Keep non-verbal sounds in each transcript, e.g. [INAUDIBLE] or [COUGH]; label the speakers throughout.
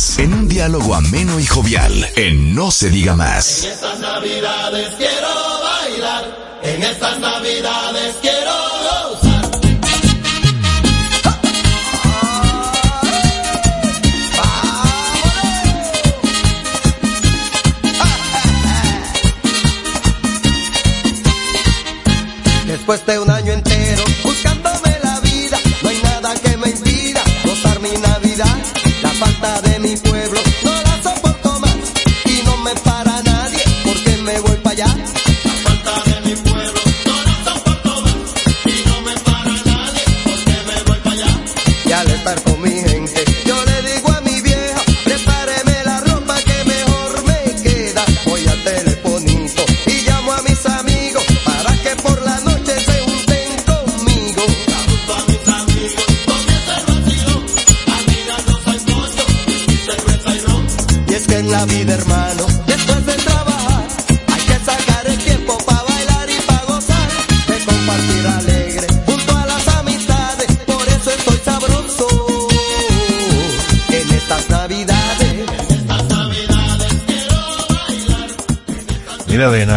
Speaker 1: más. En un diálogo ameno y jovial. En No se diga más.
Speaker 2: En estas navidades quiero bailar. En estas navidades quiero gozar.
Speaker 3: Después de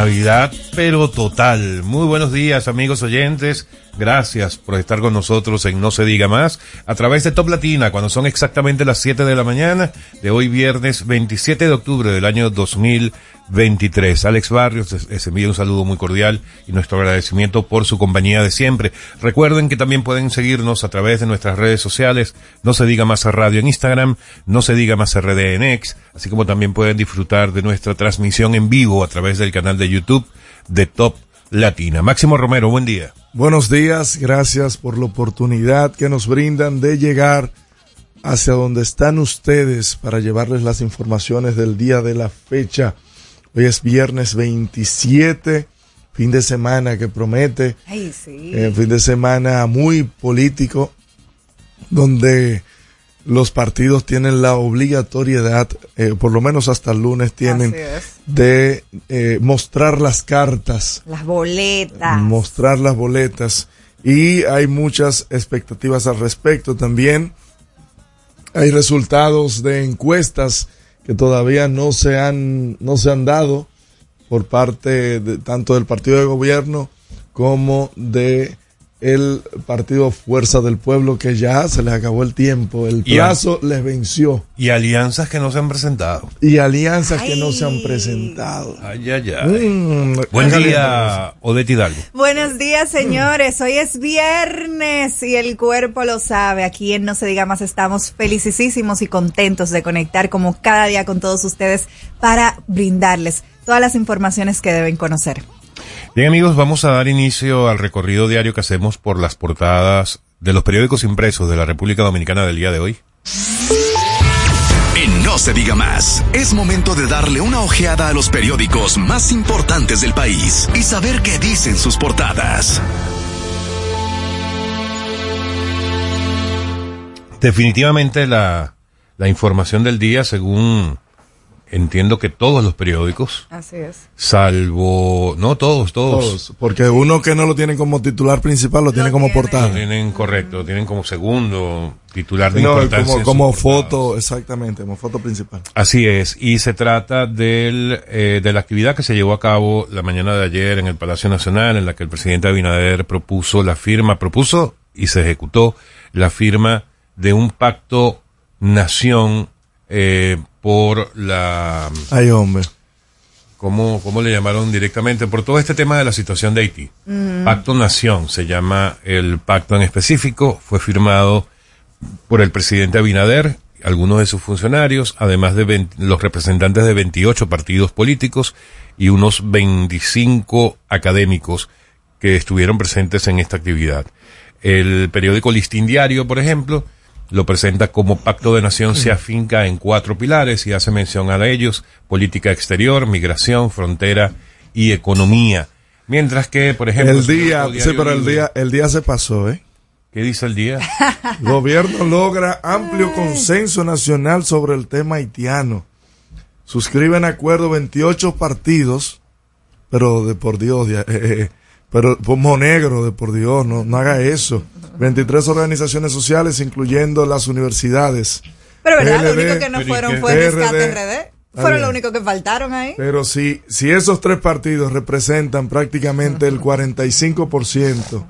Speaker 3: Navidad,
Speaker 4: pero total. Muy buenos días, amigos oyentes. Gracias por estar con nosotros en No se diga más a través de Top Latina cuando son exactamente las 7 de la mañana de hoy viernes 27 de octubre del año 2023. Alex Barrios les, envía un saludo muy cordial y nuestro agradecimiento por su compañía de siempre. Recuerden que también pueden seguirnos a través de nuestras redes sociales. No se diga más a radio en Instagram, no se diga más RD en así como también pueden disfrutar de nuestra transmisión en vivo a través del canal de YouTube de Top Latina. Máximo Romero, buen día.
Speaker 5: Buenos días, gracias por la oportunidad que nos brindan de llegar hacia donde están ustedes para llevarles las informaciones del día de la fecha. Hoy es viernes 27, fin de semana que promete,
Speaker 6: Ay, sí.
Speaker 5: eh, fin de semana muy político, donde los partidos tienen la obligatoriedad, eh, por lo menos hasta el lunes tienen, de eh, mostrar las cartas
Speaker 6: Las boletas.
Speaker 5: mostrar las boletas y hay muchas expectativas al respecto también. Hay resultados de encuestas que todavía no se han no se han dado por parte de tanto del partido de gobierno como de el partido Fuerza del Pueblo que ya se les acabó el tiempo, el
Speaker 4: Y
Speaker 5: plazo les venció
Speaker 4: Y alianzas que no se han presentado.
Speaker 5: y alianzas que no se han presentado.
Speaker 4: Ay, ay, ay.
Speaker 5: Mm,
Speaker 4: Buen día, Odette Hidalgo.
Speaker 6: Buenos días, señores. Hoy es viernes y el cuerpo lo sabe. Aquí en No Se Diga Más estamos felicísimos y contentos de conectar como cada día con todos ustedes para brindarles todas las informaciones que deben conocer.
Speaker 4: Bien amigos, vamos a dar inicio al recorrido diario que hacemos por las portadas de los periódicos impresos de la República Dominicana del día de hoy.
Speaker 1: En No se diga más, es momento de darle una ojeada a los periódicos más importantes del país y saber qué dicen sus portadas.
Speaker 4: Definitivamente la, la información del día, según entiendo que todos los periódicos,
Speaker 6: Así es.
Speaker 4: salvo, no todos, todos,
Speaker 5: Todos, porque uno que no lo tiene como titular principal lo tiene como
Speaker 6: tiene.
Speaker 5: portada.
Speaker 4: tienen correcto, tienen como segundo titular de
Speaker 5: No,
Speaker 4: importancia.
Speaker 5: como, como foto, exactamente, como foto principal.
Speaker 4: Así es, y se trata del, eh, de la actividad que se llevó a cabo la mañana de ayer en el Palacio Nacional, en la que el presidente Abinader propuso la firma, propuso y se ejecutó la firma de un pacto nación eh, por la,
Speaker 5: Ay, hombre.
Speaker 4: ¿cómo, ¿cómo le llamaron directamente? Por todo este tema de la situación de Haití. Pacto Nación se llama el pacto en específico, fue firmado por el presidente Abinader, algunos de sus funcionarios, además de 20 los representantes de 28 partidos políticos y unos 25 académicos que estuvieron presentes en esta actividad. El periódico Listín Diario, por ejemplo, lo presenta como Pacto de Nación se afinca en cuatro pilares y hace mención a ellos, política exterior, migración, frontera y economía. Mientras que, por ejemplo...
Speaker 5: El día,
Speaker 4: Diario
Speaker 5: sí, pero el día, el día se pasó, ¿eh?
Speaker 4: ¿Qué dice el día? [LAUGHS]
Speaker 5: Gobierno logra amplio consenso nacional sobre el tema haitiano. Suscriben acuerdo 28 partidos, pero de por Dios, [LAUGHS] eh, eh, pero pomo negro, de por Dios, no, no haga eso. 23 organizaciones sociales, incluyendo las universidades.
Speaker 6: Pero verdad, lo único que no
Speaker 4: pero ¿y
Speaker 6: fueron fue
Speaker 5: PRD.
Speaker 6: Rescate RD. Fueron lo único que faltaron ahí.
Speaker 5: Pero si, si esos tres partidos representan prácticamente el 45%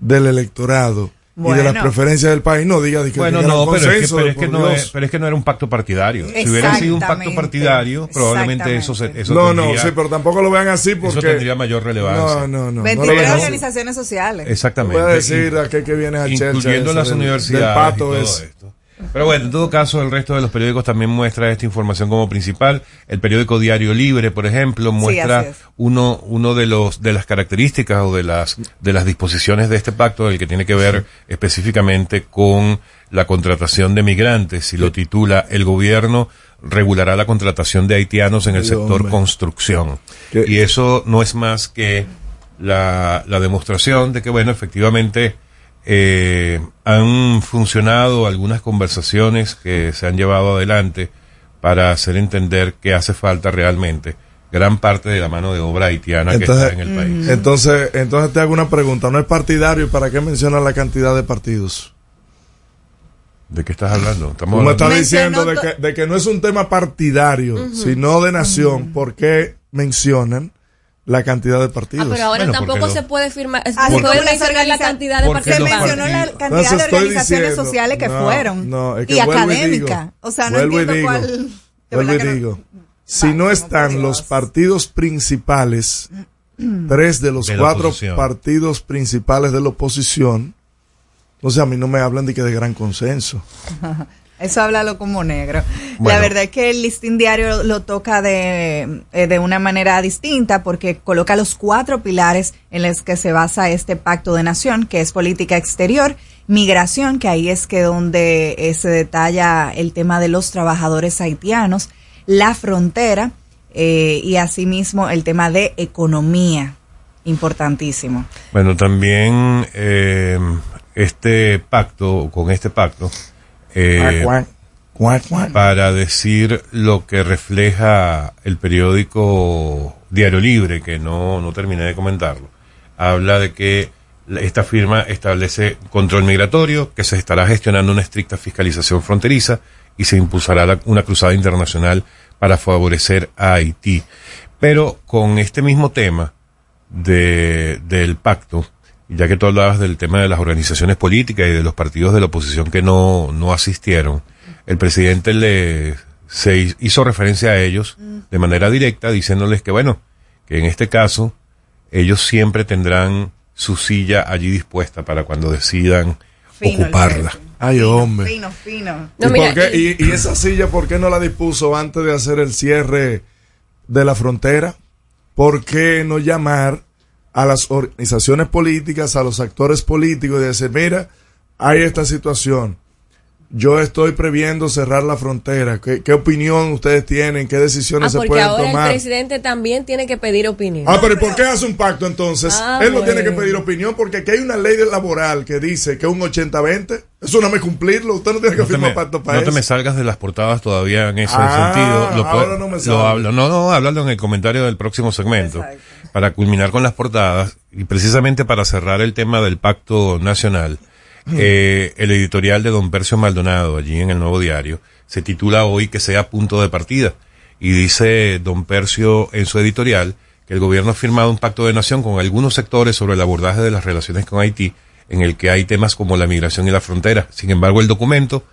Speaker 5: del electorado y de las
Speaker 6: Bueno.
Speaker 5: preferencias del país, no diga de que
Speaker 4: Bueno, no,
Speaker 5: un
Speaker 4: pero es, que,
Speaker 5: consenso,
Speaker 4: pero, es que no es, pero es que no era un pacto partidario. Si hubiera sido un pacto partidario, probablemente eso, se, eso
Speaker 5: no, no,
Speaker 4: tendría,
Speaker 5: sí, pero tampoco lo vean así
Speaker 4: eso
Speaker 5: porque...
Speaker 4: tendría mayor relevancia.
Speaker 5: No, no, no. no lo
Speaker 6: 23
Speaker 5: vean así.
Speaker 6: organizaciones sociales.
Speaker 4: Exactamente.
Speaker 5: Voy a decir a qué que viene a
Speaker 4: incluyendo
Speaker 5: ese
Speaker 4: las
Speaker 5: del-
Speaker 4: universidades
Speaker 5: del pato
Speaker 4: y todo
Speaker 5: ese.
Speaker 4: esto. Pero bueno, en todo caso, el resto de los periódicos también muestra esta información como principal. El periódico Diario Libre, por ejemplo, muestra uno uno de los de las características o de las de las disposiciones de este pacto, el que tiene que ver específicamente con la contratación de migrantes. Y lo titula El gobierno regulará la contratación de haitianos en el
Speaker 5: Ay,
Speaker 4: sector
Speaker 5: hombre.
Speaker 4: construcción.
Speaker 5: ¿Qué?
Speaker 4: Y eso no es más que la, la demostración de que, bueno, efectivamente eh, han funcionado algunas conversaciones que se han llevado adelante para hacer entender que hace falta realmente gran parte de la mano de obra haitiana que está en el país.
Speaker 5: entonces, entonces te hago una pregunta. ¿No es partidario y para qué menciona la cantidad de partidos?
Speaker 4: ¿De qué estás hablando? Estamos
Speaker 5: Tú me
Speaker 4: hablando-
Speaker 5: estás diciendo de que, de que no es un tema partidario, sino de nación. ¿Por qué mencionan la cantidad de
Speaker 7: Ah,
Speaker 5: partidos?
Speaker 7: pero ahora
Speaker 4: Bueno,
Speaker 7: tampoco se puede firmar, se puede mencionar la cantidad de
Speaker 4: Porque
Speaker 6: Se mencionó la
Speaker 4: partidos-
Speaker 6: cantidad de organizaciones
Speaker 5: diciendo.
Speaker 6: sociales que
Speaker 5: No,
Speaker 6: fueron.
Speaker 5: no, es que
Speaker 6: y académica.
Speaker 5: digo,
Speaker 6: o sea, no entiendo
Speaker 5: digo,
Speaker 6: cuál.
Speaker 5: Vuelvo y digo, si no están los partidos principales, tres de los
Speaker 4: De
Speaker 5: cuatro partidos principales de la oposición, o sea, a mí no me hablan de que de gran consenso. [LAUGHS]
Speaker 6: Eso háblalo como negro.
Speaker 4: Bueno.
Speaker 6: La verdad es que el listín diario lo toca de, eh, de una manera distinta porque coloca los cuatro pilares en los que se basa este pacto de nación, que es política exterior, migración, que ahí es que donde eh, se detalla el tema de los trabajadores haitianos, la frontera eh, y asimismo el tema de economía, importantísimo.
Speaker 4: Bueno, también eh, este pacto, con este pacto, eh, para decir lo que refleja el periódico Diario Libre, que no, no terminé de comentarlo, habla de que esta firma establece control migratorio, que se estará gestionando una estricta fiscalización fronteriza y se impulsará la- una cruzada internacional para favorecer a Haití. Pero con este mismo tema de, del pacto, ya que tú hablabas del tema de las organizaciones políticas y de los partidos de la oposición que no, no asistieron, el presidente le se hi- hizo referencia a ellos de manera directa diciéndoles que bueno, que en este caso ellos siempre tendrán su silla allí dispuesta para cuando decidan
Speaker 6: Fino
Speaker 4: ocuparla.
Speaker 5: Ay, hombre.
Speaker 6: Fino, fino.
Speaker 7: No,
Speaker 5: ¿Y,
Speaker 7: mira,
Speaker 5: por qué-
Speaker 7: y-
Speaker 5: y- y esa silla por qué no la dispuso antes de hacer el cierre de la frontera? ¿Por qué no llamar a las organizaciones políticas, a los actores políticos y decir, mira, hay esta situación? Yo estoy previendo cerrar la frontera. ¿Qué, qué opinión ustedes tienen? ¿Qué
Speaker 7: Ah,
Speaker 5: decisiones se
Speaker 7: porque
Speaker 5: pueden
Speaker 7: ahora
Speaker 5: tomar?
Speaker 7: el presidente también tiene que pedir opinión.
Speaker 5: Ah, pero ¿y por qué hace un pacto entonces?
Speaker 7: Ah,
Speaker 5: Él no tiene que pedir opinión porque aquí hay una ley laboral que dice que un 80-20, eso no me cumplirlo, usted no tiene que
Speaker 4: No
Speaker 5: firmar
Speaker 4: me,
Speaker 5: pacto para
Speaker 4: no te
Speaker 5: eso.
Speaker 4: me salgas de las portadas todavía en ese
Speaker 5: Ah,
Speaker 4: sentido. Lo,
Speaker 5: ahora
Speaker 4: puede-
Speaker 5: no me
Speaker 4: lo
Speaker 5: salgo.
Speaker 4: hablo. No, no, háblalo en el comentario del próximo segmento.
Speaker 6: Exacto.
Speaker 4: Para culminar con las portadas y precisamente para cerrar el tema del pacto nacional, eh, el editorial de don Percio Maldonado, allí en el Nuevo Diario, se titula hoy que sea punto de partida. Y dice don Percio en su editorial que el gobierno ha firmado un pacto de nación con algunos sectores sobre el abordaje de las relaciones con Haití, en el que hay temas como la migración y la frontera. Sin embargo, el documento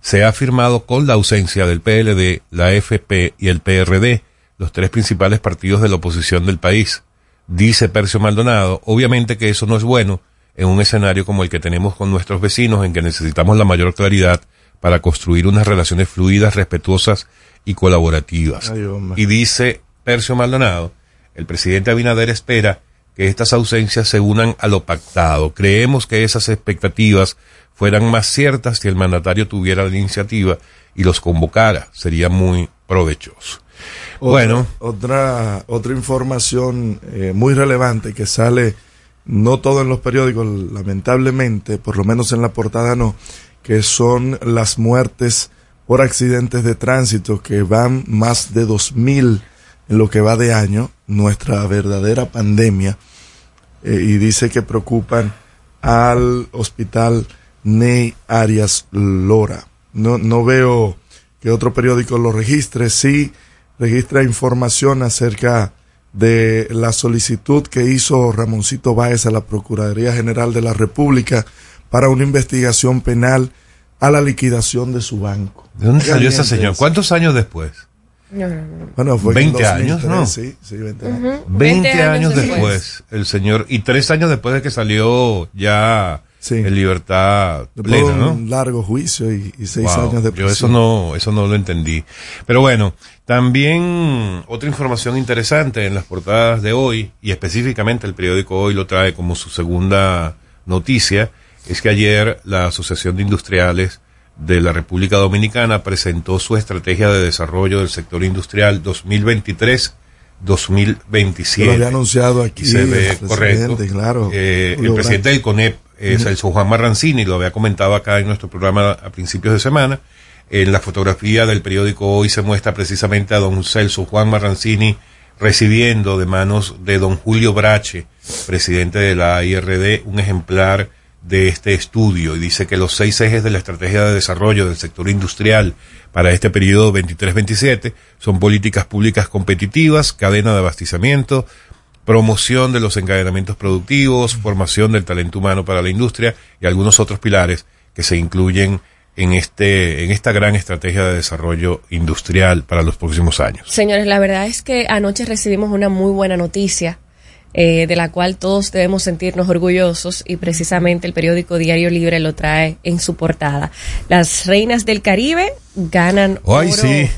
Speaker 4: se ha firmado con la ausencia del PLD, la FP y el PRD, los tres principales partidos de la oposición del país. Dice Percio Maldonado, obviamente que eso no es bueno en un escenario como el que tenemos con nuestros vecinos, en que necesitamos la mayor claridad para construir unas relaciones fluidas, respetuosas y colaborativas.
Speaker 5: Ay,
Speaker 4: y dice Percio Maldonado, el presidente Abinader espera que estas ausencias se unan a lo pactado. Creemos que esas expectativas fueran más ciertas si el mandatario tuviera la iniciativa y los convocara. Sería muy provechoso.
Speaker 5: Otra-
Speaker 4: Bueno,
Speaker 5: Otra, otra información eh, muy relevante que sale, no todo en los periódicos, lamentablemente, por lo menos en la portada no, que son las muertes por accidentes de tránsito, que van más de 2.000 en lo que va de año, nuestra verdadera pandemia, eh, y dice que preocupan al hospital Ney Arias Lora. No, no veo que otro periódico lo registre. Sí registra información acerca de la solicitud que hizo Ramoncito Báez a la Procuraduría General de la República para una investigación penal a la liquidación de su banco.
Speaker 4: ¿De dónde salió ese señor?
Speaker 5: es-
Speaker 4: ¿Cuántos años después?
Speaker 7: No, no, no.
Speaker 5: Bueno, fue en
Speaker 4: 20 años,
Speaker 5: 2003,
Speaker 4: ¿no?
Speaker 5: Sí, sí, 20 años.
Speaker 4: 20, años, después.
Speaker 7: después.
Speaker 4: el señor, y tres años después de que salió ya en libertad
Speaker 5: Un largo juicio y, seis años de prisión.
Speaker 4: Yo eso no, eso no lo entendí. Pero bueno, también otra información interesante en las portadas de hoy, y específicamente el periódico hoy lo trae como su segunda noticia, es que ayer la Asociación de Industriales de la República Dominicana presentó su estrategia de desarrollo del sector industrial 2023
Speaker 5: 2027. Lo había anunciado aquí.
Speaker 4: Se ve
Speaker 5: el
Speaker 4: correcto.
Speaker 5: Claro,
Speaker 4: eh, el presidente del CONEP, eh, Celso Juan Marrancini, lo había comentado acá en nuestro programa a principios de semana. En la fotografía del periódico Hoy se muestra precisamente a don Celso Juan Marrancini recibiendo de manos de don Julio Brache, presidente de la IRD, un ejemplar de este estudio y dice que los seis ejes de la estrategia de desarrollo del sector industrial para este periodo 23-27 son políticas públicas competitivas, cadena de abastecimiento, promoción de los encadenamientos productivos, formación del talento humano para la industria y algunos otros pilares que se incluyen en este en esta gran estrategia de desarrollo industrial para los próximos años.
Speaker 7: Señores, la verdad es que anoche recibimos una muy buena noticia eh, de la cual todos debemos sentirnos orgullosos y precisamente el periódico Diario Libre lo trae en su portada. Las reinas del Caribe ganan
Speaker 4: Ay,
Speaker 7: oro.
Speaker 4: sí.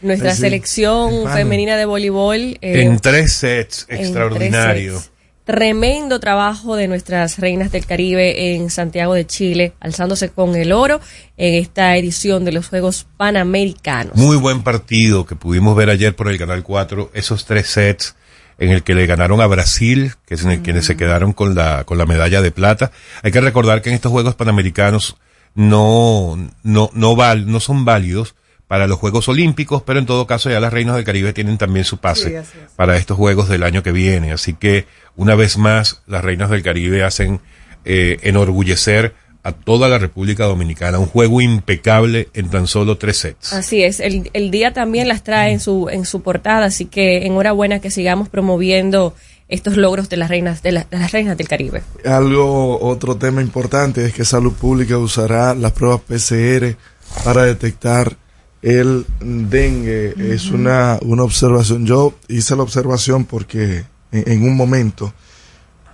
Speaker 7: Nuestra
Speaker 5: sí.
Speaker 7: selección
Speaker 5: Hermano.
Speaker 7: femenina de voleibol eh,
Speaker 4: en tres sets
Speaker 7: en
Speaker 4: extraordinario.
Speaker 7: tres sets. Tremendo trabajo de nuestras reinas del Caribe en Santiago de Chile, alzándose con el oro en esta edición de los Juegos Panamericanos.
Speaker 4: Muy buen partido que pudimos ver ayer por el Canal 4, esos tres sets en el que le ganaron a Brasil, que es en el quienes se quedaron con la, con la medalla de plata. Hay que recordar que en estos Juegos Panamericanos no, no, no, val, no son válidos para los Juegos Olímpicos, pero en todo caso ya las Reinas del Caribe tienen también su pase
Speaker 6: Sí, así es.
Speaker 4: para estos Juegos del año que viene. Así que, una vez más, las Reinas del Caribe hacen eh, enorgullecer a toda la República Dominicana. Un juego impecable en tan solo tres sets.
Speaker 7: Así es, el, el día también las trae en su, en su portada, así que enhorabuena que sigamos promoviendo estos logros de las reinas, de, la- de las reinas del Caribe.
Speaker 5: Algo, otro tema importante es que Salud Pública usará las pruebas PCR para detectar el dengue. Es una, una observación. Yo hice la observación porque en, en un momento,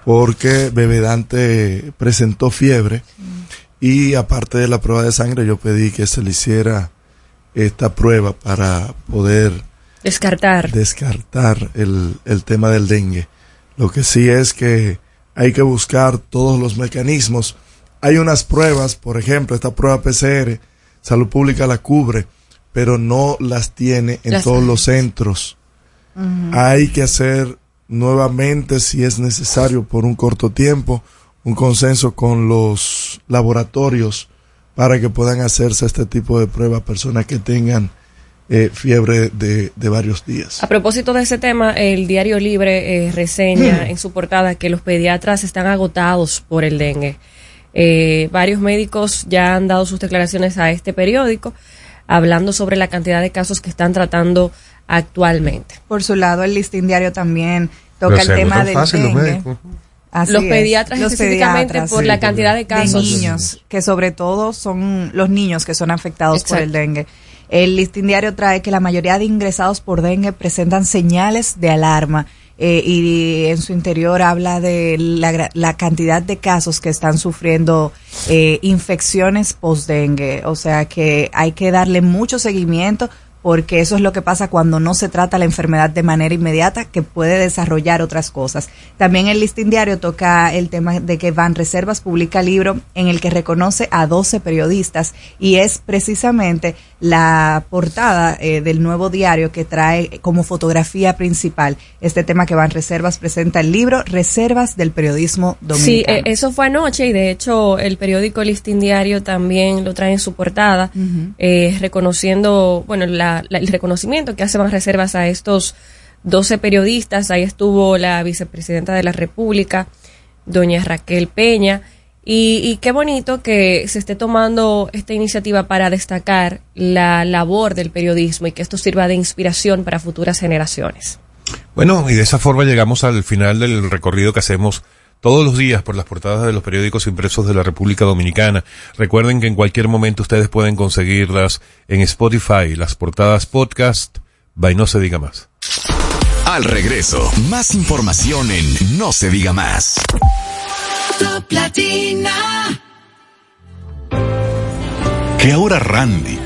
Speaker 5: porque Bebedante presentó fiebre y aparte de la prueba de sangre yo pedí que se le hiciera esta prueba para poder
Speaker 7: Descartar.
Speaker 5: descartar el, el tema del dengue. Lo que sí es que hay que buscar todos los mecanismos. Hay unas pruebas, por ejemplo, esta prueba PCR, Salud Pública la cubre, pero no las tiene en
Speaker 7: Las
Speaker 5: todos los centros. Hay que hacer nuevamente, si es necesario, por un corto tiempo, un consenso con los laboratorios para que puedan hacerse este tipo de pruebas personas que tengan eh, fiebre de, de varios días.
Speaker 7: A propósito de ese tema, el Diario Libre eh, reseña en su portada que los pediatras están agotados por el dengue. Eh, varios médicos ya han dado sus declaraciones a este periódico hablando sobre la cantidad de casos que están tratando actualmente.
Speaker 6: Por su lado, el listín diario también toca
Speaker 4: Pero
Speaker 6: el tema del
Speaker 4: fácil
Speaker 6: dengue. Así
Speaker 7: Los
Speaker 6: es,
Speaker 7: pediatras
Speaker 6: los
Speaker 7: específicamente
Speaker 6: pediatras,
Speaker 7: por
Speaker 5: sí,
Speaker 7: la cantidad de
Speaker 6: de
Speaker 7: casos.
Speaker 6: niños, que sobre todo son los niños que son afectados por el dengue. El listín diario trae que la mayoría de ingresados por dengue presentan señales de alarma eh, y en su interior habla de la cantidad de casos que están sufriendo eh, infecciones post-dengue. O sea que hay que darle mucho seguimiento porque eso es lo que pasa cuando no se trata la enfermedad de manera inmediata, que puede desarrollar otras cosas. También el listín diario toca el tema de que Van Reservas publica libro en el que reconoce a 12 periodistas y es precisamente la portada eh, del nuevo diario que trae como fotografía principal este tema que Van Reservas presenta el libro Reservas del Periodismo
Speaker 7: Sí,
Speaker 6: Dominicano.
Speaker 7: eh, eso fue anoche y de hecho el periódico Listín Diario también lo trae en su portada, eh, reconociendo, bueno, la- el reconocimiento que hace más reservas a estos 12 periodistas. Ahí estuvo la vicepresidenta de la República, doña Raquel Peña, y qué bonito que se esté tomando esta iniciativa para destacar la labor del periodismo y que esto sirva de inspiración para futuras generaciones.
Speaker 4: Bueno, y de esa forma llegamos al final del recorrido que hacemos todos los días por las portadas de los periódicos impresos de la República Dominicana. Recuerden que en cualquier momento ustedes pueden conseguirlas en Spotify, las portadas podcast, by no se diga más.
Speaker 1: Al regreso, más información en No se diga más.
Speaker 2: Top Latina.
Speaker 8: Que ahora Randy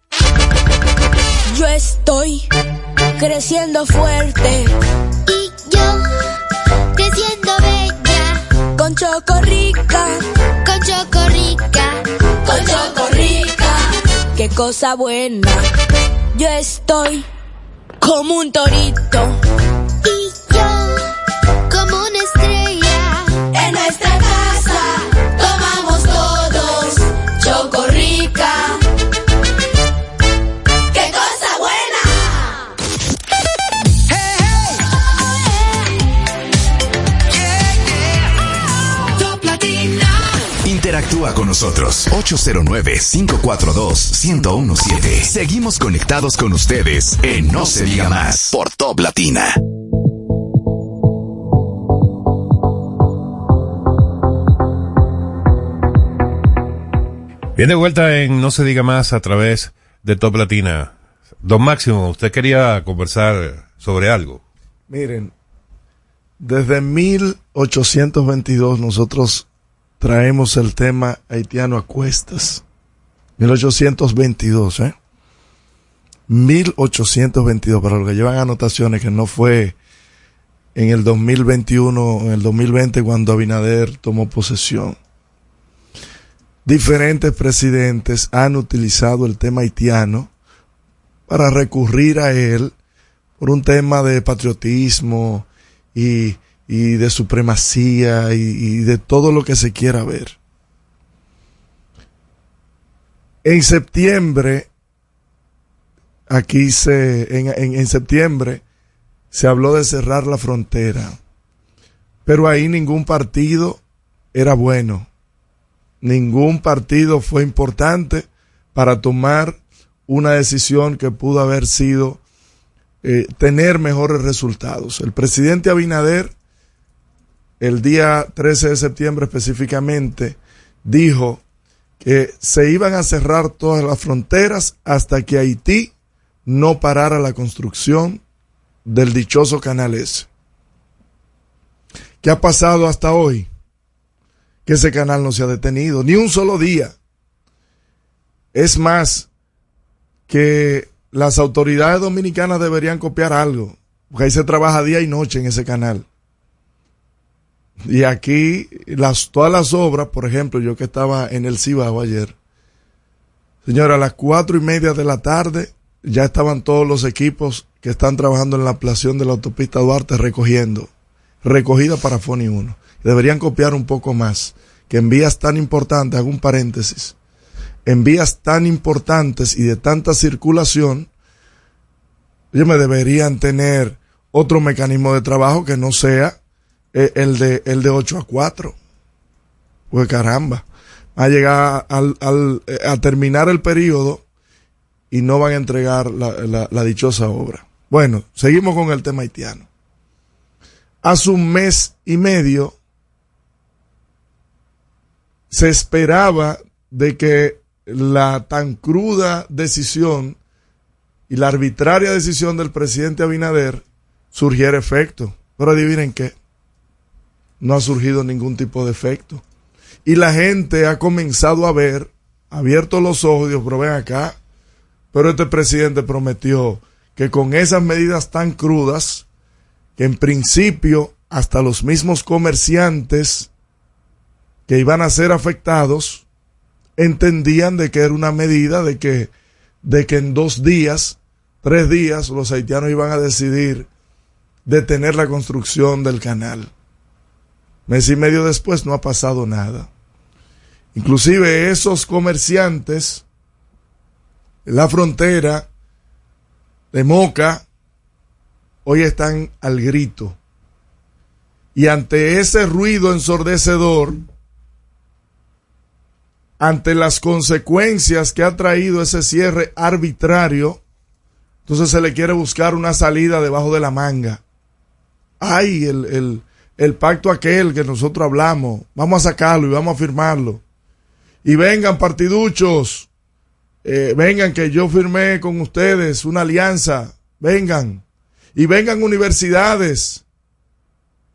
Speaker 9: Yo estoy creciendo fuerte. Y yo creciendo bella. Con Chocorrica. Con Chocorrica. Con Chocorrica. Qué cosa buena. Yo estoy como un torito. Y yo como una estrella.
Speaker 1: Interactúa con nosotros 809-542-1017. Seguimos conectados con ustedes en No se diga más por Top Latina.
Speaker 4: Bien de vuelta en No se diga más a través de Top Latina. Don Máximo, usted quería conversar sobre algo.
Speaker 5: Miren, desde 1822 nosotros traemos el tema haitiano a cuestas. 1822, ¿eh? 1822, para los que llevan anotaciones que no fue en el 2021, en el 2020 cuando Abinader tomó posesión. Diferentes presidentes han utilizado el tema haitiano para recurrir a él por un tema de patriotismo y, y de supremacía y, de todo lo que se quiera ver. En septiembre, aquí se, en, en, en septiembre, se habló de cerrar la frontera, pero ahí ningún partido era bueno, ningún partido fue importante para tomar una decisión que pudo haber sido eh, tener mejores resultados. El presidente Abinader, el día 13 de septiembre específicamente, dijo que se iban a cerrar todas las fronteras hasta que Haití no parara la construcción del dichoso canal ese. ¿Qué ha pasado hasta hoy? Que ese canal no se ha detenido, ni un solo día. Es más, que las autoridades dominicanas deberían copiar algo, porque ahí se trabaja día y noche en ese canal. Y aquí las, todas las obras, por ejemplo, yo que estaba en el Cibao ayer, señora, a las cuatro y media de la tarde ya estaban todos los equipos que están trabajando en la ampliación de la autopista Duarte recogiendo, recogida para Foni 1. Deberían copiar un poco más, que en vías tan importantes, hago un paréntesis, en vías tan importantes y de tanta circulación, ellos me deberían tener otro mecanismo de trabajo que no sea eh, el, de, el de 8 a 4. Pues caramba, va a llegar al, al, eh, a terminar el periodo y no van a entregar la, la- la dichosa obra. Bueno, seguimos con el tema haitiano. Hace un mes y medio se esperaba de que la tan cruda decisión y la arbitraria decisión del presidente Abinader surgiera efecto. Pero adivinen qué, no ha surgido ningún tipo de efecto. Y la gente ha comenzado a ver, abierto los ojos, Dios, pero ven acá, pero este presidente prometió que con esas medidas tan crudas, que en principio hasta los mismos comerciantes que iban a ser afectados entendían de que era una medida de que, de que en dos días, tres días, los haitianos iban a decidir detener la construcción del canal. Mes y medio después no ha pasado nada. Inclusive esos comerciantes en la frontera de Moca hoy están al grito. Y ante ese ruido ensordecedor, ante las consecuencias que ha traído ese cierre arbitrario, entonces se le quiere buscar una salida debajo de la manga. Ay, el, el, el pacto aquel que nosotros hablamos, vamos a sacarlo y vamos a firmarlo. Y vengan partiduchos, eh, vengan que yo firmé con ustedes una alianza, vengan. Y vengan universidades,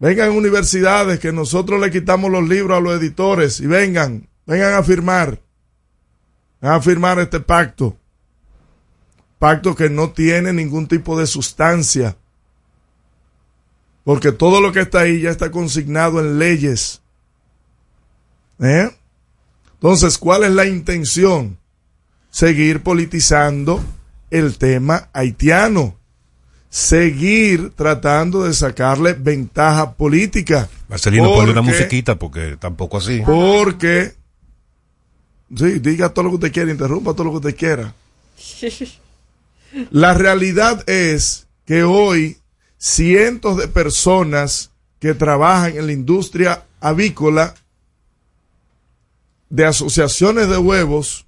Speaker 5: vengan universidades que nosotros le quitamos los libros a los editores y vengan, vengan a firmar, a firmar este pacto. Pacto que no tiene ningún tipo de sustancia, porque todo lo que está ahí ya está consignado en leyes. ¿Eh? Entonces, ¿cuál es la intención? Seguir politizando el tema haitiano. Seguir tratando de sacarle ventaja política.
Speaker 4: Marcelino, ponle una musiquita porque tampoco así.
Speaker 5: Porque, sí, diga todo lo que usted quiera, interrumpa todo lo que usted quiera. [LAUGHS] La realidad es que hoy cientos de personas que trabajan en la industria avícola, de asociaciones de huevos,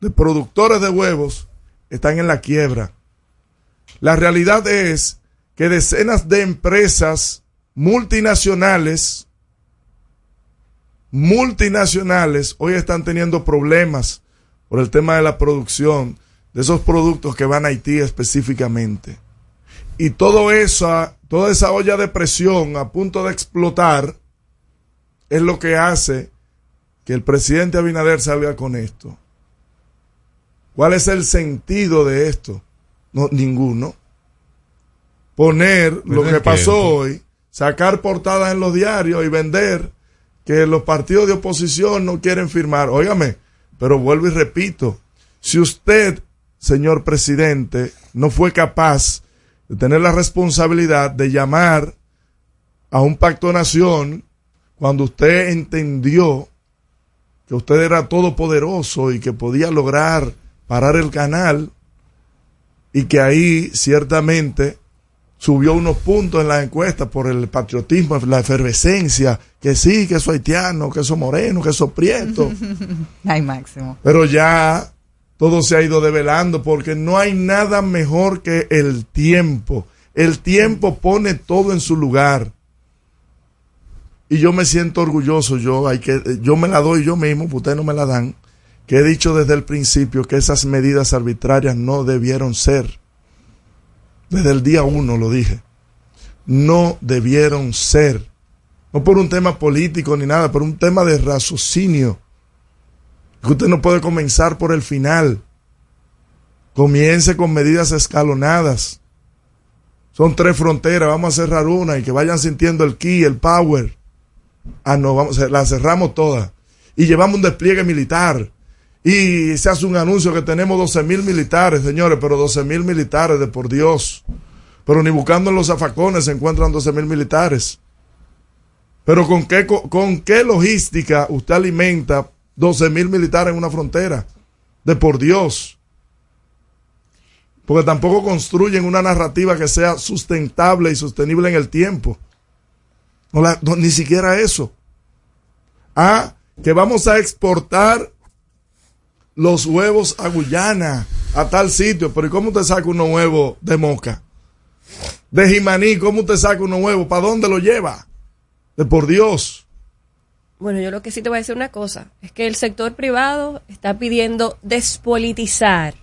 Speaker 5: de productores de huevos, están en la quiebra. La realidad es que decenas de empresas multinacionales, multinacionales, hoy están teniendo problemas por el tema de la producción de esos productos que van a Haití específicamente. Y todo eso, toda esa olla de presión a punto de explotar es lo que hace que el presidente Abinader salga con esto. ¿Cuál es el sentido de esto? No, ninguno. Poner lo que pasó hoy, sacar portadas en los diarios y vender que los partidos de oposición no quieren firmar. Óigame, pero vuelvo y repito, si usted, señor presidente, no fue capaz de tener la responsabilidad de llamar a un pacto de nación cuando usted entendió que usted era todopoderoso y que podía lograr parar el canal y que ahí ciertamente subió unos puntos en las encuestas por el patriotismo, la efervescencia, que sí, que eso haitiano, que eso moreno, que eso prieto. [LAUGHS]
Speaker 6: Ay, Máximo.
Speaker 5: Pero ya todo se ha ido develando porque no hay nada mejor que el tiempo. El tiempo pone todo en su lugar. Y yo me siento orgulloso, yo hay que yo me la doy yo mismo, pues ustedes no me la dan, que he dicho desde el principio que esas medidas arbitrarias no debieron ser. Desde el día uno lo dije. No debieron ser. No por un tema político ni nada, por un tema de raciocinio usted no puede comenzar por el final. Comience con medidas escalonadas. Son tres fronteras, vamos a cerrar una y que vayan sintiendo el ki, el power. Ah, no, vamos, la cerramos todas. Y llevamos un despliegue militar. Y se hace un anuncio que tenemos 12 mil militares, señores, pero 12 mil militares de por Dios. Pero ni buscando en los zafacones se encuentran 12 mil militares. Pero ¿con qué, co- con qué logística usted alimenta 12 mil militares en una frontera? De por Dios. Porque tampoco construyen una narrativa que sea sustentable y sostenible en el tiempo. No la- no, ni siquiera eso. Ah, que vamos a exportar los huevos a Guyana, a tal sitio. Pero ¿y cómo te saca unos huevos de moca? De Jimaní, ¿cómo te saca unos huevos? ¿Para dónde lo lleva? De por Dios.
Speaker 7: Bueno, yo lo que sí te voy a decir una cosa, es que el sector privado está pidiendo despolitizar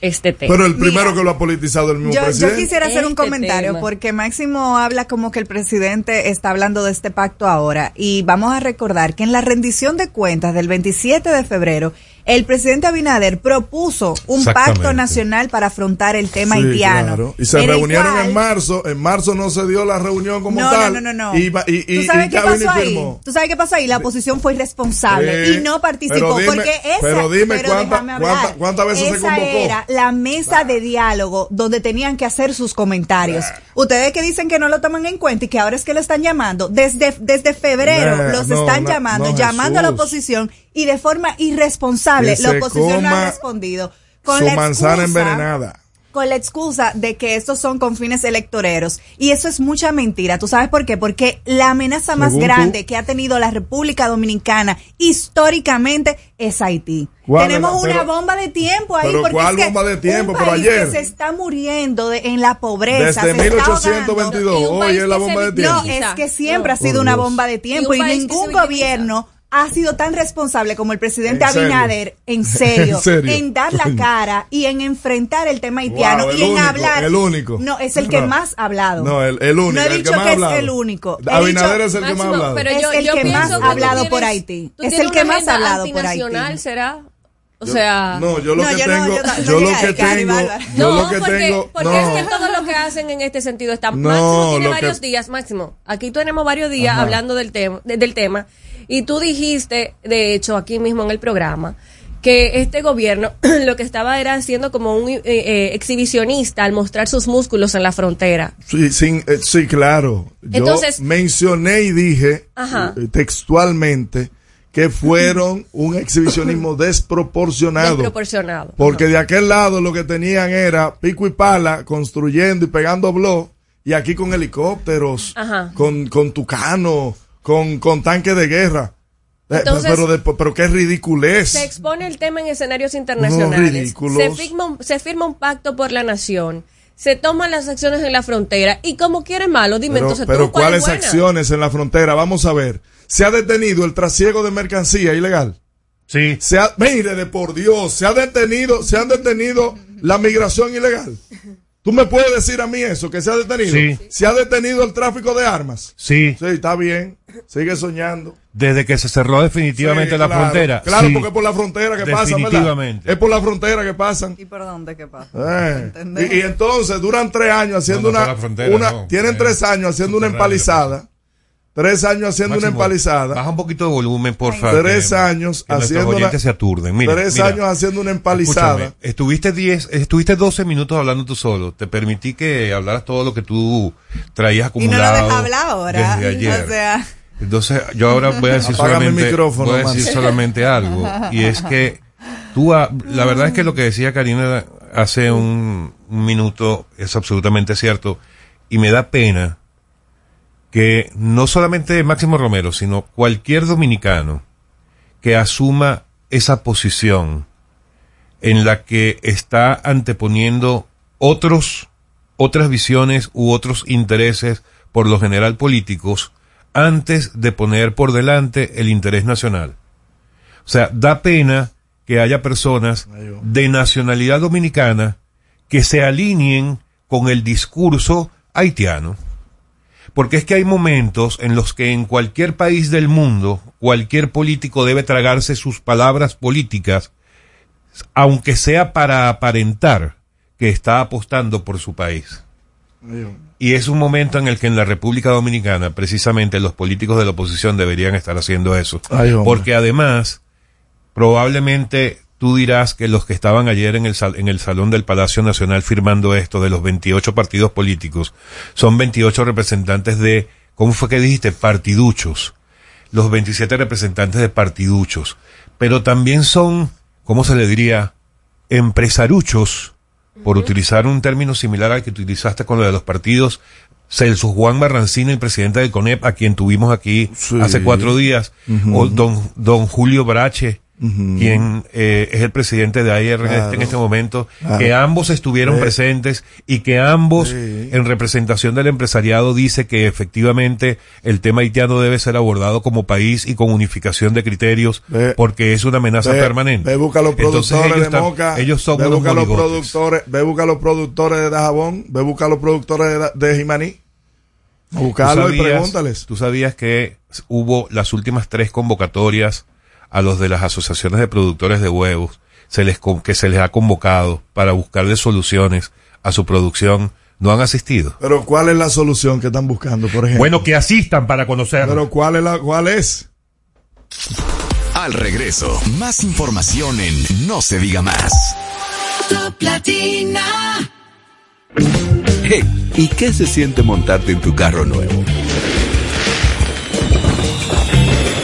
Speaker 7: este tema.
Speaker 5: Pero el primero que lo ha politizado el mismo
Speaker 6: Yo, yo
Speaker 5: presidente.
Speaker 6: quisiera hacer un
Speaker 7: Este
Speaker 6: comentario
Speaker 7: tema.
Speaker 6: porque Máximo habla como que el presidente está hablando de este pacto ahora y vamos a recordar que en la rendición de cuentas del 27 de febrero el presidente Abinader propuso un pacto nacional para afrontar el tema
Speaker 5: Sí,
Speaker 6: haitiano.
Speaker 5: claro. Y se
Speaker 6: en
Speaker 5: reunieron
Speaker 6: cual-
Speaker 5: en marzo. En marzo no se dio la reunión como
Speaker 6: no,
Speaker 5: tal.
Speaker 6: no, no, no, no.
Speaker 5: Y, va- y, y,
Speaker 6: ¿Tú sabes
Speaker 5: y
Speaker 6: qué pasó ahí?
Speaker 5: firmó.
Speaker 6: ¿Tú sabes qué pasó ahí? La oposición fue irresponsable y no participó
Speaker 5: pero dime-
Speaker 6: porque esa,
Speaker 5: pero dime cuánta- cuánta- cuántas veces se
Speaker 6: Esa
Speaker 5: convocó.
Speaker 6: era la mesa de diálogo donde tenían que hacer sus comentarios. Ustedes que dicen que no lo toman en cuenta y que ahora es que lo están llamando, desde, desde febrero
Speaker 5: Nah,
Speaker 6: los están llamando, llamando a la oposición y de forma irresponsable la oposición no ha respondido. Con
Speaker 5: Su
Speaker 6: la
Speaker 5: manzana
Speaker 6: excusa-
Speaker 5: envenenada.
Speaker 6: con la excusa de que estos son con fines electoreros. Y eso es mucha mentira. ¿Tú sabes por qué? Porque la amenaza más grande
Speaker 5: tú.
Speaker 6: que ha tenido la República Dominicana históricamente es Haití.
Speaker 5: ¿Cuál
Speaker 6: Tenemos una
Speaker 5: pero-
Speaker 6: bomba de tiempo ahí.
Speaker 5: pero
Speaker 6: porque
Speaker 5: ¿cuál
Speaker 6: es que
Speaker 5: bomba de tiempo?
Speaker 6: Un
Speaker 5: Pero
Speaker 6: país
Speaker 5: ayer.
Speaker 6: que se está muriendo de- en la pobreza.
Speaker 5: Desde
Speaker 6: se está
Speaker 5: 1822.
Speaker 7: Y un
Speaker 5: Hoy es la bomba de tiempo.
Speaker 6: no, es que siempre
Speaker 7: No.
Speaker 6: ha sido una bomba de tiempo
Speaker 7: Y
Speaker 6: ningún gobierno ha sido tan responsable como el presidente
Speaker 5: ¿En serio?
Speaker 6: Abinader, en serio, [LAUGHS]
Speaker 5: ¿En serio?
Speaker 6: en dar la cara y en enfrentar el tema haitiano
Speaker 5: Wow, el
Speaker 6: y en
Speaker 5: único,
Speaker 6: hablar.
Speaker 5: el único.
Speaker 6: No, es el que
Speaker 5: No.
Speaker 6: más ha hablado.
Speaker 5: No, el, el único.
Speaker 6: No he
Speaker 5: el
Speaker 6: dicho
Speaker 5: que
Speaker 6: que es el único. He
Speaker 5: Abinader
Speaker 6: dicho-
Speaker 5: es el que más ha
Speaker 7: Máximo,
Speaker 5: hablado.
Speaker 7: pero
Speaker 6: Es
Speaker 7: yo,
Speaker 6: el
Speaker 7: yo
Speaker 6: que
Speaker 7: pienso
Speaker 6: más ha hablado
Speaker 7: tienes-
Speaker 6: por Haití. Es
Speaker 7: tienes
Speaker 6: el que más ha hablado por
Speaker 7: antinacional,
Speaker 6: Haití.
Speaker 7: ¿será? O sea...
Speaker 5: No, yo lo
Speaker 6: No,
Speaker 5: que
Speaker 6: yo
Speaker 5: tengo,
Speaker 6: yo no-
Speaker 5: yo lo que tengo, yo
Speaker 7: no,
Speaker 5: lo que
Speaker 7: porque,
Speaker 5: tengo,
Speaker 7: porque es que todo lo que hacen en este sentido está
Speaker 5: No,
Speaker 7: Máximo tiene varios
Speaker 5: que-
Speaker 7: días, Máximo. Aquí tenemos varios días
Speaker 5: Ajá.
Speaker 7: hablando del tema, de- del tema y tú dijiste, de hecho, aquí mismo en el programa que este gobierno [CLEARS THROAT] lo que estaba era haciendo como un eh, eh, exhibicionista al mostrar sus músculos en la frontera.
Speaker 5: Sí, sin- eh, sí, claro. Yo
Speaker 7: Entonces-
Speaker 5: mencioné y dije
Speaker 7: Ajá.
Speaker 5: textualmente que fueron [CLEARS THROAT] un exhibicionismo [CLEARS THROAT] desproporcionado.
Speaker 7: Desproporcionado.
Speaker 5: Porque de aquel lado lo que tenían era pico y pala construyendo y pegando blog y aquí con helicópteros,
Speaker 7: Ajá.
Speaker 5: con, con tucano, con, con tanques de guerra. Eh,
Speaker 7: Entonces-
Speaker 5: pero, de- pero qué ridiculez.
Speaker 7: Se expone el tema en escenarios internacionales.
Speaker 5: ridículos.
Speaker 7: se, firma un, se firma un pacto por la nación. Se toman las acciones en la frontera. Y como quieren malo, dime
Speaker 5: Pero,
Speaker 7: entonces
Speaker 5: pero
Speaker 7: tú, ¿cuál es
Speaker 5: ¿cuáles acciones en la frontera? Vamos a ver. Se ha detenido el trasiego de mercancía ilegal.
Speaker 4: Sí.
Speaker 5: Se ha, mire, de por Dios, se ha detenido, se han detenido la migración ilegal. ¿Tú me puedes decir a mí eso, que se ha detenido?
Speaker 4: Sí.
Speaker 5: Se ha detenido el tráfico de armas.
Speaker 4: Sí.
Speaker 5: Sí, está bien. Sigue soñando.
Speaker 4: Desde que se cerró definitivamente
Speaker 5: Sí,
Speaker 4: la
Speaker 5: claro.
Speaker 4: frontera.
Speaker 5: Claro,
Speaker 4: Sí.
Speaker 5: porque es por la frontera que pasan.
Speaker 4: Definitivamente.
Speaker 5: Es por la frontera que pasan.
Speaker 6: ¿Y por dónde qué pasa?
Speaker 5: Eh,
Speaker 6: ¿Entendés?
Speaker 5: Y, y entonces duran tres años haciendo
Speaker 4: No, no,
Speaker 5: una, una-
Speaker 4: no.
Speaker 5: tienen
Speaker 4: Eh,
Speaker 5: tres años haciendo una empalizada, tres años haciendo una empalizada,
Speaker 4: Baja un poquito de volumen, por favor.
Speaker 5: Tres
Speaker 4: que-
Speaker 5: años
Speaker 4: que
Speaker 5: haciendo una-
Speaker 4: se aturden. Mira,
Speaker 5: tres
Speaker 4: mira,
Speaker 5: años haciendo una empalizada.
Speaker 4: estuviste 10, estuviste 12 minutos hablando tú solo. Te permití que hablaras todo lo que tú traías
Speaker 6: Y no lo
Speaker 4: acumulado.
Speaker 6: deja hablar ahora.
Speaker 4: Desde ayer.
Speaker 6: O sea,
Speaker 4: Entonces, yo ahora voy a decir
Speaker 5: Apágame el
Speaker 4: solamente,
Speaker 5: micrófono,
Speaker 4: voy a decir solamente algo. Y es que tú, la verdad es que lo que decía Karina hace un, un minuto es absolutamente cierto. Y me da pena que no solamente Máximo Romero, sino cualquier dominicano que asuma esa posición en la que está anteponiendo otros, otras visiones u otros intereses, por lo general políticos, antes de poner por delante el interés nacional. O sea, da pena que haya personas de nacionalidad dominicana que se alineen con el discurso haitiano. Porque es que hay momentos en los que en cualquier país del mundo, cualquier político debe tragarse sus palabras políticas, aunque sea para aparentar que está apostando por su país. Y es un momento en el que en la República Dominicana, precisamente los políticos de la oposición deberían estar haciendo eso.
Speaker 5: Ay.
Speaker 4: Porque además, probablemente tú dirás que los que estaban ayer en el, sal- en el Salón del Palacio Nacional firmando esto de los 28 partidos políticos, son 28 representantes de, ¿cómo fue que dijiste? Partiduchos. Los 27 representantes de partiduchos. Pero también son, ¿cómo se le diría? Empresaruchos por utilizar un término similar al que utilizaste con lo de los partidos. Celso Juan Barrancino, el presidente del CONEP, a quien tuvimos aquí
Speaker 5: Sí.
Speaker 4: hace cuatro días, o don, don Julio Brache, quien eh, es el presidente de AIR en, este,
Speaker 5: Claro.
Speaker 4: en este momento,
Speaker 5: Claro.
Speaker 4: que ambos estuvieron
Speaker 5: Sí.
Speaker 4: presentes y que ambos,
Speaker 5: Sí.
Speaker 4: en representación del empresariado, dice que efectivamente el tema haitiano debe ser abordado como país y con unificación de criterios,
Speaker 5: Ve-
Speaker 4: porque es una amenaza
Speaker 5: Ve-
Speaker 4: permanente.
Speaker 5: Ve busca los
Speaker 4: Entonces,
Speaker 5: productores
Speaker 4: ellos
Speaker 5: de
Speaker 4: están-
Speaker 5: Moca.
Speaker 4: ellos son
Speaker 5: ve
Speaker 4: unos
Speaker 5: busca los productores, ve busca los productores de Dajabón, ve busca los productores de, de Jimaní. Buscarlo y pregúntales.
Speaker 4: Tú sabías que hubo las últimas tres convocatorias a los de las asociaciones de productores de huevos, se les con- que se les ha convocado para buscarle soluciones a su producción, no han asistido.
Speaker 5: Pero ¿cuál es la solución que están buscando, por ejemplo?
Speaker 4: Bueno, que asistan para conocerlo.
Speaker 5: Pero ¿cuál es la cuál es?
Speaker 1: Al regreso, más información en No se diga más.
Speaker 9: Top Latina.
Speaker 10: Hey, ¿y qué se siente montarte en tu carro nuevo?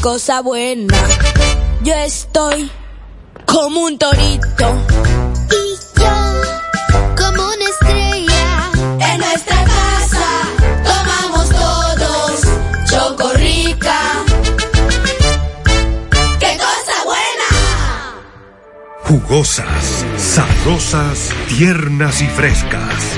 Speaker 9: Cosa buena. Yo estoy como un torito. Y yo como una estrella. En nuestra casa tomamos todos Chocorrica. ¡Qué cosa buena!
Speaker 11: Jugosas, sabrosas, tiernas y frescas.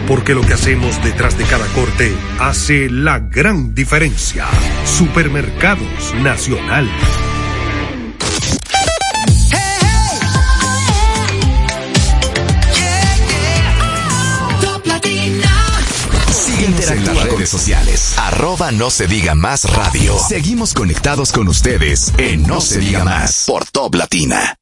Speaker 11: Porque lo que hacemos detrás de cada corte hace la gran diferencia. Supermercados Nacional.
Speaker 1: En las redes sociales. Arroba no se diga más radio. Seguimos conectados con ustedes en No se diga más por Top Latina.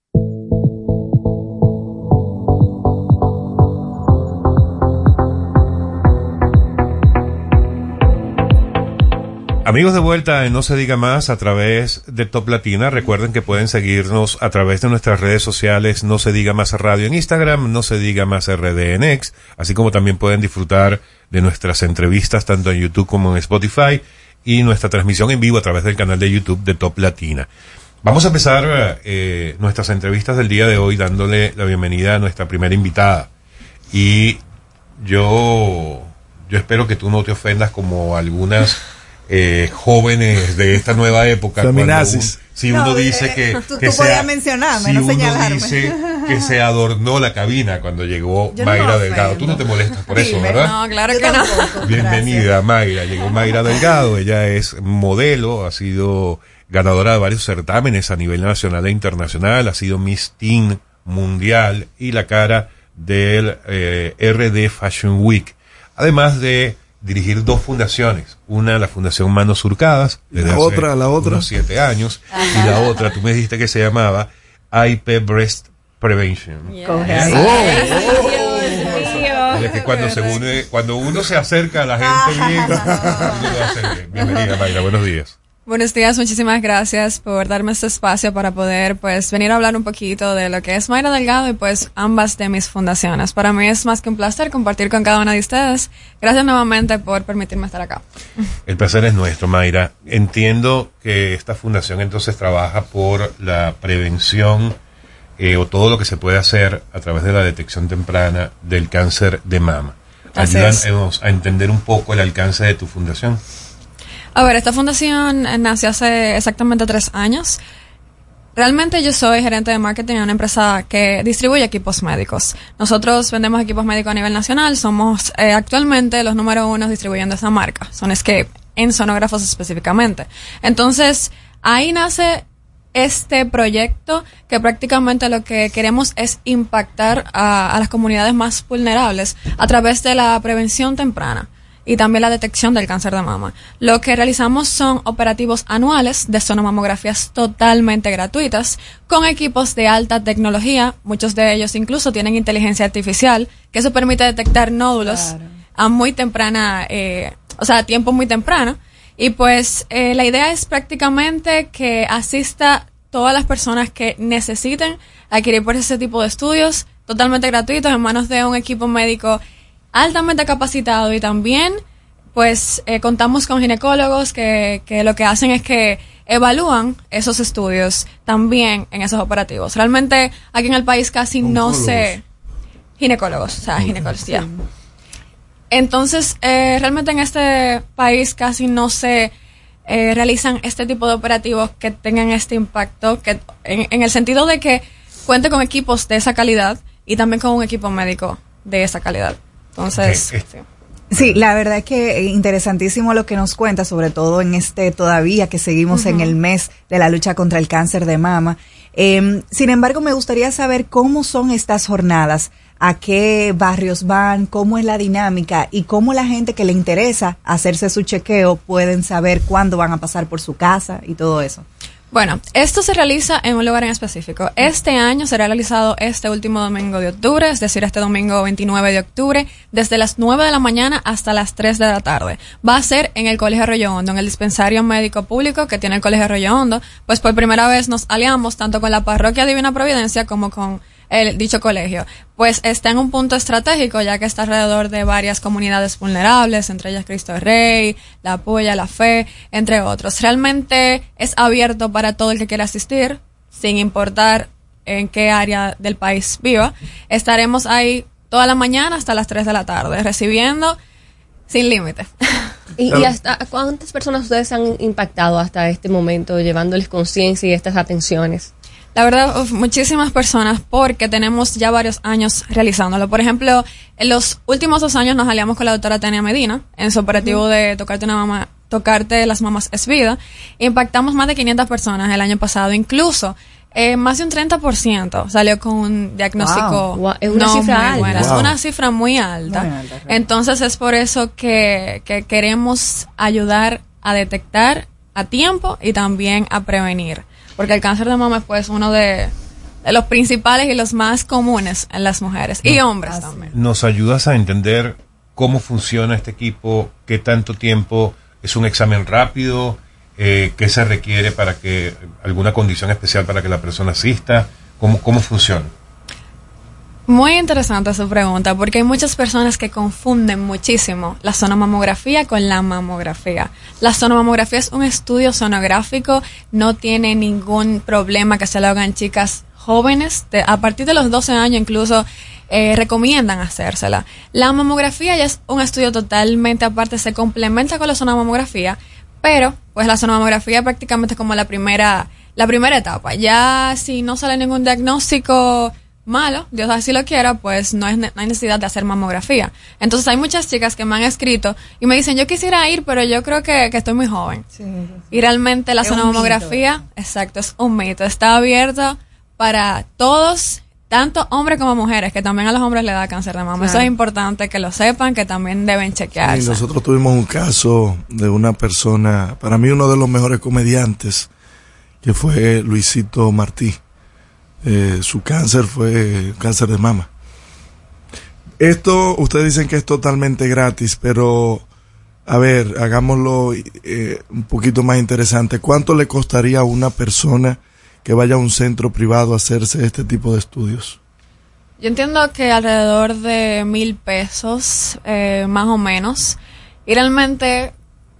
Speaker 4: Amigos de vuelta en No se diga más a través de Top Latina. Recuerden que pueden seguirnos a través de nuestras redes sociales No se diga más radio en Instagram, No se diga más RD en X, así como también pueden disfrutar de nuestras entrevistas tanto en YouTube como en Spotify y nuestra transmisión en vivo a través del canal de YouTube de Top Latina. Vamos a empezar eh, nuestras entrevistas del día de hoy dándole la bienvenida a nuestra primera invitada. Y yo, yo espero que tú no te ofendas como algunas eh, jóvenes de esta nueva época. cuando
Speaker 5: Feminazis.
Speaker 4: si
Speaker 6: No,
Speaker 4: uno
Speaker 6: eh,
Speaker 4: dice que,
Speaker 6: tú-
Speaker 4: que
Speaker 6: tú
Speaker 4: se
Speaker 6: podías
Speaker 4: a-
Speaker 6: mencionarme,
Speaker 4: si
Speaker 6: no
Speaker 4: uno
Speaker 6: señalarme.
Speaker 4: dice [LAUGHS] que se adornó la cabina cuando llegó
Speaker 6: Yo
Speaker 4: Mayra Delgado. Tú no te molestas por eso, ¿verdad?
Speaker 7: No, claro
Speaker 6: Yo
Speaker 7: que no.
Speaker 6: tampoco, [LAUGHS]
Speaker 4: Bienvenida, Mayra. Llegó Mayra Delgado. Ella es modelo, ha sido ganadora de varios certámenes a nivel nacional e internacional, ha sido Miss Teen Mundial y la cara del eh, RD Fashion Week. Además de dirigir dos fundaciones. Una, la Fundación Manos Surcadas. desde
Speaker 5: La
Speaker 4: hace
Speaker 5: otra, la otra.
Speaker 4: unos siete años. Y la otra, tú me dijiste que se llamaba IP Breast Prevention. Y es que cuando se une, cuando uno se acerca a la gente bien, uno lo hace bien. Bienvenida, Mayra, buenos días.
Speaker 12: Buenos días, muchísimas gracias por darme este espacio para poder pues venir a hablar un poquito de lo que es Mayra Delgado y pues ambas de mis fundaciones. Para mí es más que un placer compartir con cada una de ustedes. Gracias nuevamente por permitirme estar acá.
Speaker 4: El placer es nuestro, Mayra. Entiendo que esta fundación entonces trabaja por la prevención eh, o todo lo que se puede hacer a través de la detección temprana del cáncer de mama. Ayúdanos a entender un poco el alcance de tu fundación.
Speaker 12: A ver, esta fundación eh, nació hace exactamente tres años. Realmente yo soy gerente de marketing en una empresa que distribuye equipos médicos. Nosotros vendemos equipos médicos a nivel nacional. Somos eh, actualmente los número uno distribuyendo esa marca, Sonescape, en sonógrafos específicamente. Entonces, ahí nace este proyecto que prácticamente lo que queremos es impactar a las comunidades más vulnerables a través de la prevención temprana y también la detección del cáncer de mama. Lo que realizamos son operativos anuales de sonomamografías totalmente gratuitas con equipos de alta tecnología, muchos de ellos incluso tienen inteligencia artificial, que eso permite detectar nódulos a muy temprana, eh, o sea, a tiempo muy temprano. Y pues eh, la idea es prácticamente que asista todas las personas que necesiten adquirir por ese tipo de estudios totalmente gratuitos en manos de un equipo médico altamente capacitado y también pues eh, contamos con ginecólogos que, que lo que hacen es que evalúan esos estudios también en esos operativos. Realmente aquí en el país casi no se... Ginecólogos, o sea, ginecólogos, ya. Entonces, eh, realmente en este país casi no se eh, realizan este tipo de operativos que tengan este impacto, que en, en el sentido de que cuente con equipos de esa calidad y también con un equipo médico de esa calidad. Entonces, sí.
Speaker 6: Sí, la verdad es que interesantísimo lo que nos cuenta, sobre todo en este todavía que seguimos en el mes de la lucha contra el cáncer de mama. Eh, sin embargo, me gustaría saber cómo son estas jornadas, a qué barrios van, cómo es la dinámica y cómo la gente que le interesa hacerse su chequeo pueden saber cuándo van a pasar por su casa y todo eso.
Speaker 12: Bueno, esto se realiza en un lugar en específico. Este año será realizado este último domingo de octubre, es decir, este domingo 29 de octubre, desde las 9 de la mañana hasta las 3 de la tarde. Va a ser en el Colegio Arroyo Hondo, en el dispensario médico público que tiene el Colegio Arroyo Hondo. Pues por primera vez nos aliamos tanto con la parroquia Divina Providencia como con el dicho colegio. Pues está en un punto estratégico ya que está alrededor de varias comunidades vulnerables, entre ellas Cristo Rey, La Puya, La Fe, entre otros. Realmente es abierto para todo el que quiera asistir, sin importar en qué área del país viva. Estaremos ahí toda la mañana hasta las 3 de la tarde, recibiendo sin límite. [LAUGHS]
Speaker 7: ¿Y, y hasta cuántas personas ustedes han impactado hasta este momento, llevándoles conciencia y estas atenciones?
Speaker 12: La verdad, uf, muchísimas personas porque tenemos ya varios años realizándolo. Por ejemplo, en los últimos dos años nos aliamos con la doctora Tania Medina en su operativo de tocarte una mama, tocarte las mamas es vida. Impactamos más de 500 personas el año pasado. Incluso, eh, más de un 30% salió con un diagnóstico.
Speaker 7: Wow. Wow, es una
Speaker 12: no
Speaker 7: cifra
Speaker 12: muy
Speaker 7: alta.
Speaker 12: Es una cifra muy alta.
Speaker 6: Muy alta,
Speaker 12: Entonces es por eso que, que queremos ayudar a detectar a tiempo y también a prevenir. Porque el cáncer de mama es pues uno de, de los principales y los más comunes en las mujeres y hombres también.
Speaker 4: ¿Nos ayudas a entender cómo funciona este equipo? ¿Qué tanto tiempo? ¿Es un examen rápido? Eh, ¿Qué se requiere para que alguna condición especial para que la persona asista? ¿Cómo, cómo funciona?
Speaker 12: Muy interesante su pregunta, porque hay muchas personas que confunden muchísimo la sonomamografía con la mamografía. La sonomamografía es un estudio sonográfico, no tiene ningún problema que se lo hagan chicas jóvenes, de- a partir de los 12 años incluso eh, recomiendan hacérsela. La mamografía ya es un estudio totalmente aparte, se complementa con la sonomamografía, pero pues la sonomamografía prácticamente es como la primera, la primera etapa. Ya si no sale ningún diagnóstico malo, Dios así lo quiera, pues no, es, ne- no hay necesidad de hacer mamografía. Entonces hay muchas chicas que me han escrito y me dicen, yo quisiera ir, pero yo creo que, que estoy muy joven. Y realmente la
Speaker 6: Es un
Speaker 12: sonomamografía, exacto, es un mito. Está abierto para todos, tanto hombres como mujeres, que también a los hombres le da cáncer de mama. Eso es importante que lo sepan, que también deben
Speaker 5: Y
Speaker 12: chequearse.
Speaker 5: nosotros tuvimos un caso de una persona, para mí uno de los mejores comediantes, que fue Luisito Martí. Eh, su cáncer fue cáncer de mama. Esto, ustedes dicen que es totalmente gratis, pero a ver, hagámoslo eh, un poquito más interesante. ¿Cuánto le costaría a una persona que vaya a un centro privado a hacerse este tipo de estudios?
Speaker 12: Yo entiendo que alrededor de mil pesos, eh, más o menos. Y realmente,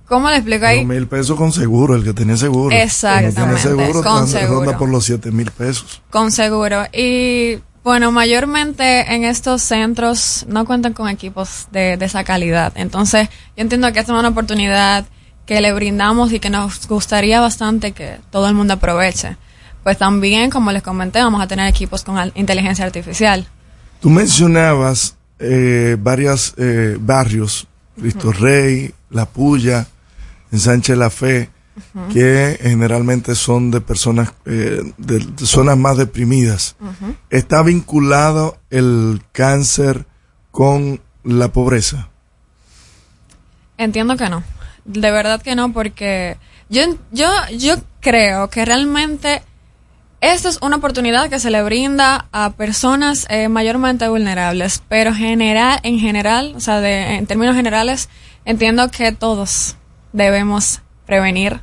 Speaker 12: ¿cómo le explico ahí?
Speaker 5: Dos mil pesos con seguro, el que tiene seguro. El que
Speaker 12: Exactamente,
Speaker 5: tiene seguro
Speaker 12: con seguro.
Speaker 5: por los siete mil pesos.
Speaker 12: Con seguro. Y bueno, mayormente en estos centros no cuentan con equipos de, de esa calidad. Entonces, yo entiendo que esta es una oportunidad que le brindamos y que nos gustaría bastante que todo el mundo aproveche. Pues también, como les comenté, vamos a tener equipos con inteligencia artificial.
Speaker 5: Tú mencionabas eh, varios eh, barrios, Cristo Rey, La Puya, Ensanche La Fe, que generalmente son de personas, eh, de, de zonas más deprimidas. ¿Está vinculado el cáncer con la pobreza?
Speaker 12: Entiendo que no. De verdad que no, porque yo, yo, yo creo que realmente esta es una oportunidad que se le brinda a personas eh, mayormente vulnerables, pero general, en general, o sea, de, en términos generales, entiendo que todos debemos prevenir,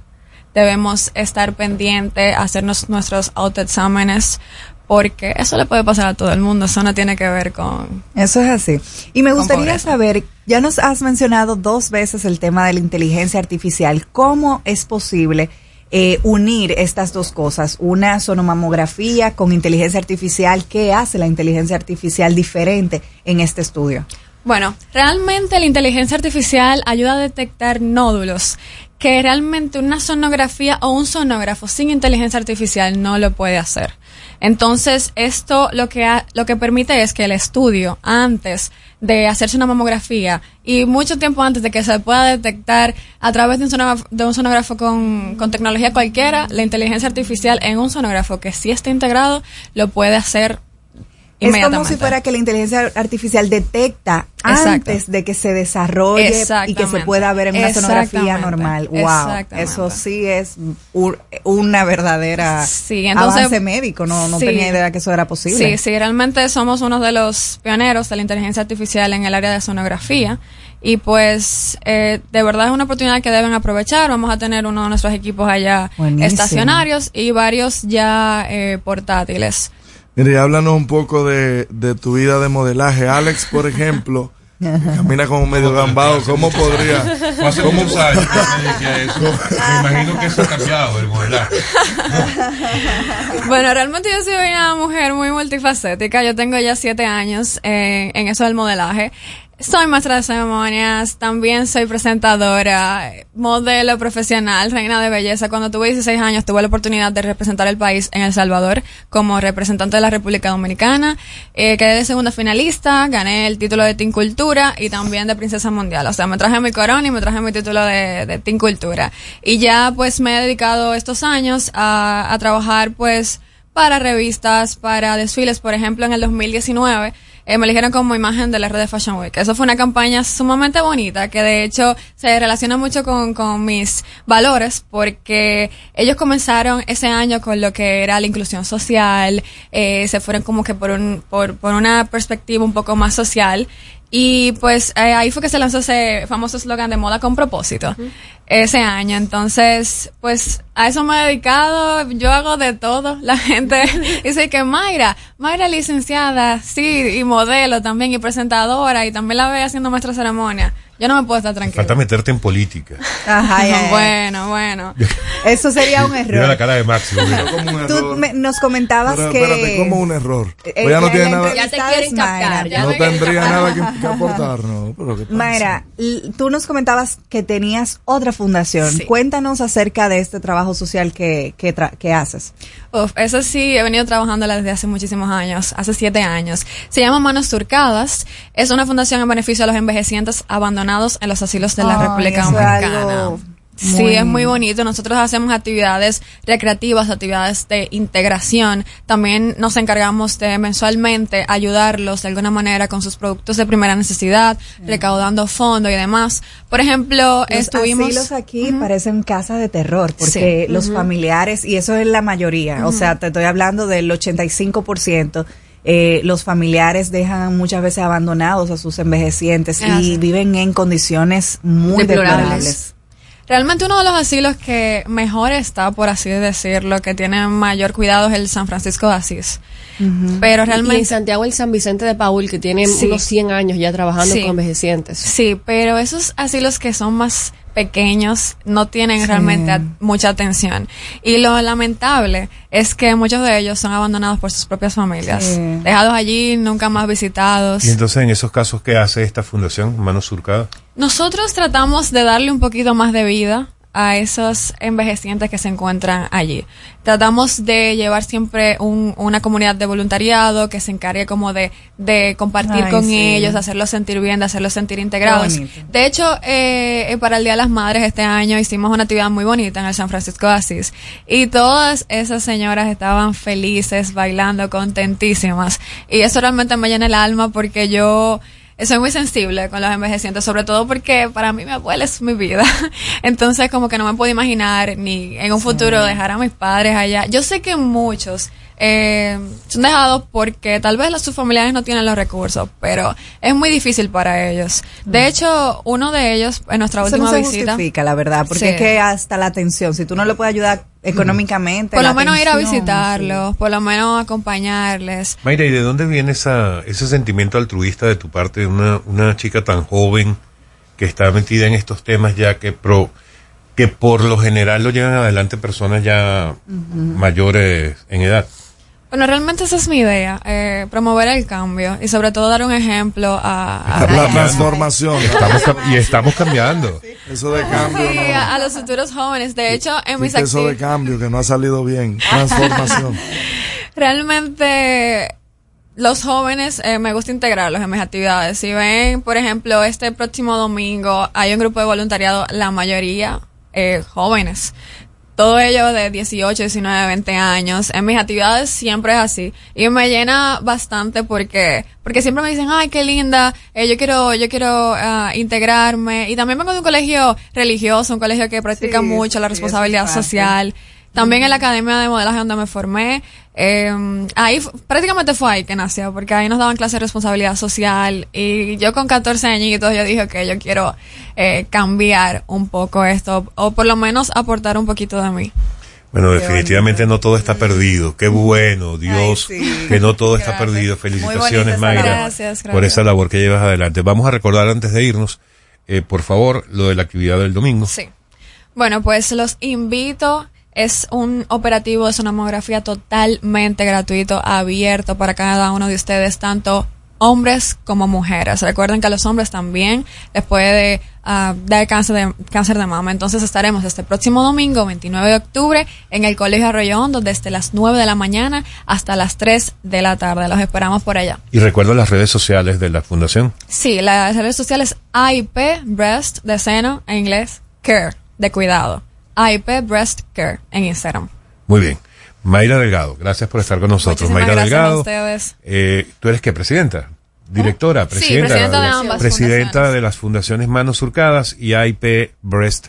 Speaker 12: debemos estar pendiente, hacernos nuestros autoexámenes, porque eso le puede pasar a todo el mundo, eso no tiene que ver con...
Speaker 6: Eso es así. Y me gustaría
Speaker 12: pobreza.
Speaker 6: saber, ya nos has mencionado dos veces el tema de la inteligencia artificial. ¿Cómo es posible eh, unir estas dos cosas? Una sonomamografía con inteligencia artificial. ¿Qué hace la inteligencia artificial diferente en este estudio?
Speaker 12: Bueno, realmente la inteligencia artificial ayuda a detectar nódulos que realmente una sonografía o un sonógrafo sin inteligencia artificial no lo puede hacer. Entonces, esto lo que, ha- lo que permite es que el estudio, antes de hacerse una mamografía y mucho tiempo antes de que se pueda detectar a través de un sonógrafo, de un sonógrafo con, con tecnología cualquiera, la inteligencia artificial en un sonógrafo que sí está integrado lo puede hacer
Speaker 6: Es como si fuera que la inteligencia artificial detecta
Speaker 12: Exacto.
Speaker 6: antes de que se desarrolle y que se pueda ver en una sonografía normal. Wow, eso sí es una verdadera
Speaker 12: Sí, entonces-
Speaker 6: avance médico. No, no
Speaker 12: Sí.
Speaker 6: tenía idea que eso era posible.
Speaker 12: Sí, sí, realmente somos uno de los pioneros de la inteligencia artificial en el área de sonografía. Y pues, eh, de verdad es una oportunidad que deben aprovechar. Vamos a tener uno de nuestros equipos allá
Speaker 5: Buenísimo.
Speaker 12: estacionarios y varios ya eh, portátiles.
Speaker 5: Mire, háblanos un poco de, de tu vida de modelaje. Alex, por ejemplo, camina como medio gambado. ¿Cómo podría?
Speaker 4: Hace
Speaker 5: ¿Cómo
Speaker 4: muchos años que me eso. Me imagino que eso ha cambiado, el modelaje.
Speaker 12: Bueno, realmente yo soy una mujer muy multifacética. Yo tengo ya siete años eh, en eso del modelaje. Soy maestra de ceremonias, también soy presentadora, modelo profesional, reina de belleza. Cuando tuve 16 años tuve la oportunidad de representar el país en El Salvador como representante de la República Dominicana. Eh, quedé de segunda finalista, gané el título de Teen Cultura y también de Princesa Mundial. O sea, me traje mi corona y me traje mi título de, de Teen Cultura. Y ya pues me he dedicado estos años a, a trabajar pues para revistas, para desfiles. Por ejemplo, en el 2019 eh, me eligieron como imagen de la red de Fashion Week. Eso fue una campaña sumamente bonita que de hecho se relaciona mucho con, con mis valores porque ellos comenzaron ese año con lo que era la inclusión social, eh, se fueron como que por, un, por, por una perspectiva un poco más social y pues eh, ahí fue que se lanzó ese famoso eslogan de moda con propósito ese año. Entonces, pues a eso me he dedicado. Yo hago de todo. La gente [LAUGHS] dice que Mayra, Mayra licenciada, sí, y modelo también, y presentadora, y también la ve haciendo maestra de ceremonia. Yo no me puedo estar tranquila.
Speaker 4: Falta meterte en política.
Speaker 6: Ajá, ay.
Speaker 12: bueno, bueno. [LAUGHS]
Speaker 6: Eso sería un
Speaker 4: Mira
Speaker 6: error.
Speaker 4: la cara de Máximo. mira.
Speaker 6: Tú me- nos comentabas
Speaker 5: Pero
Speaker 6: que...
Speaker 5: espérate, ¿cómo un error?
Speaker 6: Eh,
Speaker 5: Pues ya no tiene nada,
Speaker 6: entrevistada es Mayra.
Speaker 5: no tendría nada que, que aportar, no. Pero ¿qué pasa?
Speaker 6: Mayra, tú nos comentabas que tenías otra fundación. Cuéntanos acerca de este trabajo social que, que, tra- que haces.
Speaker 12: Uf, eso sí, he venido trabajando desde hace muchísimos años, hace siete años. Se llama Manos Turcadas. Es una fundación en beneficio a los envejecientes abandonados en los asilos de la
Speaker 6: Ay,
Speaker 12: República Dominicana. Sí, es muy bonito. Nosotros hacemos actividades recreativas, actividades de integración. También nos encargamos de mensualmente ayudarlos de alguna manera con sus productos de primera necesidad, recaudando fondos y demás. Por ejemplo,
Speaker 6: Los
Speaker 12: estuvimos...
Speaker 6: asilos aquí parecen casas de terror porque
Speaker 12: Sí.
Speaker 6: los familiares, y eso es la mayoría, o sea, te estoy hablando del 85%, eh, los familiares dejan muchas veces abandonados a sus envejecientes y viven en condiciones muy
Speaker 12: Deplorables.
Speaker 6: deplorables.
Speaker 12: Realmente uno de los asilos que mejor está, por así decirlo, que tiene mayor cuidado es el San Francisco de Asís. Pero realmente...
Speaker 7: Y en Santiago el San Vicente de Paul, que tiene
Speaker 12: Sí.
Speaker 7: unos 100 años ya trabajando
Speaker 12: Sí.
Speaker 7: con envejecientes.
Speaker 12: Sí, pero esos asilos que son más pequeños no tienen
Speaker 7: Sí.
Speaker 12: realmente mucha atención. Y lo lamentable es que muchos de ellos son abandonados por sus propias familias,
Speaker 4: Sí.
Speaker 12: dejados allí, nunca más visitados.
Speaker 4: Y entonces en esos casos, ¿qué hace esta fundación, Mano Surcada?
Speaker 12: Nosotros tratamos de darle un poquito más de vida a esos envejecientes que se encuentran allí. Tratamos de llevar siempre un- una comunidad de voluntariado que se encargue como de, de compartir
Speaker 6: Ay,
Speaker 12: con
Speaker 6: sí.
Speaker 12: ellos, de hacerlos sentir bien, de hacerlos sentir integrados. De hecho, eh, eh, para el Día de las Madres este año hicimos una actividad muy bonita en el San Francisco de Asís y todas esas señoras estaban felices, bailando, contentísimas. Y eso realmente me llena el alma porque yo soy muy sensible con los envejecientes, sobre todo porque para mí mi abuela es mi vida. [LAUGHS] Entonces como que no me puedo imaginar ni en un futuro dejar a mis padres allá. Yo sé que muchos eh, son dejados porque tal vez los, sus familiares no tienen los recursos, pero es muy difícil para ellos. De hecho, uno de ellos en nuestra
Speaker 6: Eso
Speaker 12: última
Speaker 6: no se
Speaker 12: visita...
Speaker 6: justifica, la verdad, porque
Speaker 12: Sí.
Speaker 6: es que hasta la atención, si tú no le puedes ayudar económicamente.
Speaker 12: Por lo menos ir a visitarlos, por lo menos acompañarles.
Speaker 4: Mayra, ¿y de dónde viene esa, ese sentimiento altruista de tu parte de una, una chica tan joven que está metida en estos temas ya que pro, que por lo general lo llevan adelante personas ya mayores en edad?
Speaker 12: Bueno, realmente esa es mi idea, eh, promover el cambio y sobre todo dar un ejemplo a, a-
Speaker 5: La
Speaker 12: a-
Speaker 5: transformación.
Speaker 4: Estamos y estamos cambiando.
Speaker 5: Eso de cambio.
Speaker 12: Sí,
Speaker 5: no.
Speaker 12: a, a los futuros jóvenes. De hecho, en
Speaker 5: Sí,
Speaker 12: mis
Speaker 5: que eso de cambio que no ha salido bien. Transformación. [LAUGHS]
Speaker 12: realmente los jóvenes eh, me gusta integrarlos en mis actividades. Si ven, por ejemplo, este próximo domingo hay un grupo de voluntariado, la mayoría eh, jóvenes. Todo ello de 18, 19, 20 años. En mis actividades siempre es así. Y me llena bastante porque, porque siempre me dicen, ay, qué linda, eh, yo quiero, yo quiero ah, integrarme. Y también vengo de un colegio religioso, un colegio que practica
Speaker 6: Sí,
Speaker 12: mucho la responsabilidad social. También en la academia de modelaje donde me formé, eh, ahí prácticamente fue ahí que nació, porque ahí nos daban clases de responsabilidad social y yo con 14 añitos yo dije que yo quiero eh, cambiar un poco esto o por lo menos aportar un poquito de mí.
Speaker 4: Bueno, definitivamente no todo está perdido. Qué bueno, Dios,
Speaker 12: sí.
Speaker 4: que no todo está
Speaker 12: Gracias.
Speaker 4: perdido. Felicitaciones, Mayra,
Speaker 12: labor. Gracias,
Speaker 4: por
Speaker 12: gracias.
Speaker 4: esa labor que llevas adelante. Vamos a recordar antes de irnos, eh, por favor, lo de la actividad del domingo.
Speaker 12: Sí. Bueno, pues los invito. Es un operativo de sonamografía totalmente gratuito, abierto para cada uno de ustedes, tanto hombres como mujeres. Recuerden que a los hombres también les puede ah, dar cáncer de, cáncer de mama. Entonces estaremos este próximo domingo, 29 de octubre, en el Colegio Arroyo Hondo, desde las 9 de la mañana hasta las 3 de la tarde. Los esperamos por allá.
Speaker 4: Y recuerda las redes sociales de la fundación.
Speaker 12: Sí, las redes sociales AIP, Breast, de seno, en inglés, Care, de cuidado. AIP Breast Care, en Instagram.
Speaker 4: Muy bien. Mayra Delgado, gracias por estar con nosotros.
Speaker 12: Muchísimas
Speaker 4: Mayra
Speaker 12: gracias a
Speaker 4: Delgado,
Speaker 12: ustedes.
Speaker 4: eh, ¿tú eres qué? ¿Presidenta? ¿Directora?
Speaker 12: Sí,
Speaker 4: Presidenta,
Speaker 12: presidenta de ambas
Speaker 4: presidenta de las fundaciones Manos Surcadas y IP Breast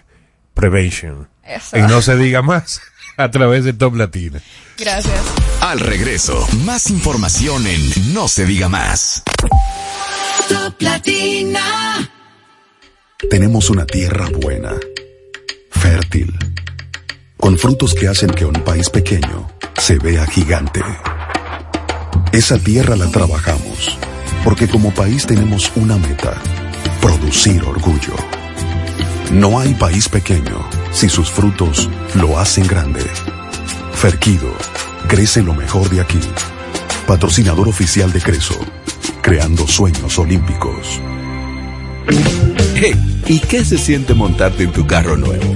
Speaker 4: Prevention.
Speaker 12: Eso.
Speaker 4: Y no se diga más [LAUGHS] a través de Top Latina.
Speaker 12: Gracias.
Speaker 1: Al regreso, más información en No se diga más.
Speaker 9: Top Latina.
Speaker 13: Tenemos una tierra buena, fértil, con frutos que hacen que un país pequeño se vea gigante. Esa tierra la trabajamos, porque como país tenemos una meta, producir orgullo. No hay país pequeño si sus frutos lo hacen grande. Ferquido, crece lo mejor de aquí. Patrocinador oficial de Creso, creando sueños olímpicos.
Speaker 10: Hey, ¿y qué se siente montarte en tu carro nuevo?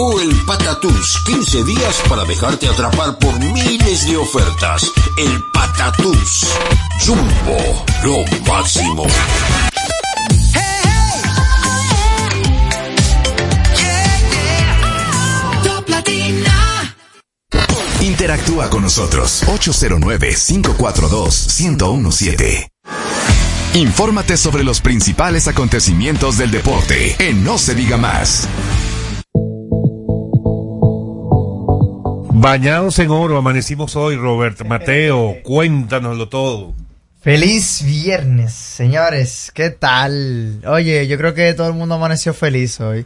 Speaker 14: El
Speaker 15: Patatús, 15 días para dejarte atrapar por miles de ofertas. El Patatús. Jumbo, lo máximo.
Speaker 1: Interactúa con nosotros 809-542-1017. Infórmate sobre los principales acontecimientos del deporte en No se diga más.
Speaker 4: Bañados en oro, amanecimos hoy, Robert Mateo, cuéntanoslo todo.
Speaker 16: Feliz viernes, señores. ¿Qué tal? Oye, yo creo que todo el mundo amaneció feliz hoy.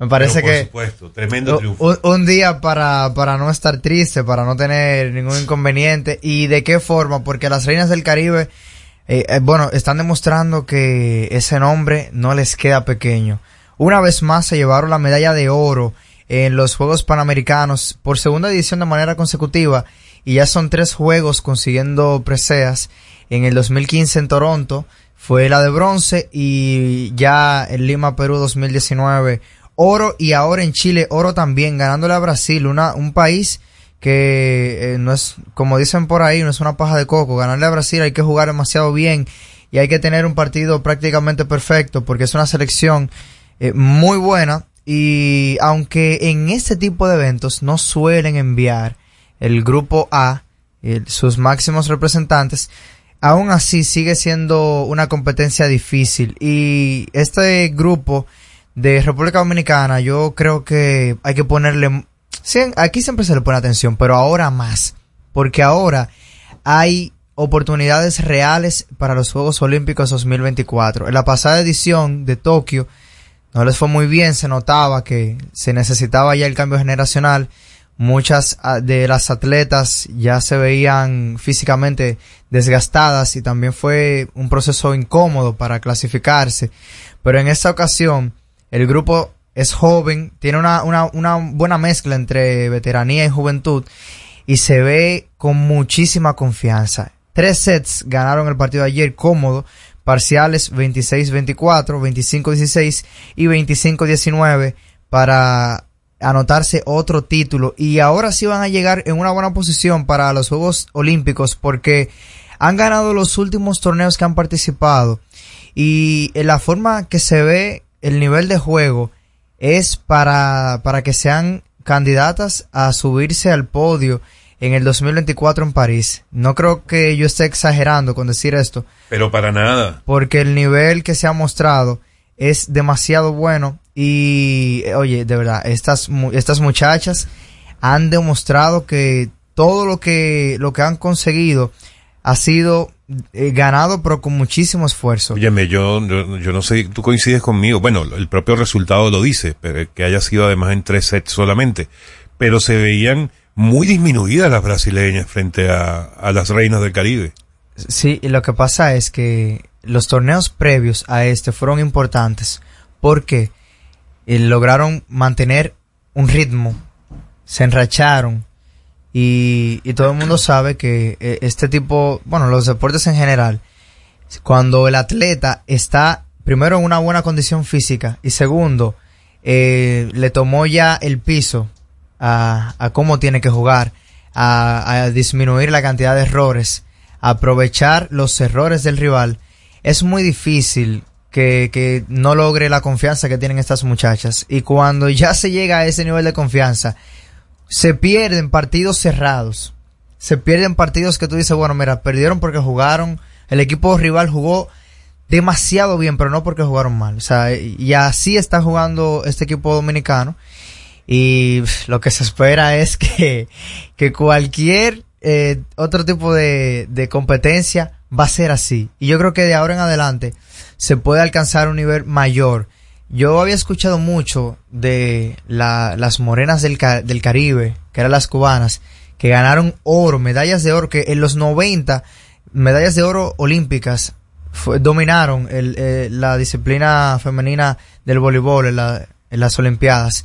Speaker 16: Me parece
Speaker 4: Pero, por
Speaker 16: que
Speaker 4: supuesto, tremendo
Speaker 16: un,
Speaker 4: triunfo.
Speaker 16: un- un día para, para no estar triste, para no tener ningún inconveniente. ¿Y de qué forma? Porque las reinas del Caribe, eh, eh, bueno, están demostrando que ese nombre no les queda pequeño. Una vez más se llevaron la medalla de oro en los Juegos Panamericanos por segunda edición de manera consecutiva y ya son tres juegos consiguiendo preseas. En el 2015 en Toronto fue la de bronce y ya en Lima, Perú 2019 oro y ahora en Chile oro también ganándole a Brasil, una, un país que eh, no es, como dicen por ahí, no es una paja de coco. Ganarle a Brasil hay que jugar demasiado bien y hay que tener un partido prácticamente perfecto porque es una selección eh, muy buena y aunque en este tipo de eventos no suelen enviar el grupo A, sus máximos representantes, aún así sigue siendo una competencia difícil. Y este grupo de República Dominicana yo creo que hay que ponerle sí, aquí siempre se le pone atención pero ahora más porque ahora hay oportunidades reales para los Juegos Olímpicos 2024 en la pasada edición de Tokio no les fue muy bien, se notaba que se necesitaba ya el cambio generacional. Muchas ah, de las atletas ya se veían físicamente desgastadas y también fue un proceso incómodo para clasificarse. Pero en esta ocasión el grupo es joven, tiene una, buena mezcla entre veteranía y juventud y se ve con muchísima confianza. Tres sets ganaron el partido ayer cómodo, parciales 26-24, 25-16 y 25-19 para anotarse otro título. Y ahora sí van a llegar en una buena posición para los Juegos Olímpicos porque han ganado los últimos torneos que han participado. Y en la forma que se ve el nivel de juego es para, para que sean candidatas a subirse al podio en el 2024 en París. No creo que yo esté exagerando con decir esto,
Speaker 4: Pero para nada.
Speaker 16: porque el nivel que se ha mostrado es demasiado bueno y oye, de verdad, estas estas muchachas han demostrado que todo lo que lo que han conseguido ha sido eh, ganado pero con muchísimo esfuerzo.
Speaker 4: Óyeme, yo, yo, yo no sé, tú coincides conmigo. Bueno, el propio resultado lo dice, pero que haya sido además en tres sets solamente. Pero se veían muy disminuidas las brasileñas frente a, a las reinas del Caribe.
Speaker 16: Sí, y lo que pasa es que los torneos previos a este fueron importantes porque eh, lograron mantener un ritmo, se enracharon y, y todo el mundo sabe que eh, este tipo, bueno, los deportes en general, cuando el atleta está primero en una buena condición física y segundo, eh, le tomó ya el piso a, cómo tiene que jugar, a, disminuir la cantidad de errores, aprovechar los errores del rival, es muy difícil que, que no logre la confianza que tienen estas muchachas. Y cuando ya se llega a ese nivel de confianza, se pierden partidos cerrados. Se pierden partidos que tú dices, bueno, mira, perdieron porque jugaron, el equipo rival jugó demasiado bien, pero no porque jugaron mal. O sea, y así está jugando este equipo dominicano. Y lo que se espera es que, [LAUGHS] que cualquier eh, otro tipo de, de competencia va a ser así. Y yo creo que de ahora en adelante se puede alcanzar un nivel mayor. Yo había escuchado mucho de la- las morenas del, del Caribe, que eran las cubanas, que ganaron oro, medallas de oro, que en los 90, medallas de oro olímpicas, dominaron el, eh, la disciplina femenina del voleibol en, la- en las Olimpiadas.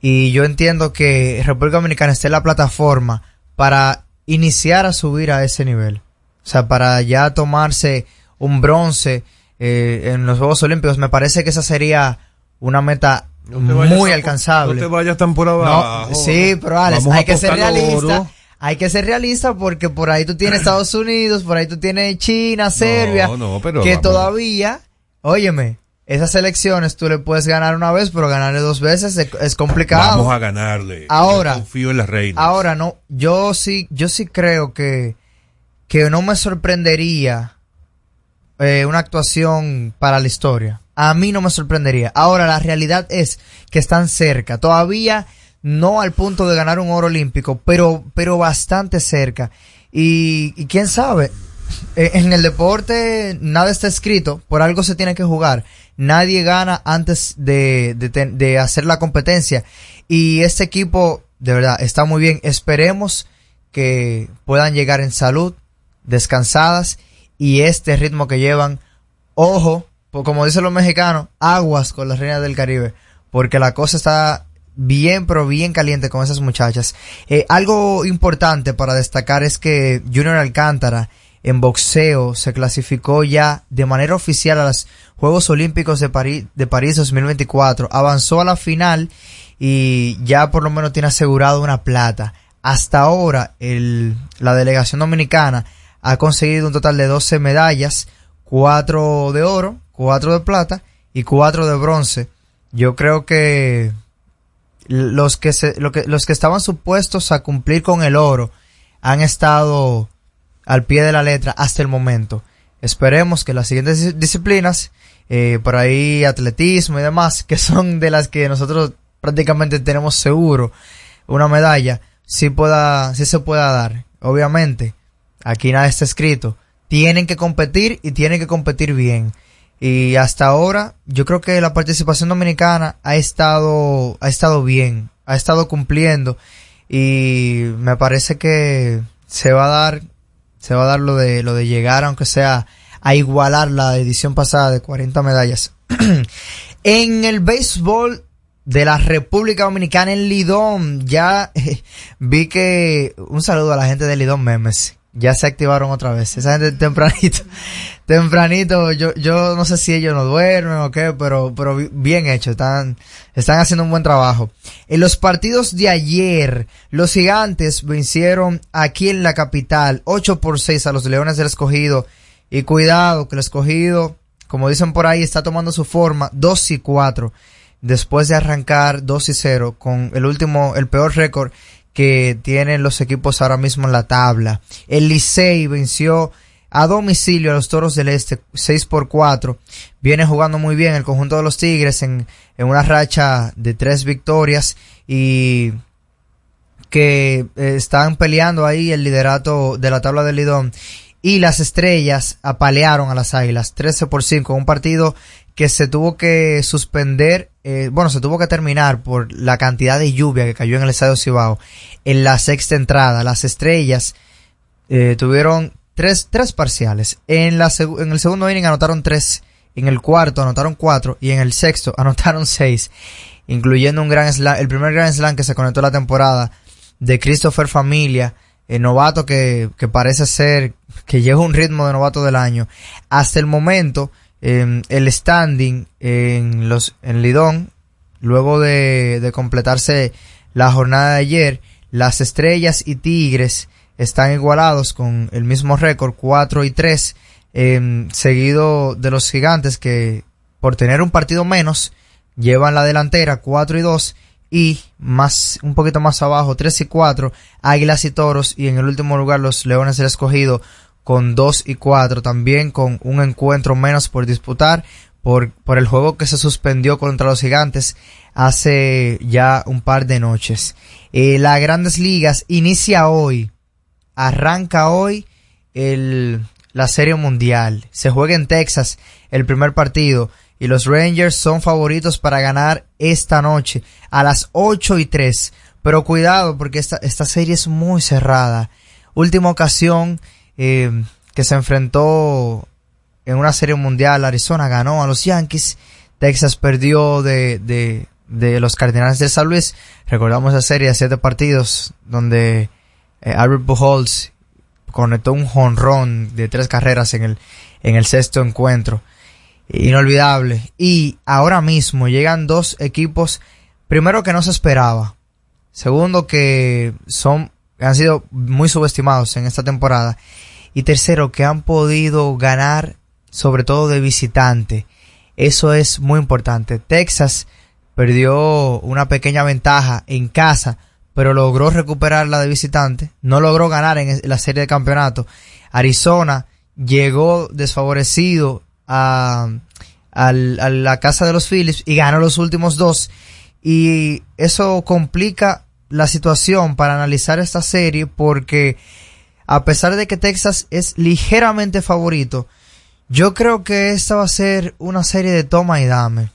Speaker 16: Y yo entiendo que República Dominicana esté en la plataforma para iniciar a subir a ese nivel. O sea, para ya tomarse un bronce eh, en los Juegos Olímpicos, me parece que esa sería una meta muy alcanzable.
Speaker 4: no te vayas tan por abajo.
Speaker 16: No, sí, pero Alex,
Speaker 4: Vamos
Speaker 16: hay que ser realista.
Speaker 4: oro.
Speaker 16: Hay que ser realista porque por ahí tú tienes Estados Unidos, por ahí tú tienes China, Serbia,
Speaker 4: no, pero
Speaker 16: que
Speaker 4: vamos.
Speaker 16: todavía, óyeme, esas elecciones tú le puedes ganar una vez, pero ganarle dos veces es, es complicado.
Speaker 4: Vamos a ganarle.
Speaker 16: Ahora-
Speaker 4: Yo confío en la reina.
Speaker 16: Ahora no, yo sí, yo sí creo que, que no me sorprendería eh, una actuación para la historia. A mí no me sorprendería. Ahora la realidad es que están cerca. Todavía no al punto de ganar un oro olímpico, pero, pero bastante cerca. Y, y quién sabe, en el deporte nada está escrito, por algo se tiene que jugar. Nadie gana antes de, de, de hacer la competencia. Y este equipo, de verdad, está muy bien. Esperemos que puedan llegar en salud, descansadas, y este ritmo que llevan, ojo, pues como dicen los mexicanos, aguas con las reinas del Caribe, porque la cosa está bien, pero bien caliente con esas muchachas. Eh, algo importante para destacar es que Junior Alcántara en boxeo se clasificó ya de manera oficial a los Juegos Olímpicos de París, de París 2024. Avanzó a la final y ya por lo menos tiene asegurado una plata. Hasta ahora el, la delegación dominicana ha conseguido un total de 12 medallas, 4 de oro, 4 de plata y 4 de bronce. Yo creo que los que, se, lo que, los que estaban supuestos a cumplir con el oro han estado al pie de la letra hasta el momento. Esperemos que las siguientes dis- disciplinas, eh, por ahí atletismo y demás, [LAUGHS] que son de las que nosotros prácticamente tenemos seguro una medalla, sí pueda, sí se pueda dar. Obviamente, aquí nada está escrito. Tienen que competir y tienen que competir bien. Y hasta ahora, yo creo que la participación dominicana ha estado, ha estado bien, ha estado cumpliendo. Y me parece que se va a dar, se va a dar lo de, lo de llegar, aunque sea a igualar la edición pasada de 40 medallas. [CLEARS THROAT] en el béisbol de la República Dominicana en Lidón, ya [LAUGHS] vi que, un saludo a la gente de Lidón Memes, ya se activaron otra vez. Esa gente tempranito, tempranito, yo, yo no sé si ellos no duermen o qué, pero, pero bi- bien hecho, están, están haciendo un buen trabajo. En los partidos de ayer, los gigantes vencieron aquí en la capital 8 por 6 a los Leones del Escogido. Y cuidado, que el Escogido, como dicen por ahí, está tomando su forma 2 y 4 después de arrancar 2 y 0 con el último, el peor récord que tienen los equipos ahora mismo en la tabla. El Licey venció a domicilio a los Toros del Este 6 por 4. Viene jugando muy bien el conjunto de los Tigres en, en una racha de tres victorias y que eh, están peleando ahí el liderato de la tabla del Lidón. Y las estrellas apalearon a las águilas 13 por 5. Un partido que se tuvo que suspender, eh, bueno, se tuvo que terminar por la cantidad de lluvia que cayó en el estadio Cibao en la sexta entrada. Las estrellas eh, tuvieron tres, tres parciales. En, la, en el segundo inning anotaron tres, en el cuarto anotaron cuatro y en el sexto [LAUGHS] anotaron seis, incluyendo un gran slam, el primer gran slam que se conectó la temporada de Christopher Familia, el novato que, que parece ser que lleva un ritmo de novato del año. Hasta el momento, eh, el standing en los en Lidón, luego de, de completarse la jornada de ayer, las estrellas y tigres están igualados con el mismo récord, 4 y 3, eh, seguido de los gigantes que por tener un partido menos llevan la delantera 4 y 2 y más un poquito más abajo 3 y 4 Águilas y Toros y en el último lugar los Leones del Escogido con 2 y 4 también con un encuentro menos por disputar por, por el juego que se suspendió contra los gigantes hace ya un par de noches. Eh, la Grandes Ligas inicia hoy, arranca hoy el, la Serie Mundial. Se juega en Texas el primer partido y los Rangers son favoritos para ganar esta noche a las 8 y 3. Pero cuidado porque esta, esta serie es muy cerrada. Última ocasión eh, que se enfrentó en una serie mundial, Arizona ganó a los Yankees, Texas perdió de, de, de los Cardinales de San Luis. Recordamos esa serie de siete partidos donde eh, Albert Pujols conectó un jonrón de tres carreras en el, en el sexto encuentro. Inolvidable. Y ahora mismo llegan dos equipos, primero que no se esperaba, segundo que son, han sido muy subestimados en esta temporada, y tercero que han podido ganar sobre todo de visitante. Eso es muy importante. Texas perdió una pequeña ventaja en casa, pero logró recuperar la de visitante. No logró ganar en la serie de campeonato. Arizona llegó desfavorecido a, a la casa de los Phillips y ganó los últimos dos. Y eso complica la situación para analizar esta serie porque a pesar de que Texas es ligeramente favorito, yo creo que esta va a ser una serie de toma y dame.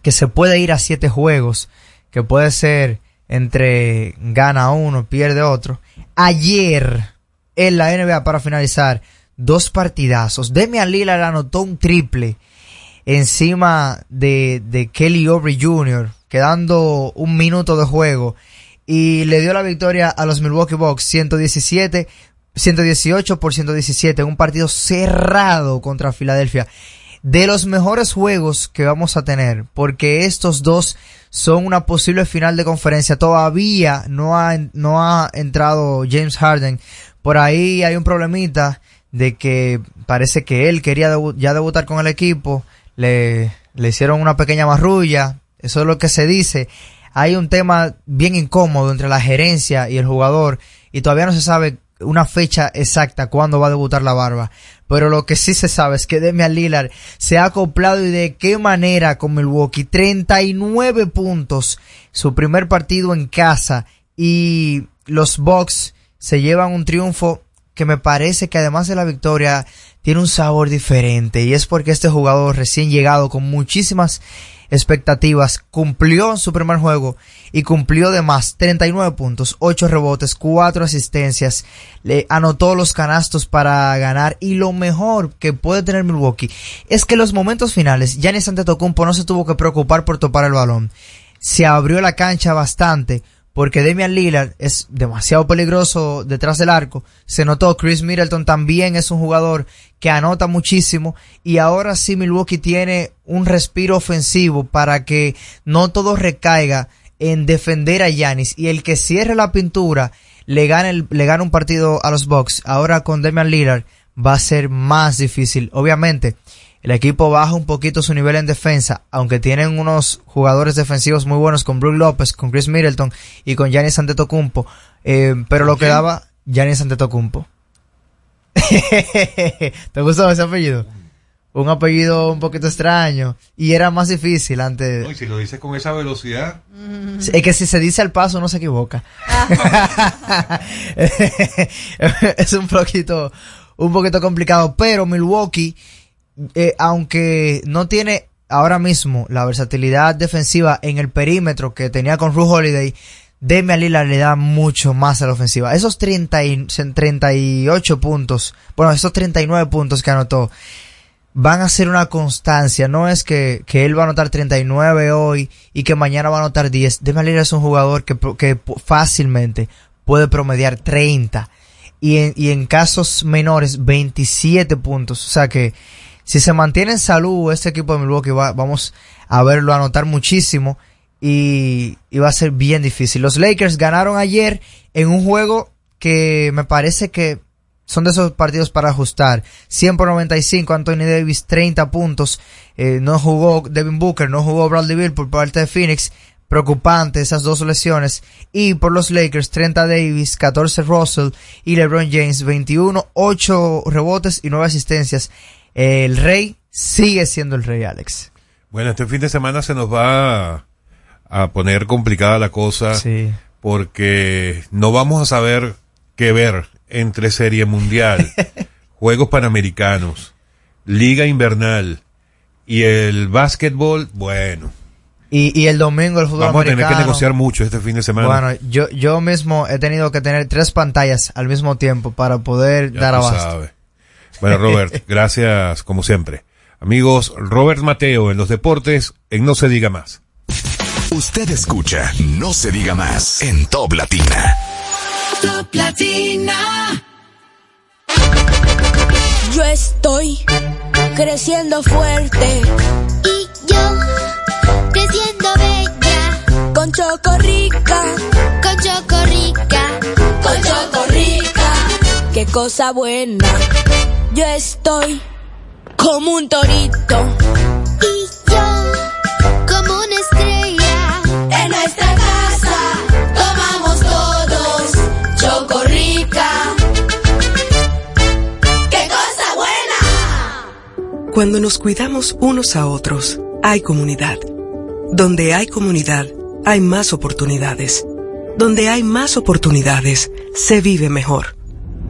Speaker 16: Que se puede ir a siete juegos. Que puede ser entre gana uno, pierde otro. Ayer, en la NBA, para finalizar, dos partidazos. Demian Lillard anotó un triple encima de, de Kelly Oubre Jr., quedando un minuto de juego. Y le dio la victoria a los Milwaukee Bucks 117 118 por 117, un partido cerrado contra Filadelfia. De los mejores juegos que vamos a tener, porque estos dos son una posible final de conferencia. Todavía no ha, no ha entrado James Harden. Por ahí hay un problemita de que parece que él quería ya debutar con el equipo. Le, le hicieron una pequeña marrulla. Eso es lo que se dice. Hay un tema bien incómodo entre la gerencia y el jugador y todavía no se sabe una fecha exacta cuándo va a debutar la barba. Pero lo que sí se sabe es que Demian Lillard se ha acoplado y de qué manera con Milwaukee. 39 puntos. Su primer partido en casa. Y los Bucks se llevan un triunfo que me parece que además de la victoria tiene un sabor diferente. Y es porque este jugador recién llegado con muchísimas expectativas cumplió su primer juego y cumplió de más 39 puntos, 8 rebotes, 4 asistencias, le anotó los canastos para ganar y lo mejor que puede tener Milwaukee es que en los momentos finales Giannis Antetokounmpo no se tuvo que preocupar por topar el balón. Se abrió la cancha bastante porque Damian Lillard es demasiado peligroso detrás del arco. Se notó Chris Middleton también es un jugador que anota muchísimo y ahora sí Milwaukee tiene un respiro ofensivo para que no todo recaiga en defender a Giannis y el que cierre la pintura le gane, el- le gane un partido a los Bucks. Ahora con Damian Lillard va a ser más difícil. Obviamente, el equipo baja un poquito su nivel en defensa, aunque tienen unos jugadores defensivos muy buenos con Brook López, con Chris Middleton y con Giannis Antetokounmpo, eh, pero lo que daba Giannis Antetokounmpo. [LAUGHS] ¿Te gustó ese apellido? Un apellido un poquito extraño y era más difícil antes.
Speaker 4: No, y si lo dices con esa velocidad,
Speaker 16: Es que si se dice al paso no se equivoca. [LAUGHS] es un poquito, un poquito complicado, pero Milwaukee, eh, aunque no tiene ahora mismo la versatilidad defensiva en el perímetro que tenía con Ru Holiday, Damian Lillard le da mucho más a la ofensiva. Esos 30 y, 38 puntos, bueno, esos 39 puntos que anotó, van a ser una constancia. No es que, que él va a anotar 39 hoy y que mañana va a anotar 10. Damian Lillard es un jugador que, que fácilmente puede promediar 30. Y en, y en casos menores, 27 puntos. O sea que si se mantiene en salud este equipo de Milwaukee, va- vamos a verlo anotar muchísimo. Y, y va a ser bien difícil. Los Lakers ganaron ayer en un juego que me parece que son de esos partidos para ajustar. 100 por 95, Anthony Davis 30 puntos. Eh, no jugó Devin Booker, no jugó Bradley Beal por parte de Phoenix. Preocupante esas dos lesiones. Y por los Lakers 30 Davis, 14 Russell y LeBron James 21, 8 rebotes y 9 asistencias. El rey sigue siendo el rey, Alex.
Speaker 4: Bueno, este fin de semana se nos va a, poner complicada la cosa
Speaker 16: Sí.
Speaker 4: porque no vamos a saber qué ver entre Serie Mundial, [LAUGHS] Juegos Panamericanos, Liga Invernal y el básquetbol, bueno,
Speaker 16: Y, y el domingo el fútbol
Speaker 4: vamos a tener que negociar mucho este fin de semana.
Speaker 16: Bueno, yo, yo mismo he tenido que tener tres pantallas al mismo tiempo para poder
Speaker 4: Ya
Speaker 16: dar abasto.
Speaker 4: sabes. Bueno, Robert, gracias como siempre. Amigos, Robert Mateo en los deportes, en No se diga más.
Speaker 1: Usted escucha No se diga más en Top Latina.
Speaker 9: Top Latina.
Speaker 17: Yo estoy creciendo fuerte. Y yo creciendo bella. Con Chocorrica. Con Chocorrica. Con Chocorrica. Qué cosa buena. Yo estoy como un torito. Y yo como una estrella. En nuestra casa tomamos todos Chocorrica. ¡Qué cosa buena!
Speaker 18: Cuando nos cuidamos unos a otros, hay comunidad. Donde hay comunidad, hay más oportunidades. Donde hay más oportunidades, se vive mejor.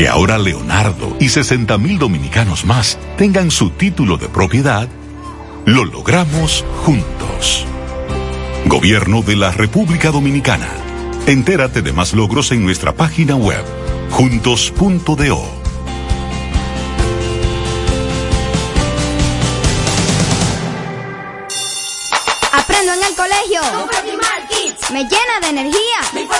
Speaker 8: Que ahora Leonardo y 60 mil dominicanos más tengan su título de propiedad, lo logramos juntos. Gobierno de la República Dominicana. Entérate de más logros en nuestra página web, juntos.do.
Speaker 19: Aprendo en el colegio. Me llena de energía.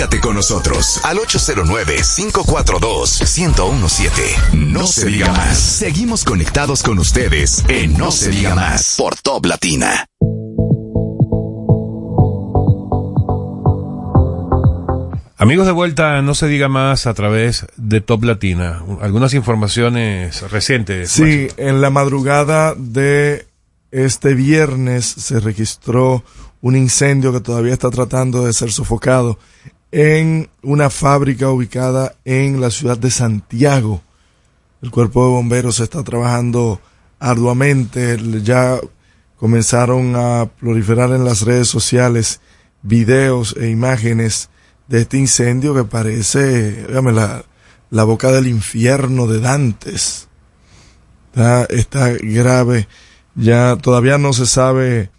Speaker 1: Comunícate con nosotros al 809-542-1017. No se diga más. Seguimos conectados con ustedes en No se diga más por Top Latina.
Speaker 4: Amigos de vuelta, no se diga más a través de Top Latina. Algunas informaciones recientes.
Speaker 5: Sí, en la madrugada de este viernes se registró un incendio que todavía está tratando de ser sofocado en una fábrica ubicada en la ciudad de Santiago. El cuerpo de bomberos está trabajando arduamente. Ya comenzaron a proliferar en las redes sociales videos e imágenes de este incendio que parece, dígame, la, boca del infierno de Dantes. Está, está grave. Ya todavía no se sabe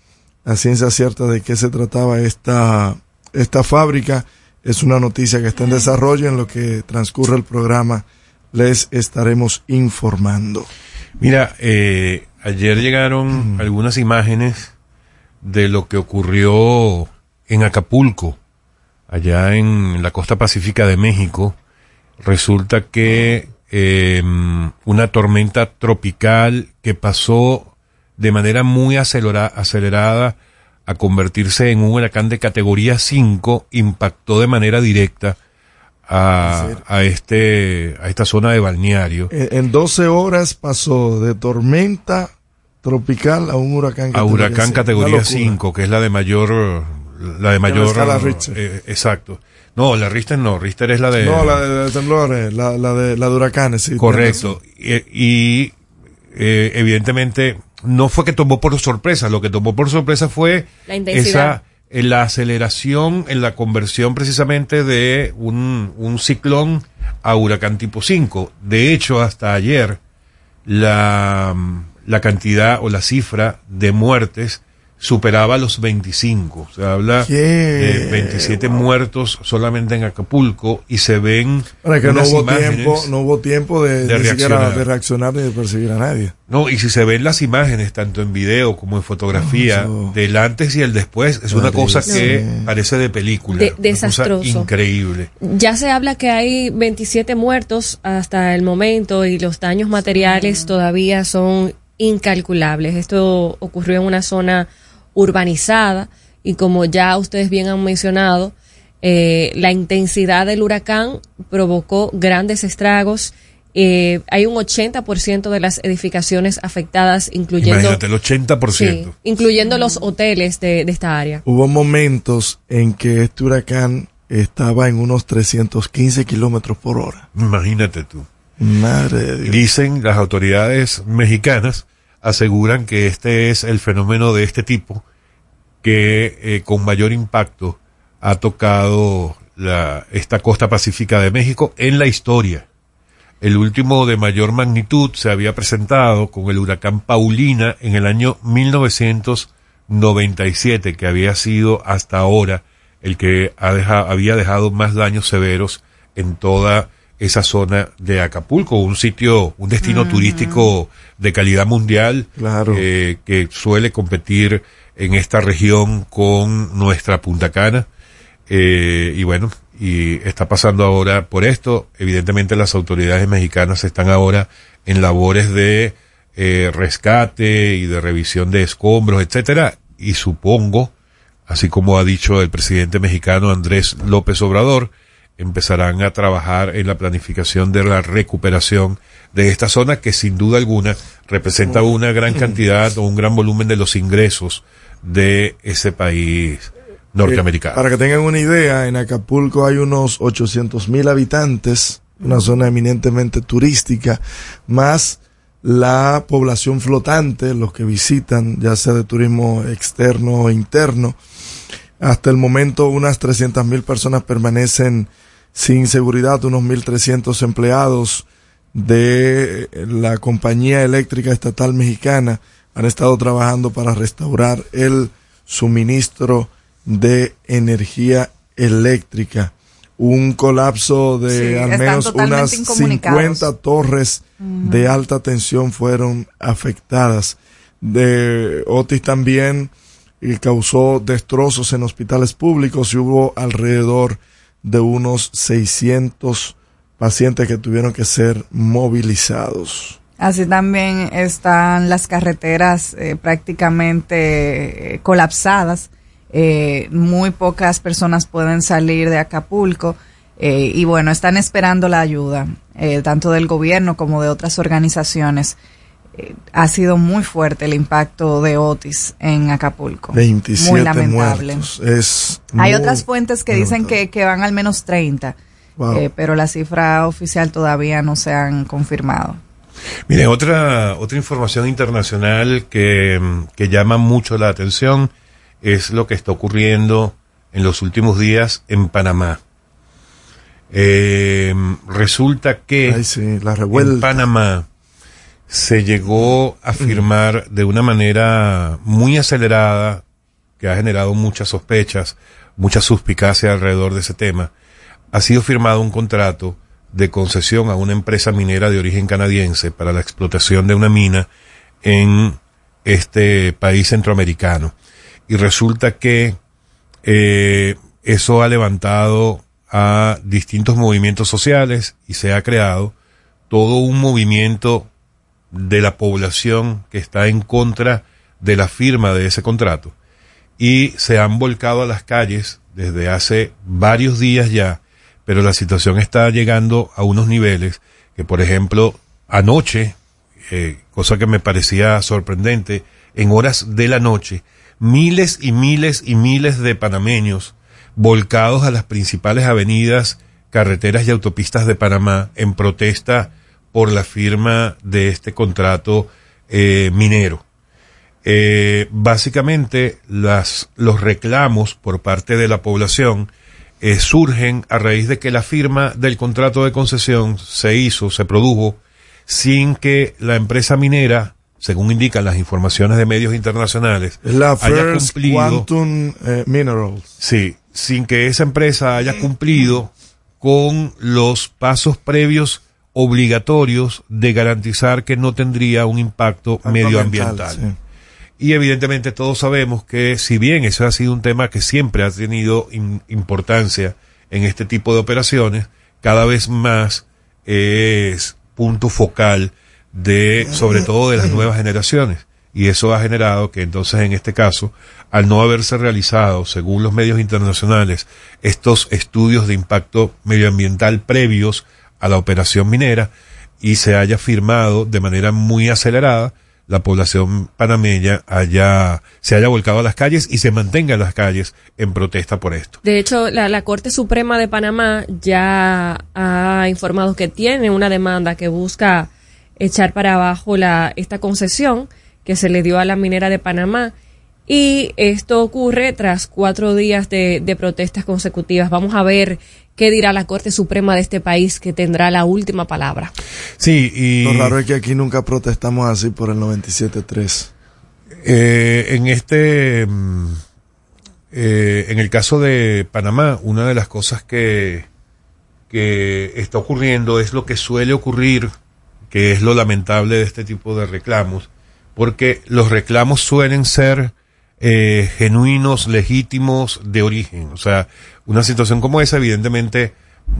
Speaker 5: a ciencia cierta de qué se trataba esta, esta fábrica. Es una noticia que está en desarrollo. En lo que transcurre el programa les estaremos informando.
Speaker 4: Mira, eh, ayer llegaron algunas imágenes de lo que ocurrió en Acapulco, allá en la costa pacífica de México. Resulta que eh, una tormenta tropical que pasó de manera muy acelera- acelerada a convertirse en un huracán de categoría 5 impactó de manera directa a, a este a esta zona de balneario
Speaker 5: En, en 12 horas pasó de tormenta tropical a un huracán
Speaker 4: a huracán categoría
Speaker 5: locura.
Speaker 4: 5 que es la de mayor la de mayor
Speaker 5: Richter.
Speaker 4: eh, exacto no la Richter no Richter es la de
Speaker 5: No, la de, de temblores, la, la de, la de huracanes, sí.
Speaker 4: correcto y, y, eh, evidentemente no fue que tomó por sorpresa lo que tomó por sorpresa fue
Speaker 7: La
Speaker 4: esa eh, la aceleración en la conversión precisamente de un, un ciclón a huracán tipo 5 de hecho hasta ayer la, la cantidad o la cifra de muertes superaba los 25. Se habla
Speaker 5: ¿Qué?
Speaker 4: de 27 muertos solamente en Acapulco y se ven
Speaker 5: Para que no hubo tiempo, no hubo tiempo de,
Speaker 4: de
Speaker 5: ni siquiera
Speaker 4: reaccionar.
Speaker 5: de reaccionar ni de perseguir a nadie.
Speaker 4: No, y si se ven las imágenes, tanto en video como en fotografía, del antes y el después, es una cosa que parece de película.
Speaker 7: De-
Speaker 4: una cosa
Speaker 7: desastroso.
Speaker 4: increíble.
Speaker 7: Ya se habla que hay 27 muertos hasta el momento y los daños materiales todavía son incalculables. Esto ocurrió en una zona urbanizada y como ya ustedes bien han mencionado, eh, la intensidad del huracán provocó grandes estragos. Eh, hay un 80% de las edificaciones afectadas, incluyendo,
Speaker 4: Imagínate, el 80%.
Speaker 7: Sí, incluyendo los hoteles de, de esta área.
Speaker 5: Hubo momentos en que este huracán estaba en unos 315 kilómetros por hora.
Speaker 4: Imagínate tú.
Speaker 5: Madre de Dios.
Speaker 4: Dicen las autoridades mexicanas, aseguran que este es el fenómeno de este tipo que eh, con mayor impacto ha tocado la, esta costa pacífica de México en la historia. El último de mayor magnitud se había presentado con el huracán Paulina en el año 1997, que había sido hasta ahora el que había dejado más daños severos en toda esa zona de Acapulco, un sitio, un destino turístico de calidad mundial, eh, que suele competir en esta región con nuestra Punta Cana. Eh, y bueno, y está pasando ahora por esto. Evidentemente las autoridades mexicanas están ahora en labores de eh, rescate y de revisión de escombros, etcétera. Y supongo, así como ha dicho el presidente mexicano Andrés López Obrador, empezarán a trabajar en la planificación de la recuperación de esta zona que sin duda alguna representa una gran cantidad o un gran volumen de los ingresos de ese país norteamericano.
Speaker 5: Eh, para que tengan una idea, en Acapulco hay unos 800 mil habitantes, una zona eminentemente turística, más la población flotante, los que visitan, ya sea de turismo externo o interno. Hasta el momento unas 300 mil personas permanecen sin seguridad, unos 1.300 empleados de la compañía eléctrica estatal mexicana han estado trabajando para restaurar el suministro de energía eléctrica. Un colapso de
Speaker 6: Sí,
Speaker 5: al menos unas
Speaker 6: incomunicados.
Speaker 5: 50 torres de alta tensión fueron afectadas. De Otis también eh, causó destrozos en hospitales públicos y hubo alrededor de unos 600 pacientes que tuvieron que ser movilizados.
Speaker 6: Así también están las carreteras eh, prácticamente eh, colapsadas. Eh, muy pocas personas pueden salir de Acapulco. y bueno, están esperando la ayuda, tanto del gobierno como de otras organizaciones. Ha sido muy fuerte el impacto de Otis en Acapulco.
Speaker 5: 27
Speaker 6: muy lamentable.
Speaker 5: muertos. Es
Speaker 6: Hay
Speaker 5: muy
Speaker 6: otras fuentes que dicen que, que van al menos 30,
Speaker 5: Wow.
Speaker 6: eh, pero la cifra oficial todavía no se han confirmado.
Speaker 4: Mire, otra, otra información internacional que, que llama mucho la atención es lo que está ocurriendo en los últimos días en Panamá. Eh, resulta que
Speaker 5: Ay, sí, la revuelta.
Speaker 4: en Panamá se llegó a firmar de una manera muy acelerada, que ha generado muchas sospechas, mucha suspicacia alrededor de ese tema, ha sido firmado un contrato de concesión a una empresa minera de origen canadiense para la explotación de una mina en este país centroamericano. Y resulta que eh, eso ha levantado a distintos movimientos sociales y se ha creado todo un movimiento de la población que está en contra de la firma de ese contrato. Y se han volcado a las calles desde hace varios días ya, pero la situación está llegando a unos niveles que, por ejemplo, anoche, eh, cosa que me parecía sorprendente, en horas de la noche, miles y miles y miles de panameños volcados a las principales avenidas, carreteras y autopistas de Panamá en protesta por la firma de este contrato eh, minero. Eh, básicamente, las, los reclamos por parte de la población eh, surgen a raíz de que la firma del contrato de concesión se hizo, se produjo, sin que la empresa minera según indican las informaciones de medios internacionales,
Speaker 5: Es la
Speaker 4: haya
Speaker 5: First
Speaker 4: cumplido,
Speaker 5: Quantum eh, Minerals.
Speaker 4: sí, sin que esa empresa haya cumplido con los pasos previos obligatorios de garantizar que no tendría un impacto medioambiental.
Speaker 5: sí.
Speaker 4: Y evidentemente todos sabemos que si bien eso ha sido un tema que siempre ha tenido in- importancia en este tipo de operaciones, cada vez más es punto focal de, sobre todo de las nuevas generaciones. Y eso ha generado que entonces en este caso, al no haberse realizado, según los medios internacionales, estos estudios de impacto medioambiental previos a la operación minera y se haya firmado de manera muy acelerada, la población panameña haya, se haya volcado a las calles y se mantenga en las calles en protesta por esto.
Speaker 7: De hecho, la, la Corte Suprema de Panamá ya ha informado que tiene una demanda que busca echar para abajo la, esta concesión que se le dio a la minera de Panamá. Y esto ocurre tras cuatro días de, de protestas consecutivas. Vamos a ver qué dirá la Corte Suprema de este país que tendrá la última palabra.
Speaker 4: Sí, y
Speaker 5: Lo raro es que aquí nunca protestamos así por el 97.3.
Speaker 4: Eh, en este, mm, eh, en el caso de Panamá, una de las cosas que, que está ocurriendo es lo que suele ocurrir, que es lo lamentable de este tipo de reclamos, porque los reclamos suelen ser eh, genuinos, legítimos, de origen. O sea, una situación como esa, evidentemente,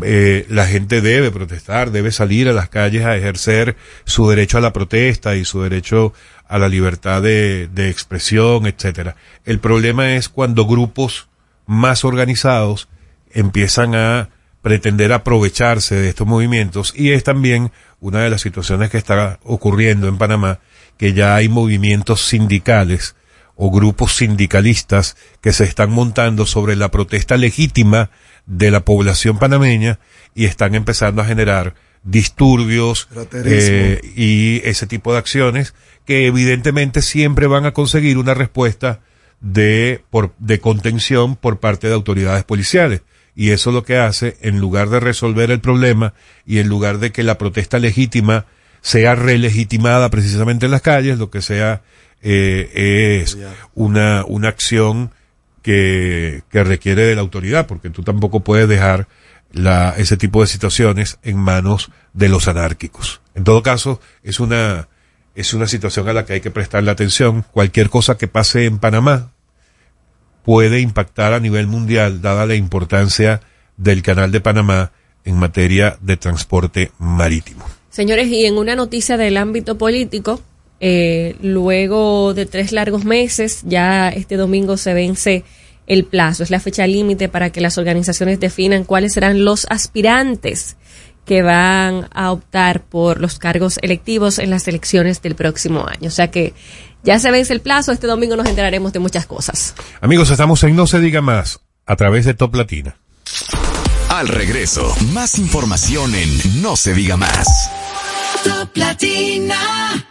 Speaker 4: eh, la gente debe protestar, debe salir a las calles a ejercer su derecho a la protesta y su derecho a la libertad de, de expresión, etcétera. El problema es cuando grupos más organizados empiezan a pretender aprovecharse de estos movimientos y es también una de las situaciones que está ocurriendo en Panamá, que ya hay movimientos sindicales o grupos sindicalistas que se están montando sobre la protesta legítima de la población panameña y están empezando a generar disturbios eh, y ese tipo de acciones que evidentemente siempre van a conseguir una respuesta de, por, de contención por parte de autoridades policiales. Y eso lo que hace, en lugar de resolver el problema y en lugar de que la protesta legítima sea relegitimada precisamente en las calles, lo que sea eh, es una, una acción que, que requiere de la autoridad, porque tú tampoco puedes dejar la, ese tipo de situaciones en manos de los anárquicos. En todo caso, es una, es una situación a la que hay que prestarle atención. Cualquier cosa que pase en Panamá puede impactar a nivel mundial, dada la importancia del canal de Panamá en materia de transporte marítimo.
Speaker 7: Señores, y en una noticia del ámbito político, eh, luego de tres largos meses, ya este domingo se vence el plazo, es la fecha límite para que las organizaciones definan cuáles serán los aspirantes que van a optar por los cargos electivos en las elecciones del próximo año. O sea que ya se vence el plazo, este domingo nos enteraremos de muchas cosas.
Speaker 4: Amigos, estamos en No se diga más, a través de Top Latina.
Speaker 1: Al regreso, más información en No se diga más.
Speaker 9: Top Latina.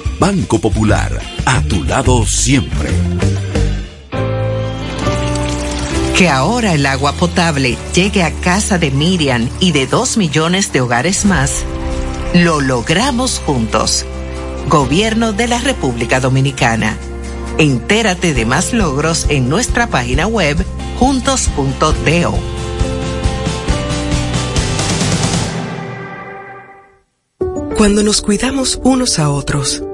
Speaker 10: Banco Popular, a tu lado siempre.
Speaker 20: Que ahora el agua potable llegue a casa de Miriam y de dos millones de hogares más, lo logramos juntos. Gobierno de la República Dominicana. Entérate de más logros en nuestra página web juntos.do.
Speaker 18: Cuando nos cuidamos unos a otros,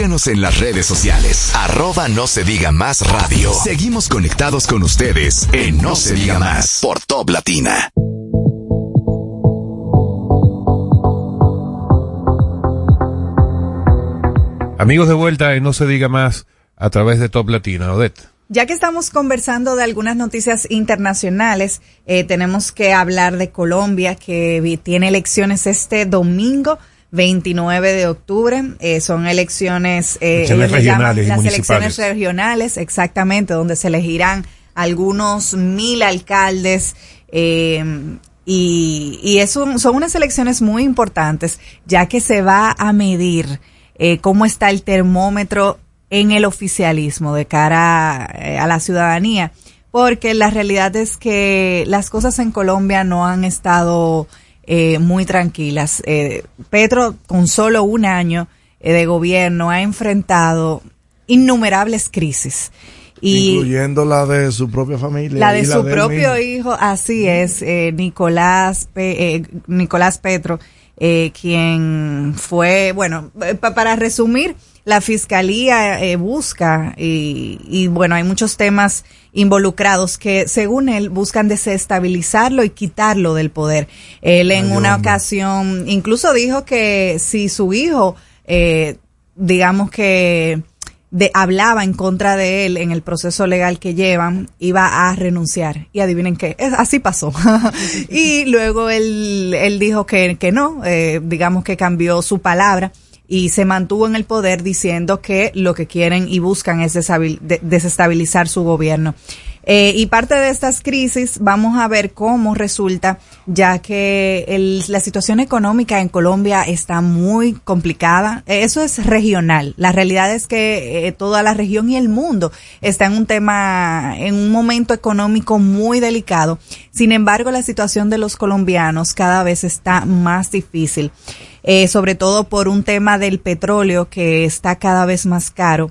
Speaker 1: Síguenos en las redes sociales. Arroba no se diga más radio. Seguimos conectados con ustedes en No se diga más por Top Latina.
Speaker 4: Amigos de vuelta en No se diga más a través de Top Latina, Odette.
Speaker 6: Ya que estamos conversando de algunas noticias internacionales, eh, tenemos que hablar de Colombia, que tiene elecciones este domingo. 29 de octubre, eh, son elecciones, eh,
Speaker 4: Elecciones
Speaker 6: llaman
Speaker 4: regionales y
Speaker 6: las elecciones regionales, exactamente, donde se elegirán algunos mil alcaldes, eh, y, y eso son unas elecciones muy importantes, ya que se va a medir eh, cómo está el termómetro en el oficialismo de cara eh, a la ciudadanía, porque la realidad es que las cosas en Colombia no han estado eh, muy tranquilas. Eh, Petro, con solo un año eh, de gobierno, ha enfrentado innumerables crisis. Y
Speaker 5: incluyendo la de su propia familia.
Speaker 6: la de
Speaker 5: y
Speaker 6: su propio hijo, así es, eh, Nicolás, Pe- eh, Nicolás Petro, eh, quien fue, bueno, pa- para resumir, la fiscalía eh, busca y, y, bueno, hay muchos temas involucrados que según él buscan desestabilizarlo y quitarlo del poder. Él en
Speaker 5: Ay,
Speaker 6: una
Speaker 5: hombre.
Speaker 6: ocasión incluso dijo que si su hijo, eh, digamos que de, hablaba en contra de él en el proceso legal que llevan, iba a renunciar. Y adivinen qué, es- así pasó. [LAUGHS] y luego él, él dijo que, que no, eh, digamos que cambió su palabra y se mantuvo en el poder diciendo que lo que quieren y buscan es desestabilizar su gobierno. Eh, y parte de estas crisis vamos a ver cómo resulta, ya que el- la situación económica en Colombia está muy complicada. Eh, Eso es regional. La realidad es que eh, toda la región y el mundo está en un tema, en un momento económico muy delicado. Sin embargo, la situación de los colombianos cada vez está más difícil, eh, sobre todo por un tema del petróleo que está cada vez más caro.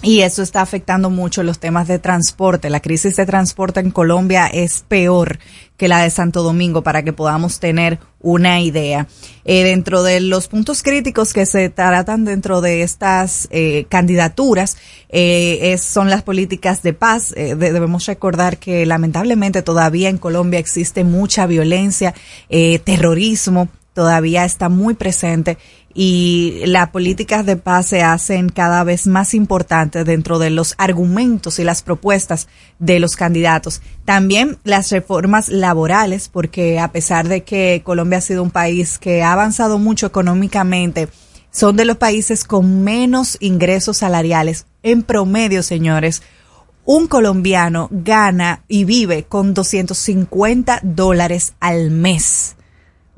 Speaker 6: Y eso está afectando mucho los temas de transporte. La crisis de transporte en Colombia es peor que la de Santo Domingo, para que podamos tener una idea. Eh, dentro de los puntos críticos que se tratan dentro de estas eh, candidaturas eh, es- son las políticas de paz. Eh, de- debemos recordar que lamentablemente todavía en Colombia existe mucha violencia, terrorismo, todavía está muy presente y las políticas de paz se hacen cada vez más importantes dentro de los argumentos y las propuestas de los candidatos. También las reformas laborales, porque a pesar de que Colombia ha sido un país que ha avanzado mucho económicamente, son de los países con menos ingresos salariales. En promedio, señores, un colombiano gana y vive con 250 dólares al mes.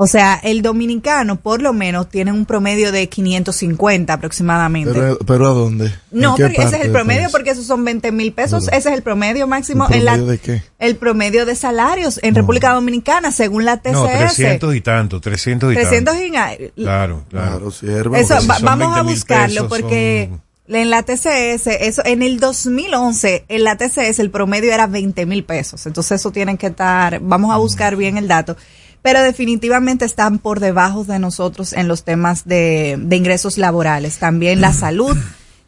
Speaker 6: O sea, el dominicano por lo menos tiene un promedio de 550 aproximadamente.
Speaker 5: Pero, pero ¿a dónde?
Speaker 6: no,
Speaker 5: ¿En qué
Speaker 6: porque ese es el promedio,
Speaker 5: país?
Speaker 6: porque esos son 20 mil pesos. Ese es el promedio máximo
Speaker 5: ¿El
Speaker 6: en la,
Speaker 5: promedio de qué?
Speaker 6: el promedio de salarios en República Dominicana, según la TCS.
Speaker 4: No, 300 y tanto, 300 y
Speaker 6: 300
Speaker 4: tanto.
Speaker 6: y
Speaker 4: Claro, claro.
Speaker 5: siervo.
Speaker 6: Eso,
Speaker 4: si
Speaker 6: vamos a
Speaker 4: 20.000
Speaker 6: buscarlo
Speaker 4: pesos,
Speaker 6: porque
Speaker 4: son-
Speaker 6: en la TCS, eso, en el 2011, en la TCS el promedio era 20 mil pesos. Entonces eso tienen que estar, vamos a buscar bien el dato. Pero definitivamente están por debajo de nosotros en los temas de, de ingresos laborales. También la salud,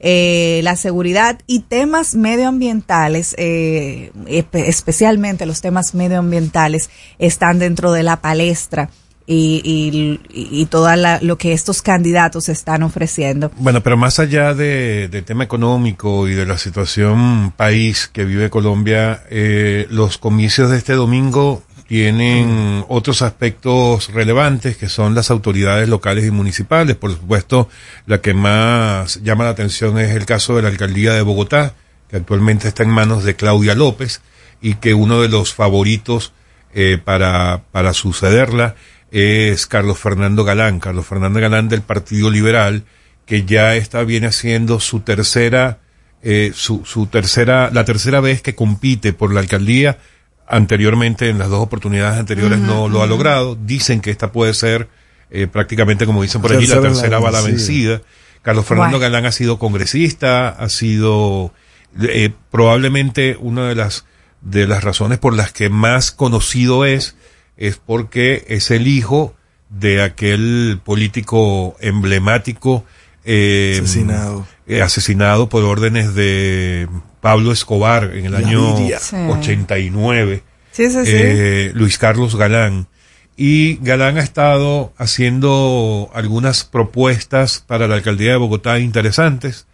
Speaker 6: eh, la seguridad y temas medioambientales, eh, espe- especialmente los temas medioambientales, están dentro de la palestra y, y, y todo lo que estos candidatos están ofreciendo.
Speaker 4: Bueno, pero más allá de, del tema económico y de la situación país que vive Colombia, eh, los comicios de este domingo tienen otros aspectos relevantes que son las autoridades locales y municipales. Por supuesto, la que más llama la atención es el caso de la alcaldía de Bogotá, que actualmente está en manos de Claudia López. y que uno de los favoritos eh, para, para sucederla es Carlos Fernando Galán, Carlos Fernando Galán del Partido Liberal, que ya está viene haciendo su tercera, eh, su, su tercera, la tercera vez que compite por la alcaldía. Anteriormente, en las dos oportunidades anteriores no lo ha logrado. Dicen que esta puede ser eh, prácticamente, como dicen por allí, la
Speaker 5: Tercera en la
Speaker 4: tercera bala
Speaker 5: vencida.
Speaker 4: vencida. Carlos Fernando. Galán ha sido congresista, ha sido eh, probablemente una de las de las razones por las que más conocido es es porque es el hijo de aquel político emblemático eh,
Speaker 5: Asesinado.
Speaker 4: eh, asesinado por órdenes de Pablo Escobar en el año
Speaker 6: Gaviria. Sí.
Speaker 4: 89
Speaker 6: Sí, sí, sí.
Speaker 4: eh, Luis Carlos Galán. Y Galán ha estado haciendo algunas propuestas para la alcaldía de Bogotá interesantes.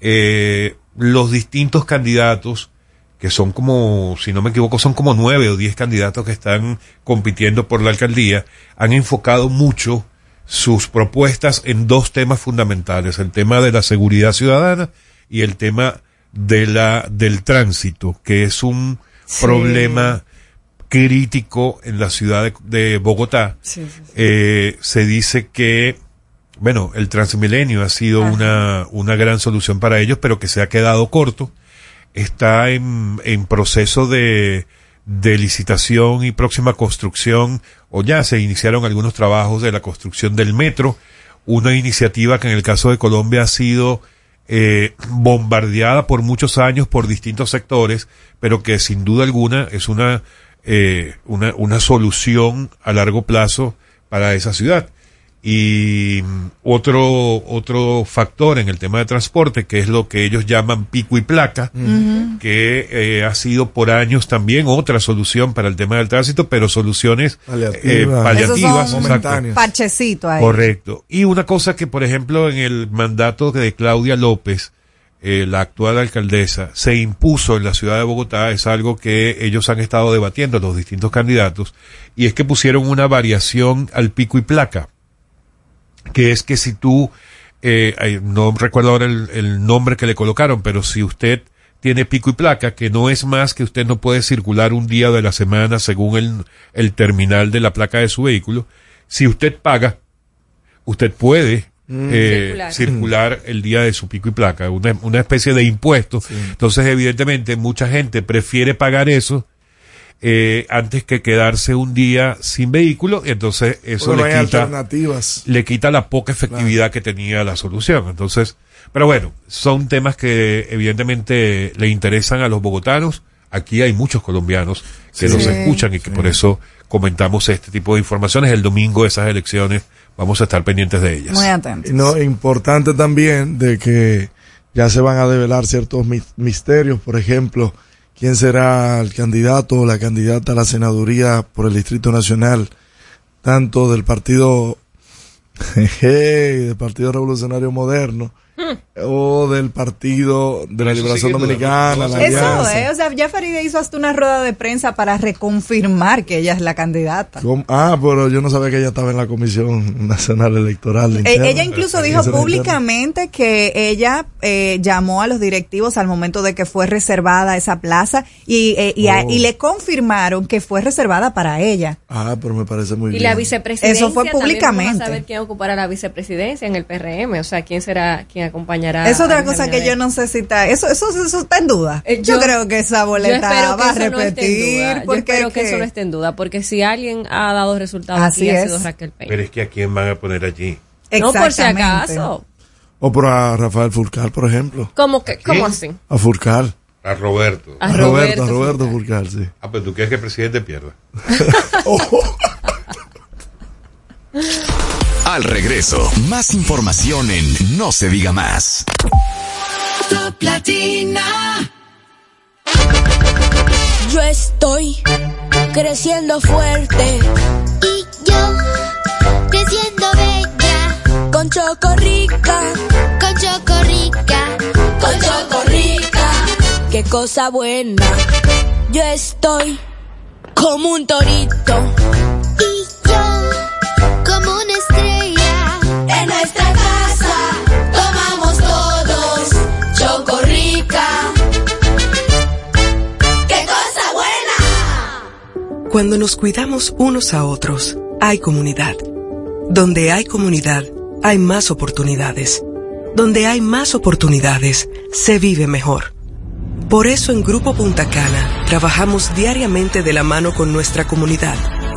Speaker 4: Eh, los distintos candidatos, que son como, si no me equivoco, son como nueve o diez candidatos que están compitiendo por la alcaldía, han enfocado mucho sus propuestas en dos temas fundamentales, el tema de la seguridad ciudadana y el tema de la, del tránsito, que es un
Speaker 6: Sí.
Speaker 4: problema crítico en la ciudad de, de Bogotá.
Speaker 6: Sí, sí, sí.
Speaker 4: Eh, se dice que, bueno, el Transmilenio ha sido una, una gran solución para ellos, pero que se ha quedado corto. Está en, en proceso de, de licitación y próxima construcción, o ya se iniciaron algunos trabajos de la construcción del metro, una iniciativa que en el caso de Colombia ha sido eh, bombardeada por muchos años por distintos sectores, pero que sin duda alguna es una, eh, una, una solución a largo plazo para esa ciudad. Y otro, otro factor en el tema de transporte, que es lo que ellos llaman pico y placa, que eh, ha sido por años también otra solución para el tema del tránsito, pero soluciones eh, paliativas.
Speaker 6: Parchecito ahí.
Speaker 4: Correcto. Y una cosa que, por ejemplo, en el mandato de Claudia López, eh, la actual alcaldesa, se impuso en la ciudad de Bogotá, es algo que ellos han estado debatiendo, los distintos candidatos, y es que pusieron una variación al pico y placa, que es que si tú, eh, no recuerdo ahora el, el nombre que le colocaron, pero si usted tiene pico y placa, que no es más que usted no puede circular un día de la semana según el, el terminal de la placa de su vehículo, si usted paga, usted puede
Speaker 5: Mm.
Speaker 4: eh,
Speaker 5: Circular.
Speaker 4: circular el día de su pico y placa, una, una especie de impuesto. Entonces, evidentemente, mucha gente prefiere pagar eso eh, antes que quedarse un día sin vehículo, y entonces eso
Speaker 5: Bueno,
Speaker 4: le quita
Speaker 5: alternativas.
Speaker 4: le quita la poca efectividad que tenía la solución. Entonces, pero bueno, son temas que evidentemente le interesan a los bogotanos. Aquí hay muchos colombianos que
Speaker 5: Sí.
Speaker 4: nos escuchan y que por eso comentamos este tipo de informaciones. El domingo de esas elecciones vamos a estar pendientes de ellas.
Speaker 6: Muy atentos.
Speaker 5: Y no, importante también de que ya se van a develar ciertos mi- misterios, por ejemplo, quién será el candidato o la candidata a la senaduría por el Distrito Nacional, tanto del partido, [LAUGHS] del Partido Revolucionario Moderno, o del Partido de la Liberación
Speaker 4: duda,
Speaker 5: Dominicana, la
Speaker 6: Eso es, o sea, ya Faride hizo hasta una rueda de prensa para reconfirmar que ella es la candidata.
Speaker 5: ¿Cómo? Ah, pero yo no sabía que ella estaba en la Comisión Nacional Electoral.
Speaker 6: Eh, ella incluso dijo
Speaker 5: interna.
Speaker 6: públicamente que ella eh, llamó a los directivos al momento de que fue reservada esa plaza y, eh, y, a-
Speaker 5: Oh.
Speaker 6: y le confirmaron que fue reservada para ella.
Speaker 5: Ah, pero me parece muy
Speaker 7: Y
Speaker 5: bien.
Speaker 7: la vicepresidencia.
Speaker 6: Eso fue públicamente.
Speaker 7: Vamos a saber quién ocupará la vicepresidencia en el PRM. O sea, quién será quien acompañará.
Speaker 6: Es otra cosa que yo no sé si está. Eso, eso, eso está en duda.
Speaker 7: Eh,
Speaker 6: yo,
Speaker 7: yo-
Speaker 6: creo que esa boleta va a
Speaker 7: eso no
Speaker 6: repetir.
Speaker 7: duda. Yo
Speaker 6: porque
Speaker 7: espero
Speaker 6: es
Speaker 7: que eso no esté en duda, porque si alguien ha dado resultados
Speaker 6: Así
Speaker 7: aquí ha
Speaker 6: es.
Speaker 7: sido Raquel Peña.
Speaker 4: Pero es que a quién van a poner allí.
Speaker 7: No por si acaso.
Speaker 5: O por a Rafael Furcal, por ejemplo.
Speaker 7: ¿Cómo, que, ¿Cómo así?
Speaker 5: A Furcal.
Speaker 4: A Roberto.
Speaker 7: A
Speaker 5: Roberto, a Roberto Furcal, sí.
Speaker 4: Ah, pero tú quieres que el presidente pierda. [LAUGHS] [LAUGHS]
Speaker 1: Al regreso, más información en No se diga más.
Speaker 9: Top Latina.
Speaker 17: Yo estoy creciendo fuerte
Speaker 19: Y yo, creciendo bella,
Speaker 17: con chocorrica,
Speaker 19: con chocorrica.
Speaker 17: con chocorrica. Qué cosa buena. Yo estoy como un torito
Speaker 19: Y yo,
Speaker 18: Cuando nos cuidamos unos a otros, hay comunidad. Donde hay comunidad, hay más oportunidades. Donde hay más oportunidades, se vive mejor. Por eso en Grupo Punta Cana trabajamos diariamente de la mano con nuestra comunidad,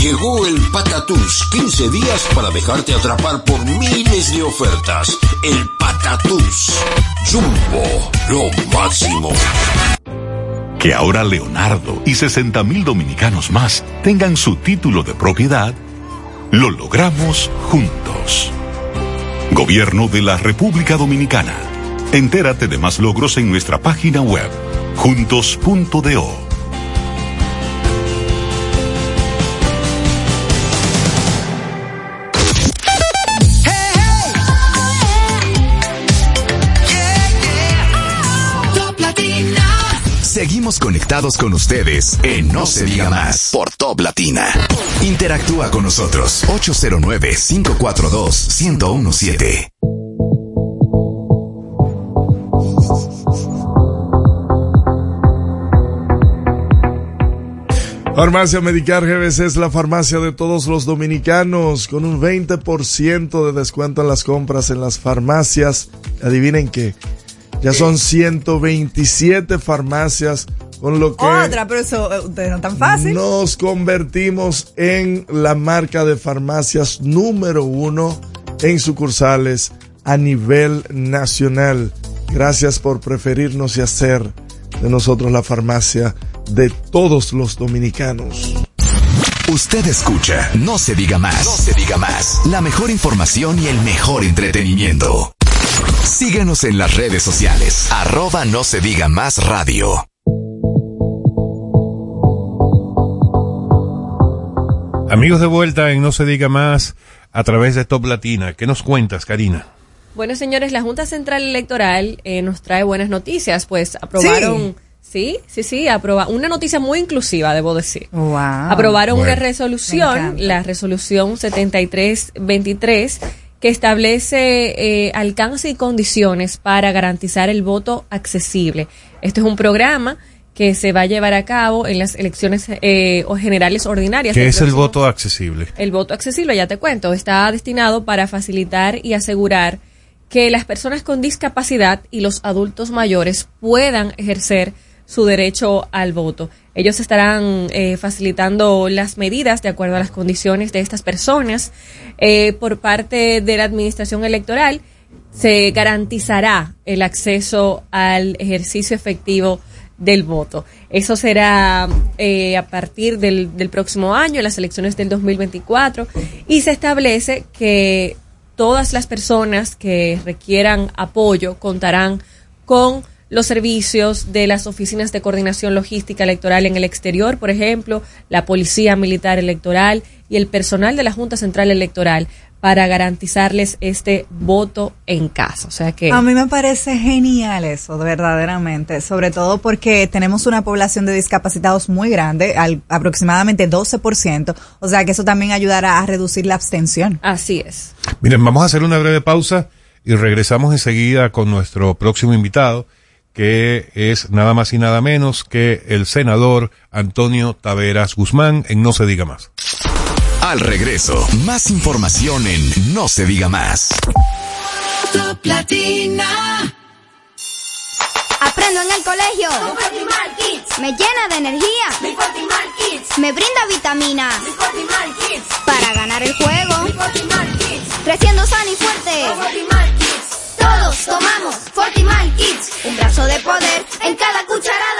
Speaker 15: Llegó el Patatús, 15 días para dejarte atrapar por miles de ofertas. El Patatús. Jumbo, lo máximo.
Speaker 8: Que ahora Leonardo y 60 mil dominicanos más tengan su título de propiedad, lo logramos juntos. Gobierno de la República Dominicana. Entérate de más logros en nuestra página web, juntos.do.
Speaker 1: Seguimos conectados con ustedes en No se diga más por Top Latina. Interactúa con nosotros 809-542-1017.
Speaker 5: Farmacia Medicar GBC es la farmacia de todos los dominicanos con un 20% de descuento en las compras en las farmacias. Adivinen qué, ya son 127 farmacias con lo que
Speaker 6: Otra, pero eso eh, ustedes no es tan fácil.
Speaker 5: nos convertimos en la marca de farmacias número uno en sucursales a nivel nacional. Gracias por preferirnos y hacer de nosotros la farmacia de todos los dominicanos.
Speaker 1: Usted escucha No se diga más. No se diga más. La mejor información y el mejor entretenimiento. Síguenos en las redes sociales. Arroba No se diga más radio.
Speaker 4: Amigos de vuelta en No se diga más a través de Top Latina. ¿Qué nos cuentas, Karina?
Speaker 7: Bueno, señores, la Junta Central Electoral eh, nos trae buenas noticias, pues aprobaron... Sí, sí, sí, aproba una noticia muy inclusiva, debo decir.
Speaker 6: Wow.
Speaker 7: Aprobaron una
Speaker 6: Me
Speaker 7: resolución, la resolución 7323, que establece eh, alcance y condiciones para garantizar el voto accesible. Este es un programa que se va a llevar a cabo en las elecciones eh, o generales ordinarias.
Speaker 4: ¿Qué es el voto accesible?
Speaker 7: el voto accesible, ya te cuento, está destinado para facilitar y asegurar que las personas con discapacidad y los adultos mayores puedan ejercer su derecho al voto. Ellos estarán eh, facilitando las medidas de acuerdo a las condiciones de estas personas. Eh, por parte de la Administración Electoral se garantizará el acceso al ejercicio efectivo del voto. Eso será eh, a partir del, del próximo año, las elecciones del 2024, y se establece que todas las personas que requieran apoyo contarán con los servicios de las oficinas de coordinación logística electoral en el exterior, por ejemplo, la Policía Militar Electoral y el personal de la Junta Central Electoral para garantizarles este voto en casa. O sea que
Speaker 6: A mí me parece genial eso, verdaderamente, sobre todo porque tenemos una población de discapacitados muy grande, al, aproximadamente 12%, o sea que eso también ayudará a reducir la abstención.
Speaker 7: Así es.
Speaker 4: Miren, vamos a hacer una breve pausa y regresamos enseguida con nuestro próximo invitado, que es nada más y nada menos que el senador Antonio Taveras Guzmán en No se diga más.
Speaker 1: Al regreso, más información en No se diga más.
Speaker 9: Top Latina.
Speaker 19: Aprendo en el colegio. Me llena de energía. Me brinda vitamina. Para ganar el juego. Creciendo sano y fuerte. Todos tomamos Fortimal Kids. Un brazo de poder en cada cucharada.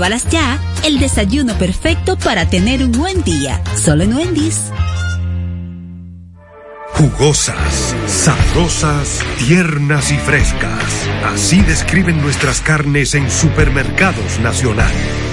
Speaker 21: Ya. El desayuno perfecto para tener un buen día. Solo en Wendy's.
Speaker 11: Jugosas, sabrosas, tiernas y frescas. Así describen nuestras carnes en Supermercados Nacional.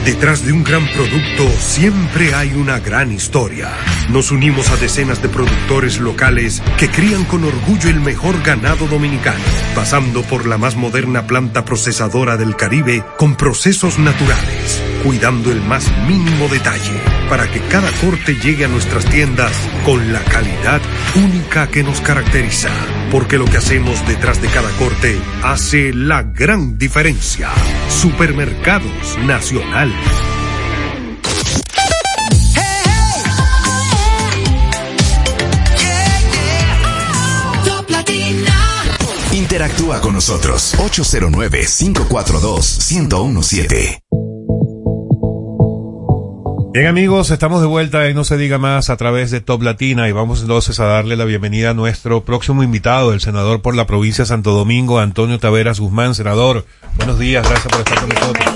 Speaker 11: Detrás de un gran producto siempre hay una gran historia. Nos unimos a decenas de productores locales que crían con orgullo el mejor ganado dominicano, pasando por la más moderna planta procesadora del Caribe con procesos naturales, cuidando el más mínimo detalle para que cada corte llegue a nuestras tiendas con la calidad única que nos caracteriza. Porque lo que hacemos detrás de cada corte hace la gran diferencia. Supermercados Nacional.
Speaker 1: Interactúa con nosotros 809-542-1017.
Speaker 4: Bien amigos, estamos de vuelta y no se diga más a través de Top Latina y vamos entonces a darle la bienvenida a nuestro próximo invitado, el senador por la provincia de Santo Domingo, Antonio Taveras Guzmán. Senador, buenos días, gracias por estar con nosotros.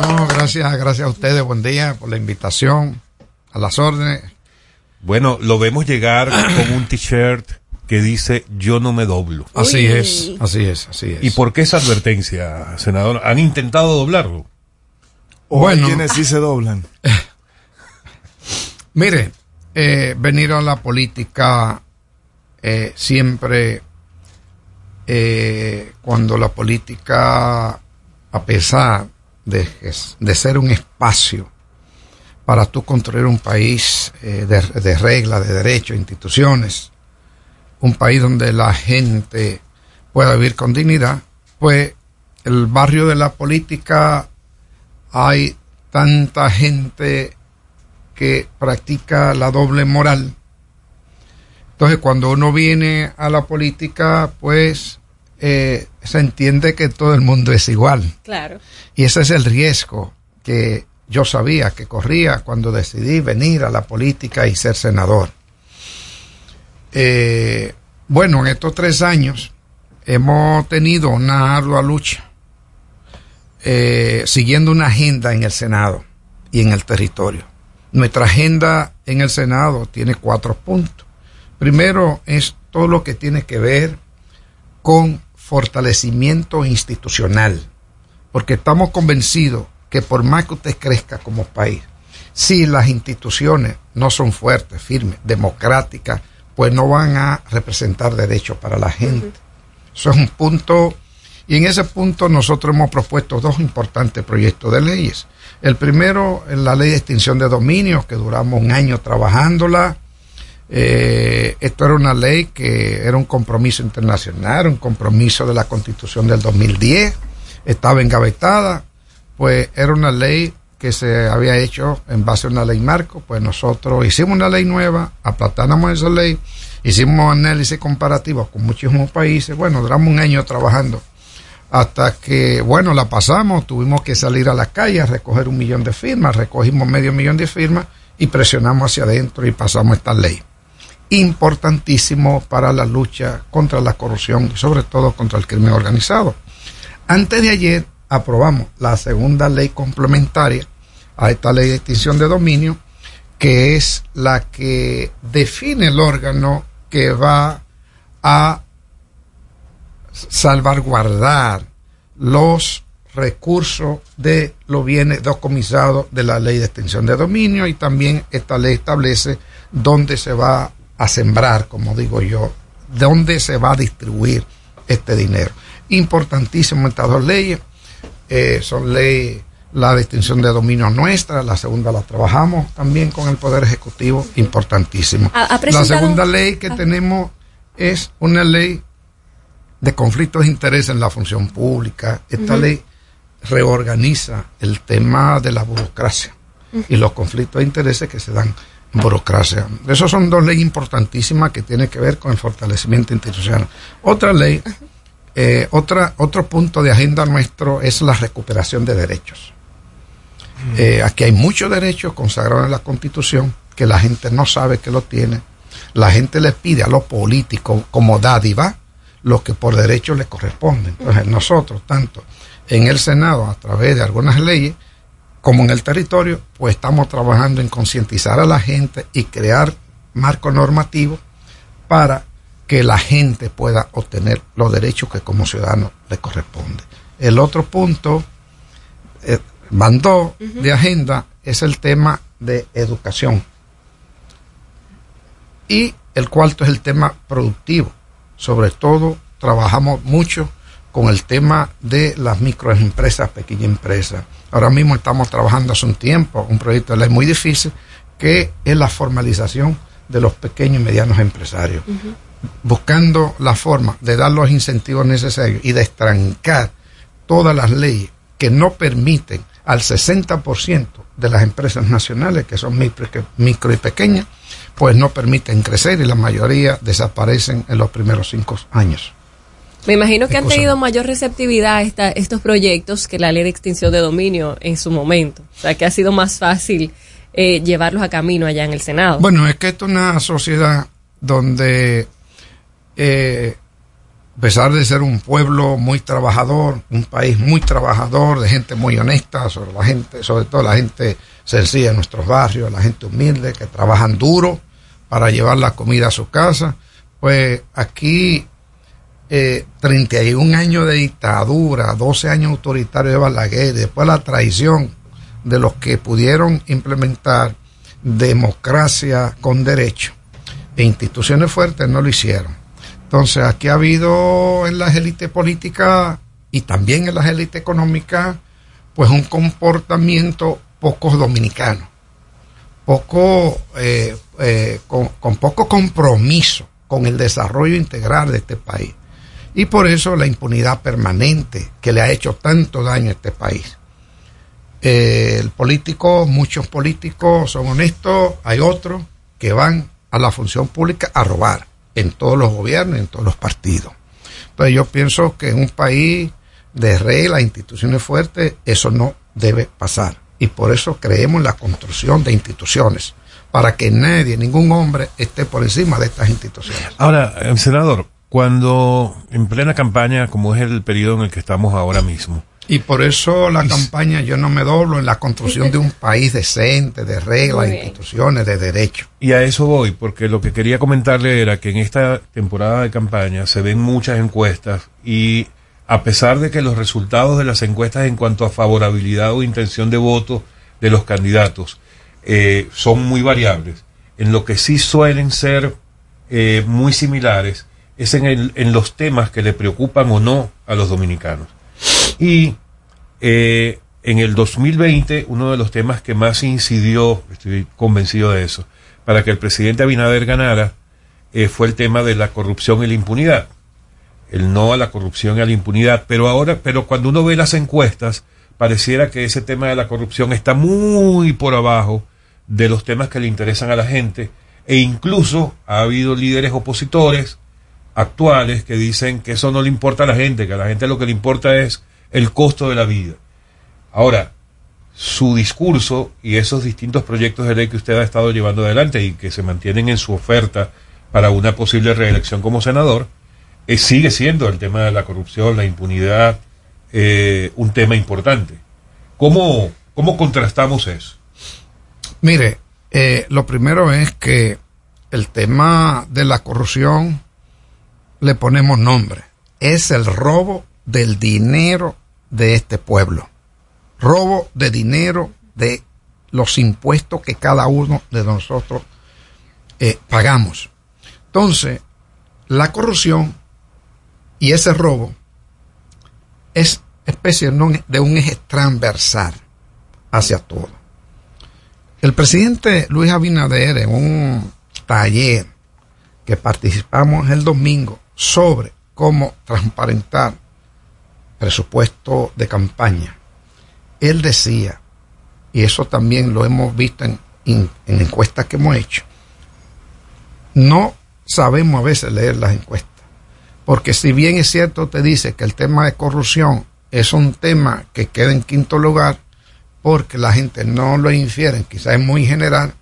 Speaker 22: No, gracias, gracias a ustedes, buen día por la invitación, a las órdenes.
Speaker 4: Bueno, lo vemos llegar con un t-shirt que dice yo no me doblo.
Speaker 22: Así es, así es, así es.
Speaker 4: ¿Y por qué esa advertencia, senador? ¿Han intentado doblarlo?
Speaker 5: O hay quienes sí se doblan. [LAUGHS]
Speaker 22: Mire, eh, venir a la política eh, siempre, eh, cuando la política, a pesar de, de ser un espacio para tú construir un país de, de reglas, de derechos, instituciones, un país donde la gente pueda vivir con dignidad, pues el barrio de la política hay tanta gente que practica la doble moral. Entonces, cuando uno viene a la política, pues eh, se entiende que todo el mundo es igual.
Speaker 7: Claro.
Speaker 22: Y ese es el riesgo que yo sabía que corría cuando decidí venir a la política y ser senador. Eh, bueno, en estos tres años hemos tenido una ardua lucha eh, siguiendo una agenda en el Senado y en el territorio. Nuestra agenda en el Senado tiene cuatro puntos. Primero es todo lo que tiene que ver con fortalecimiento institucional, porque estamos convencidos que por más que usted crezca como país, si las instituciones no son fuertes, firmes, democráticas, pues no van a representar derechos para la gente. Eso es un punto y en ese punto nosotros hemos propuesto dos importantes proyectos de leyes. El primero es la ley de extinción de dominios, que duramos un año trabajándola. Eh, esto era una ley que era un compromiso internacional, un compromiso de la constitución del 2010, estaba engavetada, pues era una ley que se había hecho en base a una ley marco, pues nosotros hicimos una ley nueva, aplatánamos esa ley, hicimos análisis comparativo con muchísimos países, bueno, duramos un año trabajando hasta que, bueno, la pasamos, tuvimos que salir a la calle a recoger un millón de firmas, recogimos medio millón de firmas y presionamos hacia adentro y pasamos esta ley. Importantísimo para la lucha contra la corrupción y sobre todo contra el crimen organizado. Antes de ayer aprobamos la segunda ley complementaria a esta ley de extinción de dominio, que es la que define el órgano que va a salvaguardar los recursos de los bienes decomisados de la ley de extinción de dominio y también esta ley establece dónde se va a sembrar, como digo yo, dónde se va a distribuir este dinero. Importantísimo estas dos leyes, eh, son leyes, la de extinción de dominio nuestra, la segunda la trabajamos también con el Poder Ejecutivo, importantísimo.
Speaker 7: Ha- ha
Speaker 22: La segunda ley que
Speaker 7: Ah.
Speaker 22: tenemos es una ley de conflictos de interés en la función pública. Esta ley reorganiza el tema de la burocracia y los conflictos de intereses que se dan en burocracia. Esas son dos leyes importantísimas que tienen que ver con el fortalecimiento institucional. Otra ley, eh, otra, otro punto de agenda nuestro es la recuperación de derechos. Eh, aquí hay muchos derechos consagrados en la Constitución que la gente no sabe que lo tiene. La gente le pide a los políticos como dádiva lo que por derecho le corresponde. Entonces nosotros, tanto en el Senado a través de algunas leyes, como en el territorio, pues estamos trabajando en concientizar a la gente y crear marco normativo para que la gente pueda obtener los derechos que como ciudadano le corresponde. El otro punto, eh, mandó de agenda, es el tema de educación. Y el cuarto es el tema productivo. Sobre todo, trabajamos mucho con el tema de las microempresas, pequeñas empresas. Ahora mismo estamos trabajando hace un tiempo un proyecto de ley muy difícil que es la formalización de los pequeños y medianos empresarios, buscando la forma de dar los incentivos necesarios y de estrancar todas las leyes que no permiten al 60% de las empresas nacionales, que son micro, micro y pequeñas, pues no permiten crecer y la mayoría desaparecen en los primeros cinco años.
Speaker 7: Me imagino que han tenido mayor receptividad a esta- estos proyectos que la ley de extinción de dominio en su momento. O sea, que ha sido más fácil eh, llevarlos a camino allá en el Senado.
Speaker 22: Bueno, es que esto es una sociedad donde, eh, a pesar de ser un pueblo muy trabajador, un país muy trabajador, de gente muy honesta, sobre la gente, sobre todo la gente sencilla de nuestros barrios, la gente humilde que trabajan duro para llevar la comida a su casa, pues aquí eh, 31 años de dictadura, 12 años autoritario de Balaguer, después la traición de los que pudieron implementar democracia con derecho e instituciones fuertes no lo hicieron. Entonces aquí ha habido en las élites políticas y también en las élites económicas pues un comportamiento poco dominicano, poco eh, eh, con, con poco compromiso con el desarrollo integral de este país. Y por eso la impunidad permanente que le ha hecho tanto daño a este país. Eh, el político, muchos políticos son honestos, hay otros que van a la función pública a robar en todos los gobiernos, en todos los partidos. Entonces yo pienso que en un país de reglas, instituciones fuertes, eso no debe pasar. Y por eso creemos en la construcción de instituciones, para que nadie, ningún hombre esté por encima de estas instituciones.
Speaker 4: Ahora, eh, senador, cuando en plena campaña, como es el periodo en el que estamos ahora mismo,
Speaker 22: Y por eso la campaña yo no me doblo en la construcción de un país decente, de reglas,
Speaker 4: bien.
Speaker 22: instituciones, de derechos.
Speaker 4: Y a eso voy, porque lo que quería comentarle era que en esta temporada de campaña se ven muchas encuestas y a pesar de que los resultados de las encuestas en cuanto a favorabilidad o intención de voto de los candidatos eh, son muy variables, en lo que sí suelen ser eh, muy similares es en, el- en los temas que le preocupan o no a los dominicanos. Y eh, en el 2020, uno de los temas que más incidió, estoy convencido de eso, para que el presidente Abinader ganara, eh, fue el tema de la corrupción y la impunidad. El no a la corrupción y a la impunidad. Pero ahora, pero cuando uno ve las encuestas, pareciera que ese tema de la corrupción está muy por abajo de los temas que le interesan a la gente. E incluso ha habido líderes opositores actuales que dicen que eso no le importa a la gente, que a la gente lo que le importa es el costo de la vida. Ahora, su discurso y esos distintos proyectos de ley que usted ha estado llevando adelante y que se mantienen en su oferta para una posible reelección como senador, eh, sigue siendo el tema de la corrupción, la impunidad, eh, un tema importante. ¿Cómo, ¿Cómo contrastamos eso?
Speaker 22: Mire, eh, lo primero es que el tema de la corrupción le ponemos nombre. Es el robo del dinero de este pueblo. Robo de dinero de los impuestos que cada uno de nosotros pagamos. Entonces, la corrupción y ese robo es especie de un eje transversal hacia todo. El presidente Luis Abinader en un taller que participamos el domingo sobre cómo transparentar presupuesto de campaña él decía, y eso también lo hemos visto en- en encuestas que hemos hecho, no sabemos a veces leer las encuestas. Porque si bien es cierto, te dice que el tema de corrupción es un tema que queda en quinto lugar, porque la gente no lo infiere, quizás es muy general,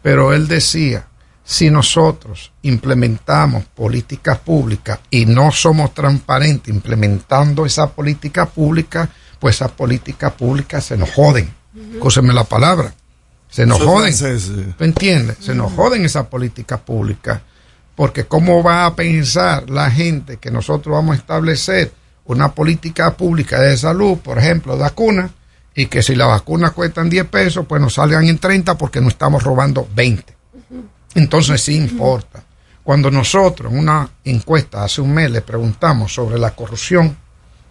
Speaker 22: pero él decía, si nosotros implementamos políticas públicas y no somos transparentes implementando esa política pública, pues esas políticas públicas se nos joden. Cóseme la palabra. Se nos joden. ¿Tú entiendes? Se nos joden esas políticas públicas. Porque ¿cómo va a pensar la gente que nosotros vamos a establecer una política pública de salud, por ejemplo, de vacuna, y que si las vacunas cuestan 10 pesos, pues nos salgan en 30 porque nos estamos robando 20? Entonces sí importa. Cuando nosotros en una encuesta hace un mes le preguntamos sobre la corrupción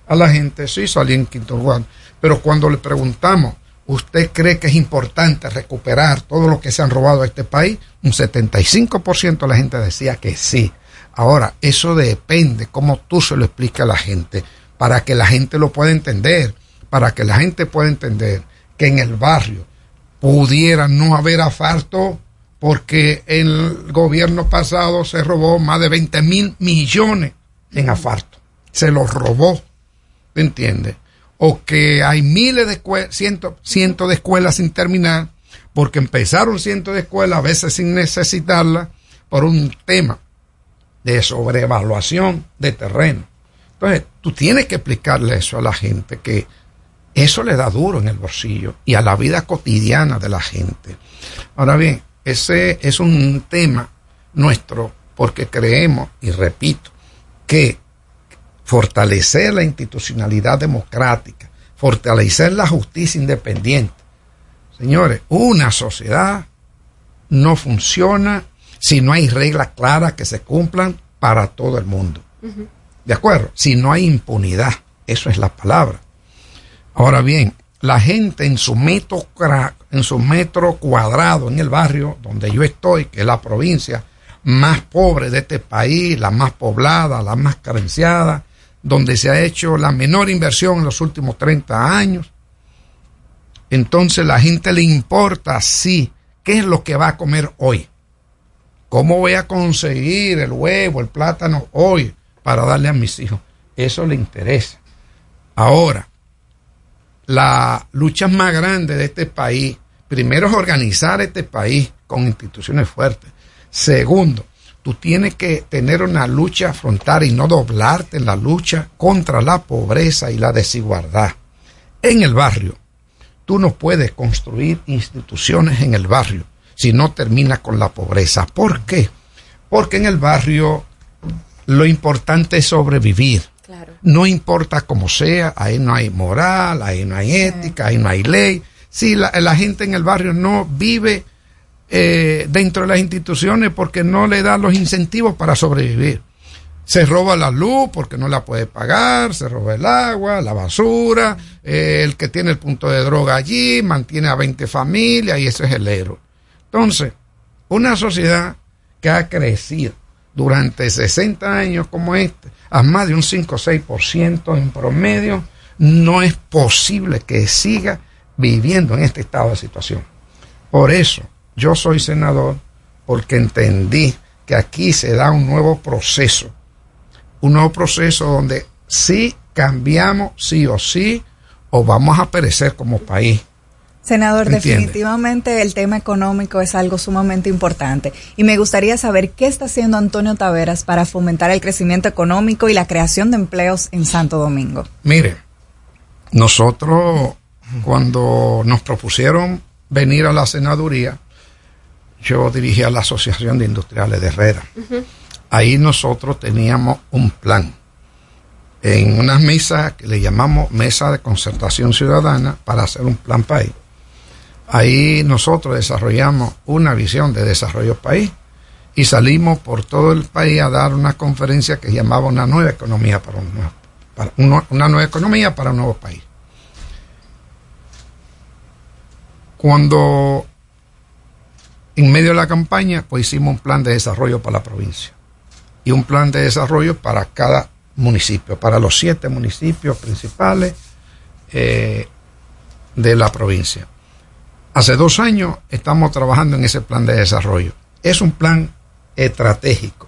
Speaker 22: a la gente, sí salía en quinto lugar. Pero cuando le preguntamos, ¿usted cree que es importante recuperar todo lo que se han robado a este país? Un 75% de la gente decía que sí. Ahora, eso depende cómo tú se lo expliques a la gente, para que la gente lo pueda entender, para que la gente pueda entender que en el barrio pudiera no haber asfalto porque el gobierno pasado se robó más de 20 mil millones en asfalto. Se los robó, ¿me entiendes? O que hay miles de cientos, cientos de escuelas sin terminar, porque empezaron cientos de escuelas, a veces sin necesitarlas, por un tema de sobrevaluación de terreno. Entonces, tú tienes que explicarle eso a la gente, que eso le da duro en el bolsillo y a la vida cotidiana de la gente. Ahora bien, ese es un tema nuestro porque creemos, y repito, que fortalecer la institucionalidad democrática, fortalecer la justicia independiente. Señores, una sociedad no funciona si no hay reglas claras que se cumplan para todo el mundo. ¿De acuerdo? Si no hay impunidad, eso es la palabra. Ahora bien, la gente en su metro, en su metro cuadrado en el barrio donde yo estoy, que es la provincia más pobre de este país, la más poblada, la más carenciada, donde se ha hecho la menor inversión en los últimos 30 años. Entonces la gente le importa, sí, qué es lo que va a comer hoy. ¿Cómo voy a conseguir el huevo, el plátano hoy para darle a mis hijos? Eso le interesa. Ahora, la lucha más grande de este país, primero es organizar este país con instituciones fuertes. Segundo, tú tienes que tener una lucha frontal y no doblarte en la lucha contra la pobreza y la desigualdad. En el barrio, tú no puedes construir instituciones en el barrio si no terminas con la pobreza. ¿Por qué? Porque en el barrio lo importante es sobrevivir. No importa cómo sea, ahí no hay moral, ahí no hay ética, ahí no hay ley. Si la, la gente en el barrio no vive eh, dentro de las instituciones porque no le da los incentivos para sobrevivir. Se roba la luz porque no la puede pagar, se roba el agua, la basura, eh, el que tiene el punto de droga allí mantiene a 20 familias y ese es el héroe. Entonces, una sociedad que ha crecido durante 60 años como este, a más de un 5 o 6% en promedio, no es posible que siga viviendo en este estado de situación. Por eso, yo soy senador porque entendí que aquí se da un nuevo proceso, un nuevo proceso donde sí cambiamos sí o sí o vamos a perecer como país.
Speaker 6: Senador,
Speaker 22: Entiende.
Speaker 6: definitivamente el tema económico es algo sumamente importante y me gustaría saber qué está haciendo Antonio Taveras para fomentar el crecimiento económico y la creación de empleos en Santo Domingo.
Speaker 22: Mire, nosotros cuando nos propusieron venir a la senaduría, yo dirigía la Asociación de Industriales de Herrera. Ahí nosotros teníamos un plan en una mesa que le llamamos Mesa de Concertación Ciudadana para hacer un plan país. Ahí nosotros desarrollamos una visión de desarrollo país y salimos por todo el país a dar una conferencia que llamaba una nueva economía para un nuevo, para una nueva economía para un nuevo país. Cuando en medio de la campaña, pues hicimos un plan de desarrollo para la provincia y un plan de desarrollo para cada municipio, para los siete municipios principales. eh, de la provincia. Hace dos años estamos trabajando en ese plan de desarrollo. Es un plan estratégico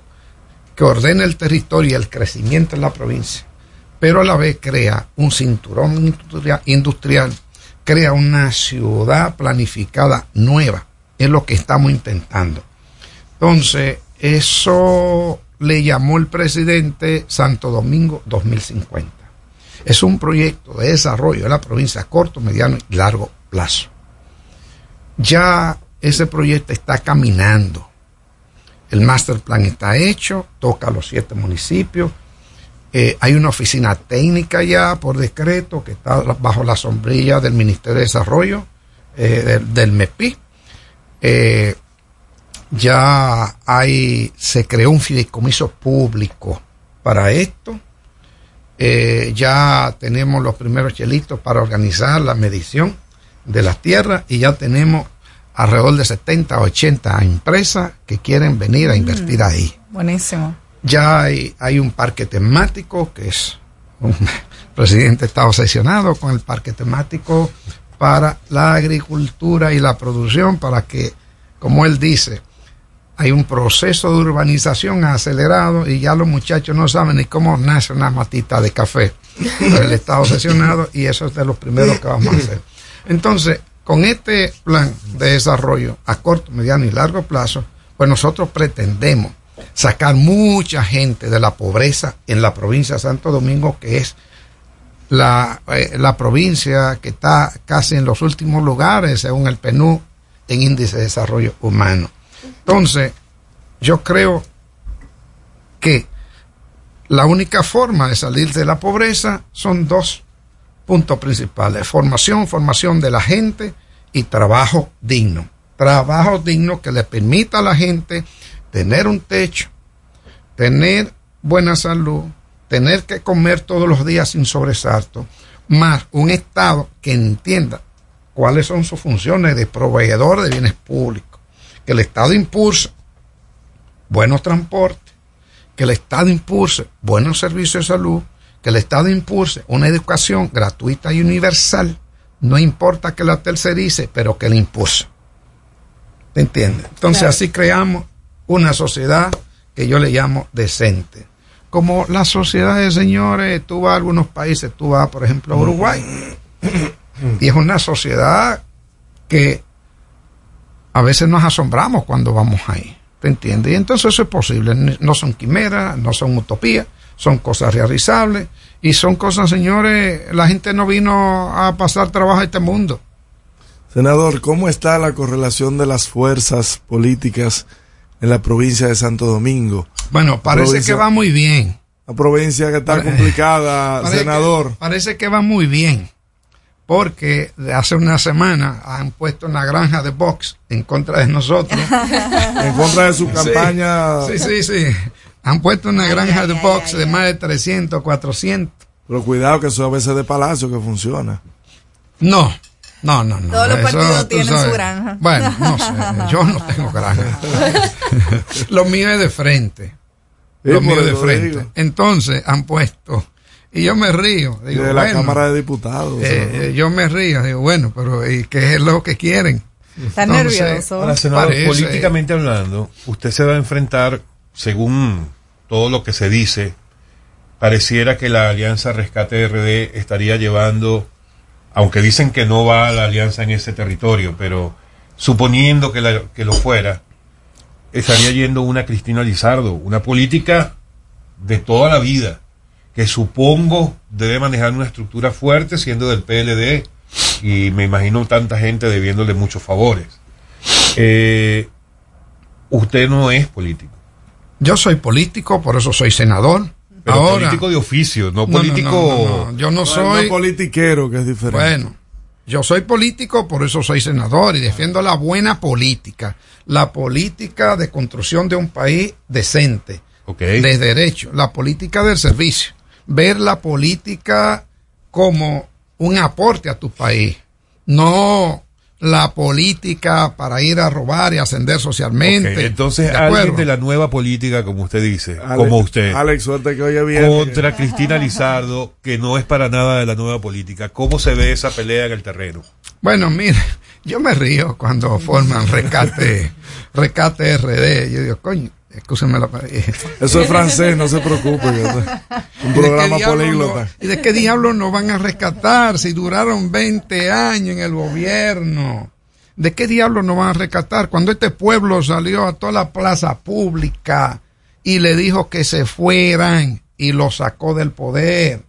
Speaker 22: que ordena el territorio y el crecimiento en la provincia, pero a la vez crea un cinturón industria- industrial, crea una ciudad planificada nueva. Es lo que estamos intentando. Entonces, eso le llamó el presidente Santo Domingo 2050. Es un proyecto de desarrollo de la provincia a corto, mediano y largo plazo. Ya ese proyecto está caminando. El master plan está hecho, toca a los siete municipios. Eh, hay una oficina técnica ya por decreto que está bajo la sombrilla del Ministerio de Desarrollo, eh, del, del. Eh, ya hay, se creó un fideicomiso público para esto. Eh, ya tenemos los primeros chelitos para organizar la medición de las tierras y ya tenemos alrededor de 70 o 80 empresas que quieren venir a invertir
Speaker 6: Mm.
Speaker 22: ahí.
Speaker 6: Buenísimo.
Speaker 22: Ya hay, hay un parque temático que es, un [LAUGHS] presidente está obsesionado con el parque temático para la agricultura y la producción para que, como él dice, hay un proceso de urbanización acelerado y ya los muchachos no saben ni cómo nace una matita de café. Él está obsesionado y eso es de los primeros que vamos a hacer. Entonces, con este plan de desarrollo a corto, mediano y largo plazo, pues nosotros pretendemos sacar mucha gente de la pobreza en la provincia de Santo Domingo, que es la, eh, la provincia que está casi en los últimos lugares, según el PNU, en índice de desarrollo humano. Entonces, yo creo que la única forma de salir de la pobreza son dos puntos principales. Formación, formación de la gente y trabajo digno. Trabajo digno que le permita a la gente tener un techo, tener buena salud, tener que comer todos los días sin sobresalto, más un Estado que entienda cuáles son sus funciones de proveedor de bienes públicos, que el Estado impulse buenos transportes, que el Estado impulse buenos servicios de salud, que el Estado impulse una educación gratuita y universal, no importa que la tercerice, pero que la impulse. ¿Te entiendes? Entonces
Speaker 23: Claro.
Speaker 22: así creamos una sociedad que yo le llamo decente. Como las sociedades, señores, tú vas a algunos países, tú vas, por ejemplo, a Uruguay, y es una sociedad que a veces nos asombramos cuando vamos ahí. ¿Te entiendes? Y entonces eso es posible. No son quimeras, no son utopías, son cosas realizables y son cosas, señores, la gente no vino a pasar trabajo a este mundo.
Speaker 5: Senador, ¿cómo está la correlación de las fuerzas políticas en la provincia de Santo Domingo?
Speaker 22: Bueno, parece que va muy bien.
Speaker 5: Una provincia que está
Speaker 22: Pare-
Speaker 5: complicada, [LAUGHS]
Speaker 22: Parece
Speaker 5: senador.
Speaker 22: que- parece que va muy bien. Porque de hace una semana han puesto una granja de box en contra de nosotros. [LAUGHS]
Speaker 5: En contra de su campaña.
Speaker 22: Sí, sí, sí. Han puesto una granja de box de más de 300, 400.
Speaker 5: Pero cuidado que eso a veces de palacio que funciona.
Speaker 22: No, no, no, no.
Speaker 6: Todos los
Speaker 22: eso
Speaker 6: partidos tienen
Speaker 22: sabes.
Speaker 6: su granja.
Speaker 22: Bueno, no sé, yo no [LAUGHS] tengo granja. Lo mío es de frente. Lo mío es de frente. Entonces han puesto, y yo me río. Digo,
Speaker 5: de la
Speaker 22: bueno,
Speaker 5: Cámara de Diputados.
Speaker 22: eh, eh, yo me río, digo, bueno, pero ¿y qué es lo que quieren?
Speaker 6: Está
Speaker 22: Entonces,
Speaker 6: nervioso.
Speaker 4: Ahora, senador,
Speaker 22: parece-
Speaker 4: políticamente hablando, usted se va a enfrentar, según todo lo que se dice, pareciera que la Alianza Rescate RD estaría llevando, aunque dicen que no va a la alianza en ese territorio, pero suponiendo que, lo fuera, estaría yendo una Cristina Lizardo, una política de toda la vida, que supongo debe manejar una estructura fuerte siendo del PLD y me imagino tanta gente debiéndole muchos favores. Eh, usted no es político.
Speaker 22: Yo soy político, por eso soy senador.
Speaker 4: Pero
Speaker 22: Ahora,
Speaker 4: político de oficio, no
Speaker 22: No, no,
Speaker 4: político.
Speaker 22: no, no, no, Yo no soy.
Speaker 5: politiquero, que es diferente.
Speaker 22: Bueno, yo soy político, por eso soy senador y defiendo la buena política. La política de construcción de un país decente, de derecho. La política del servicio. Ver la política como un aporte a tu país. No la política para ir a robar y ascender socialmente.
Speaker 4: Ok, entonces,
Speaker 22: ¿De
Speaker 4: alguien
Speaker 22: acuerdo?
Speaker 4: de la nueva política, como usted dice,
Speaker 5: Alex-
Speaker 4: como usted,
Speaker 5: Alex, suerte que hoy es viernes.
Speaker 4: contra Cristina Lizardo, que no es para nada de la nueva política, ¿cómo se ve esa pelea en el terreno?
Speaker 22: Bueno, mire, yo me río cuando forman rescate, rescate RD. Yo digo, coño, la
Speaker 5: Eso es francés, no se preocupe. Un
Speaker 22: ¿Y de qué
Speaker 5: programa políglota.
Speaker 22: ¿Y de qué diablos nos van a rescatar si duraron 20 años en el gobierno? ¿De qué diablos nos van a rescatar? Cuando este pueblo salió a toda la plaza pública y le dijo que se fueran y lo sacó del poder.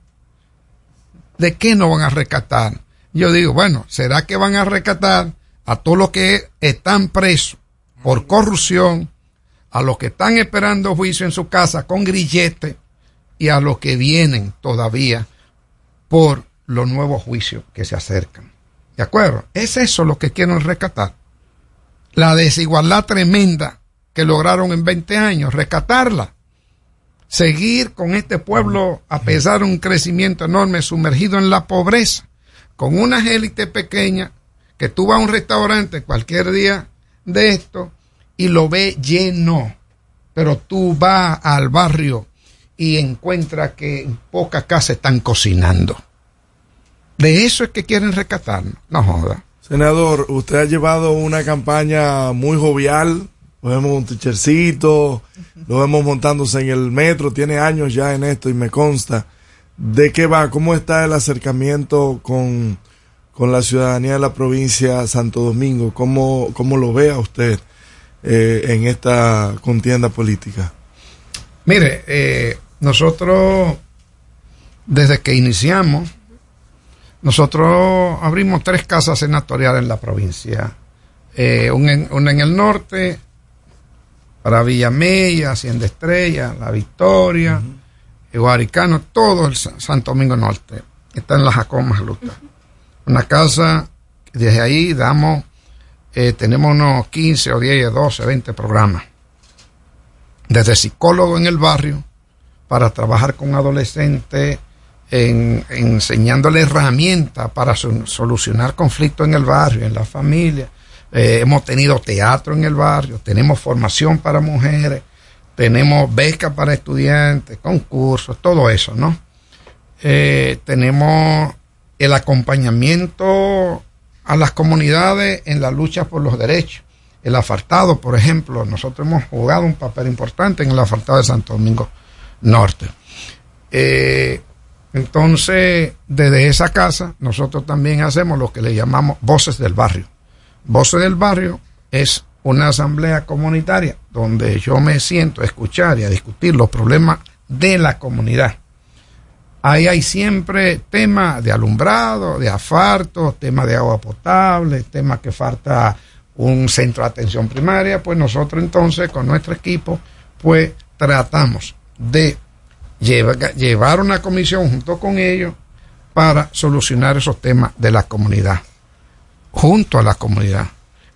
Speaker 22: ¿De qué nos van a rescatar? Yo digo, bueno, ¿será que van a rescatar a todos los que están presos por corrupción, a los que están esperando juicio en su casa con grillete y a los que vienen todavía por los nuevos juicios que se acercan? ¿De acuerdo? Es eso lo que quieren rescatar. La desigualdad tremenda que lograron en 20 años, rescatarla seguir con este pueblo a pesar de un crecimiento enorme sumergido en la pobreza, con unas élites pequeñas que tú vas a un restaurante cualquier día de esto y lo ves lleno, pero tú vas al barrio y encuentras que en pocas casas están cocinando. De eso es que quieren rescatarnos, no joda.
Speaker 5: Senador, usted ha llevado una campaña muy jovial. Lo vemos un tichercito, lo vemos montándose en el metro, tiene años ya en esto y me consta. ¿De qué va? ¿Cómo está el acercamiento con, con la ciudadanía de la provincia de Santo Domingo? ¿Cómo, cómo lo ve a usted eh, en esta contienda política?
Speaker 22: Mire, eh, nosotros, desde que iniciamos, nosotros abrimos tres casas senatoriales en la provincia. Eh, una, en, una en el norte, para Villamella, Hacienda Estrella, La Victoria, uh Guaricano, todo el Sa- Santo Domingo Norte. Está en la Jacob Luta. Una casa, desde ahí damos, eh, tenemos unos 15 o 10, 12, 20 programas desde psicólogo en el barrio para trabajar con adolescentes, en, enseñándole herramientas para so- solucionar conflictos en el barrio, en la familia. Eh, hemos tenido teatro en el barrio, tenemos formación para mujeres, tenemos becas para estudiantes, concursos, todo eso, ¿no? Eh, tenemos el acompañamiento a las comunidades en la lucha por los derechos. El asfaltado, por ejemplo, nosotros hemos jugado un papel importante en el asfaltado de Santo Domingo Norte. Eh, entonces, desde esa casa, nosotros también hacemos lo que le llamamos voces del barrio. Voces del barrio es una asamblea comunitaria donde yo me siento a escuchar y a discutir los problemas de la comunidad. Ahí hay siempre temas de alumbrado, de asfalto, temas de agua potable, temas que falta un centro de atención primaria, pues nosotros entonces con nuestro equipo, pues tratamos de lleva- llevar una comisión junto con ellos para solucionar esos temas de la comunidad, junto a la comunidad,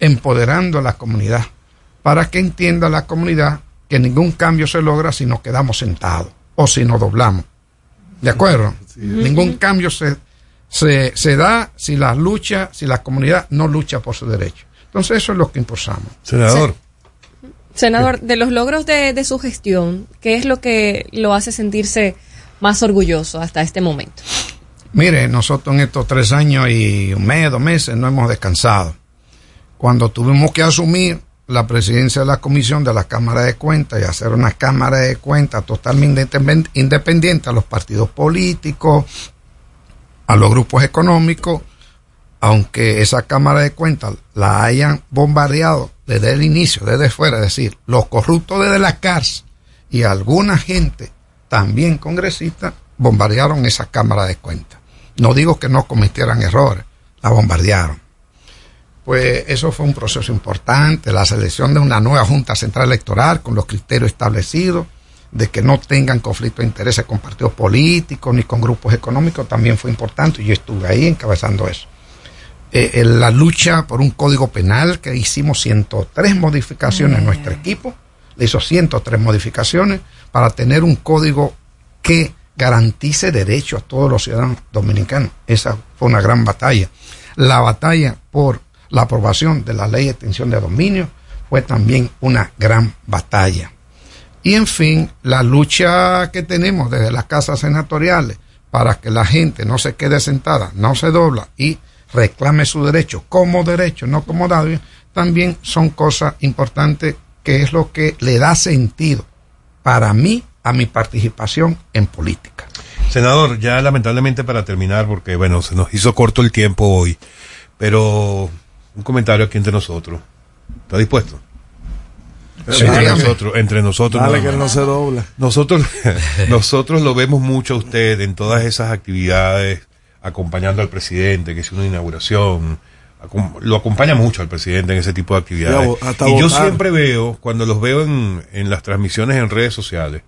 Speaker 22: empoderando a la comunidad, para que entienda la comunidad que ningún cambio se logra si nos quedamos sentados o si nos doblamos. ¿De acuerdo? Ningún cambio se, se, se da si la lucha, si la comunidad no lucha por su derecho. Entonces eso es lo que impulsamos.
Speaker 4: Senador.
Speaker 7: Senador, de los logros de, de su gestión, ¿qué es lo que lo hace sentirse más orgulloso hasta este momento?
Speaker 22: Mire, nosotros en estos tres años y un mes, dos meses no hemos descansado. Cuando tuvimos que asumir la presidencia de la Comisión de la Cámara de Cuentas y hacer una Cámara de Cuentas totalmente independ- independiente a los partidos políticos, a los grupos económicos, aunque esa Cámara de Cuentas la hayan bombardeado desde el inicio, desde fuera, es decir, los corruptos desde la cárcel y alguna gente, también congresistas, bombardearon esa Cámara de Cuentas. No digo que no cometieran errores, la bombardearon. Pues eso fue un proceso importante, la selección de una nueva Junta Central Electoral con los criterios establecidos, de que no tengan conflicto de intereses con partidos políticos ni con grupos económicos, también fue importante y yo estuve ahí encabezando eso. Eh, en la lucha por un código penal que hicimos 103 modificaciones en nuestro equipo, le hizo 103 modificaciones para tener un código que garantice derechos a todos los ciudadanos dominicanos. Esa fue una gran batalla. La batalla por la aprobación de la ley de extinción de dominio fue también una gran batalla. Y en fin, la lucha que tenemos desde las casas senatoriales para que la gente no se quede sentada, no se dobla y reclame su derecho como derecho, no como dado, también son cosas importantes que es lo que le da sentido para mí a mi participación en política.
Speaker 4: Senador, ya lamentablemente para terminar, porque bueno, se nos hizo corto el tiempo hoy, pero un comentario aquí entre nosotros. ¿Está dispuesto?
Speaker 5: Sí,
Speaker 4: entre
Speaker 5: dígame.
Speaker 4: nosotros, entre nosotros.
Speaker 5: Dale,
Speaker 4: nada
Speaker 5: que él
Speaker 4: más.
Speaker 5: no se dobla.
Speaker 4: Nosotros, [LAUGHS] nosotros lo vemos mucho a usted en todas esas actividades, acompañando al presidente, que es una inauguración. Lo acompaña mucho al presidente en ese tipo de actividades. Y yo siempre veo, cuando los veo en, en las transmisiones en redes sociales,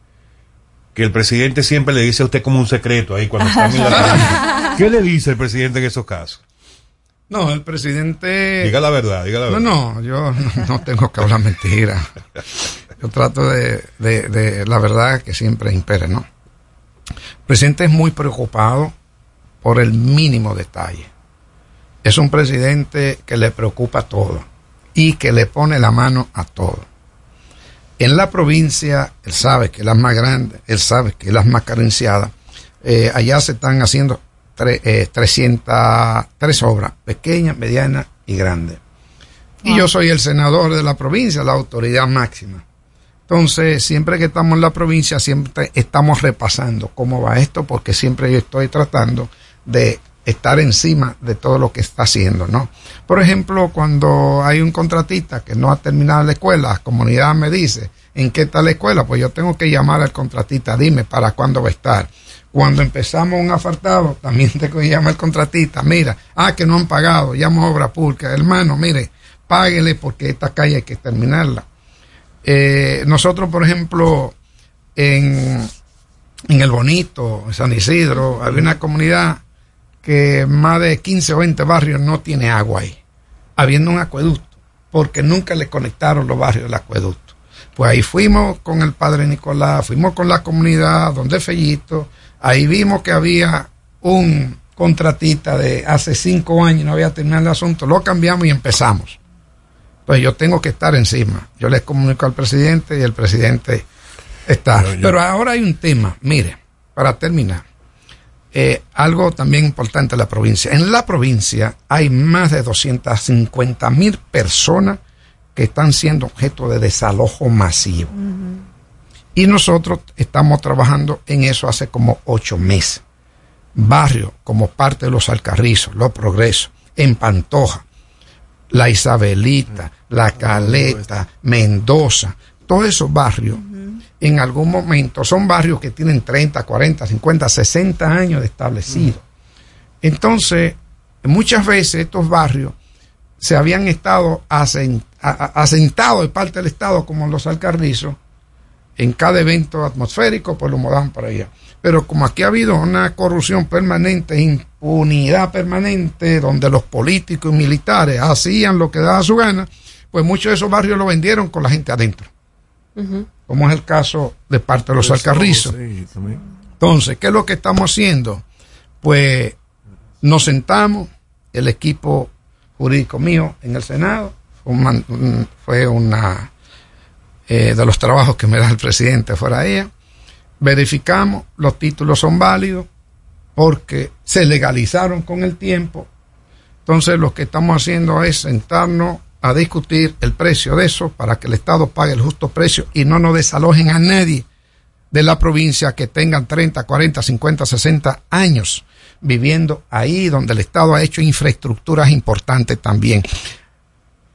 Speaker 4: que el presidente siempre le dice a usted como un secreto ahí cuando están en la. [LAUGHS] ¿Qué le dice el presidente en esos casos?
Speaker 22: No, el presidente...
Speaker 4: Diga la verdad, diga la verdad.
Speaker 22: No, no, yo no, no tengo que hablar mentira. Yo trato de, de, de la verdad que siempre impere, ¿no? El presidente es muy preocupado por el mínimo detalle. Es un presidente que le preocupa todo y que le pone la mano a todo. En la provincia, él sabe que es la más grande, él sabe que es la más carenciada. Eh, allá se están haciendo tre- eh, 303 obras, pequeñas, medianas y grandes. Y yo soy el senador de la provincia, la autoridad máxima. Entonces, siempre que estamos en la provincia, siempre estamos repasando cómo va esto, porque siempre yo estoy tratando de estar encima de todo lo que está haciendo, ¿no? Por ejemplo, cuando hay un contratista que no ha terminado la escuela, la comunidad me dice, ¿en qué está la escuela? Pues yo tengo que llamar al contratista, dime para cuándo va a estar. Cuando empezamos un afartado, también tengo que llamar al contratista, mira, ah, que no han pagado, llamo a obra pública, hermano, mire, páguele porque esta calle hay que terminarla. Eh, nosotros, por ejemplo, en, en El Bonito, en San Isidro, había una comunidad que más de 15 o 20 barrios no tiene agua ahí, habiendo un acueducto, porque nunca le conectaron los barrios del acueducto. Pues ahí fuimos con el padre Nicolás, fuimos con la comunidad donde Fellito, ahí vimos que había un contratista de hace cinco años, no había terminado el asunto, lo cambiamos y empezamos. Pues yo tengo que estar encima. Yo les comunico al presidente y el presidente está.
Speaker 4: Pero yo-
Speaker 22: Pero ahora hay un tema, mire, para terminar. Eh, algo también importante en la provincia. En la provincia hay más de 250 mil personas que están siendo objeto de desalojo masivo. Y nosotros estamos trabajando en eso hace como ocho meses. Barrios como parte de los Alcarrizos, Los Progresos, en Pantoja, La Isabelita, La Caleta, Mendoza, todos esos barrios en algún momento son barrios que tienen 30, 40, 50, 60 años de establecido. Entonces, muchas veces estos barrios se habían estado asentados de parte del Estado, como los alcarrizos, en cada evento atmosférico, pues lo mudaban para allá. Pero como aquí ha habido una corrupción permanente, impunidad permanente, donde los políticos y militares hacían lo que daba su gana, pues muchos de esos barrios lo vendieron con la gente adentro, como es el caso de parte de los alcarrizos.
Speaker 5: Sí, también.
Speaker 22: Entonces, ¿qué es lo que estamos haciendo? Pues nos sentamos, el equipo jurídico mío en el Senado, fue una eh, de los trabajos que me da el presidente fuera ella, verificamos, los títulos son válidos porque se legalizaron con el tiempo. Entonces, lo que estamos haciendo es sentarnos a discutir el precio de eso para que el Estado pague el justo precio y no nos desalojen a nadie de la provincia que tengan 30, 40, 50, 60 años viviendo ahí donde el Estado ha hecho infraestructuras importantes también.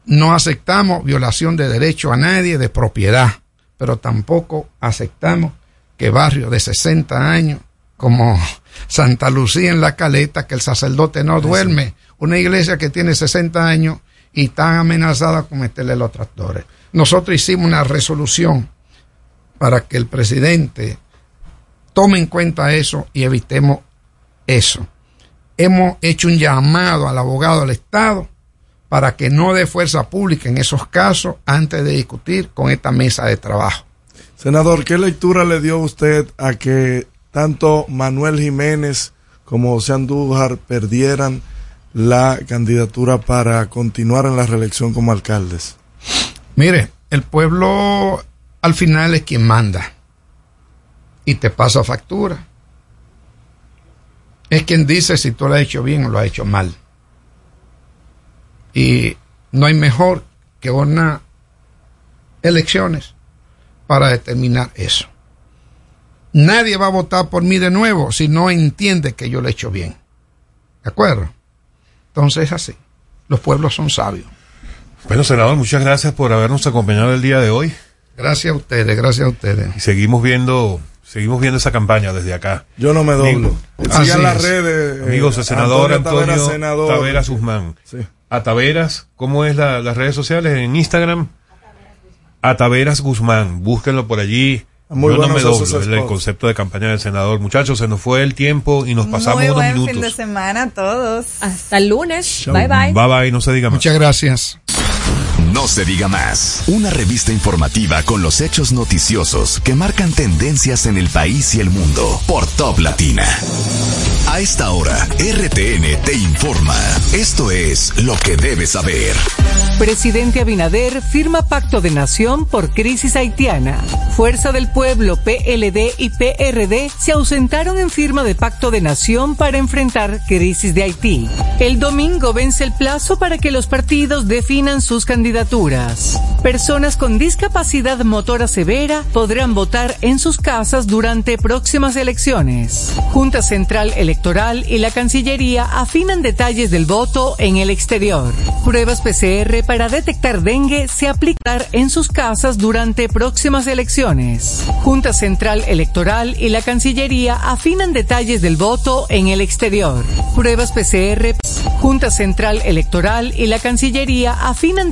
Speaker 22: No aceptamos violación de derecho a nadie de propiedad, pero tampoco aceptamos que barrios de 60 años como [LAUGHS] Santa Lucía en la Caleta, que el sacerdote no duerme, una iglesia que tiene 60 años y está amenazada con meterle los tractores. Nosotros hicimos una resolución para que el presidente tome en cuenta eso y evitemos eso. Hemos hecho un llamado al abogado del Estado para que no dé fuerza pública en esos casos antes de discutir con esta mesa de trabajo.
Speaker 5: Senador, ¿qué lectura le dio usted a que tanto Manuel Jiménez como José Andújar perdieran la candidatura para continuar en la reelección como alcaldes?
Speaker 22: Mire, el pueblo al final es quien manda y te pasa factura. Es quien dice si tú lo has hecho bien o lo has hecho mal. Y no hay mejor que unas elecciones para determinar eso. Nadie va a votar por mí de nuevo si no entiende que yo lo he hecho bien. ¿De acuerdo? Entonces es así. Los pueblos son sabios.
Speaker 4: Bueno, senador, muchas gracias por habernos acompañado el día de hoy.
Speaker 22: Gracias a ustedes, gracias a ustedes.
Speaker 4: Y seguimos viendo, seguimos viendo esa campaña desde acá.
Speaker 5: Yo no me doblo.
Speaker 4: Así
Speaker 5: Sigan las
Speaker 4: es.
Speaker 5: redes. eh,
Speaker 4: Amigos, el senador
Speaker 5: Antonio
Speaker 4: Antonio,
Speaker 5: senador.
Speaker 4: Guzmán.
Speaker 5: Sí.
Speaker 4: A Taveras, ¿cómo es la- las redes sociales? En Instagram. A Taveras Guzmán. Búsquenlo por allí.
Speaker 5: Muy
Speaker 4: Yo no me doblo, es el concepto de campaña del senador. Muchachos, se nos fue el tiempo y nos pasamos
Speaker 6: Muy
Speaker 4: unos
Speaker 6: buen fin de
Speaker 4: minutos.
Speaker 6: semana a todos.
Speaker 7: Hasta el lunes. Bye bye.
Speaker 4: Bye bye, no se diga más.
Speaker 22: Muchas gracias.
Speaker 1: No se diga más. Una revista informativa con los hechos noticiosos que marcan tendencias en el país y el mundo por Top Latina. A esta hora, RTN te informa. Esto es lo que debes saber.
Speaker 23: Presidente Abinader firma pacto de nación por crisis haitiana. Fuerza del Pueblo, PLD y PRD se ausentaron en firma de pacto de nación para enfrentar crisis de Haití. El domingo vence el plazo para que los partidos definan sus Personas con discapacidad motora severa podrán votar en sus casas durante próximas elecciones. Junta Central Electoral y la Cancillería afinan detalles del voto en el exterior. Pruebas PCR para detectar dengue se aplicarán en sus casas durante próximas elecciones. Junta Central Electoral y la Cancillería afinan detalles del voto en el exterior. Pruebas PCR. Junta Central Electoral y la Cancillería afinan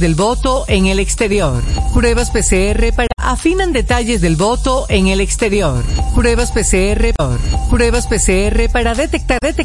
Speaker 23: del voto en el exterior. Pruebas PCR para afinan detalles del voto en el exterior. Pruebas PCR. Pruebas PCR para detectar detectar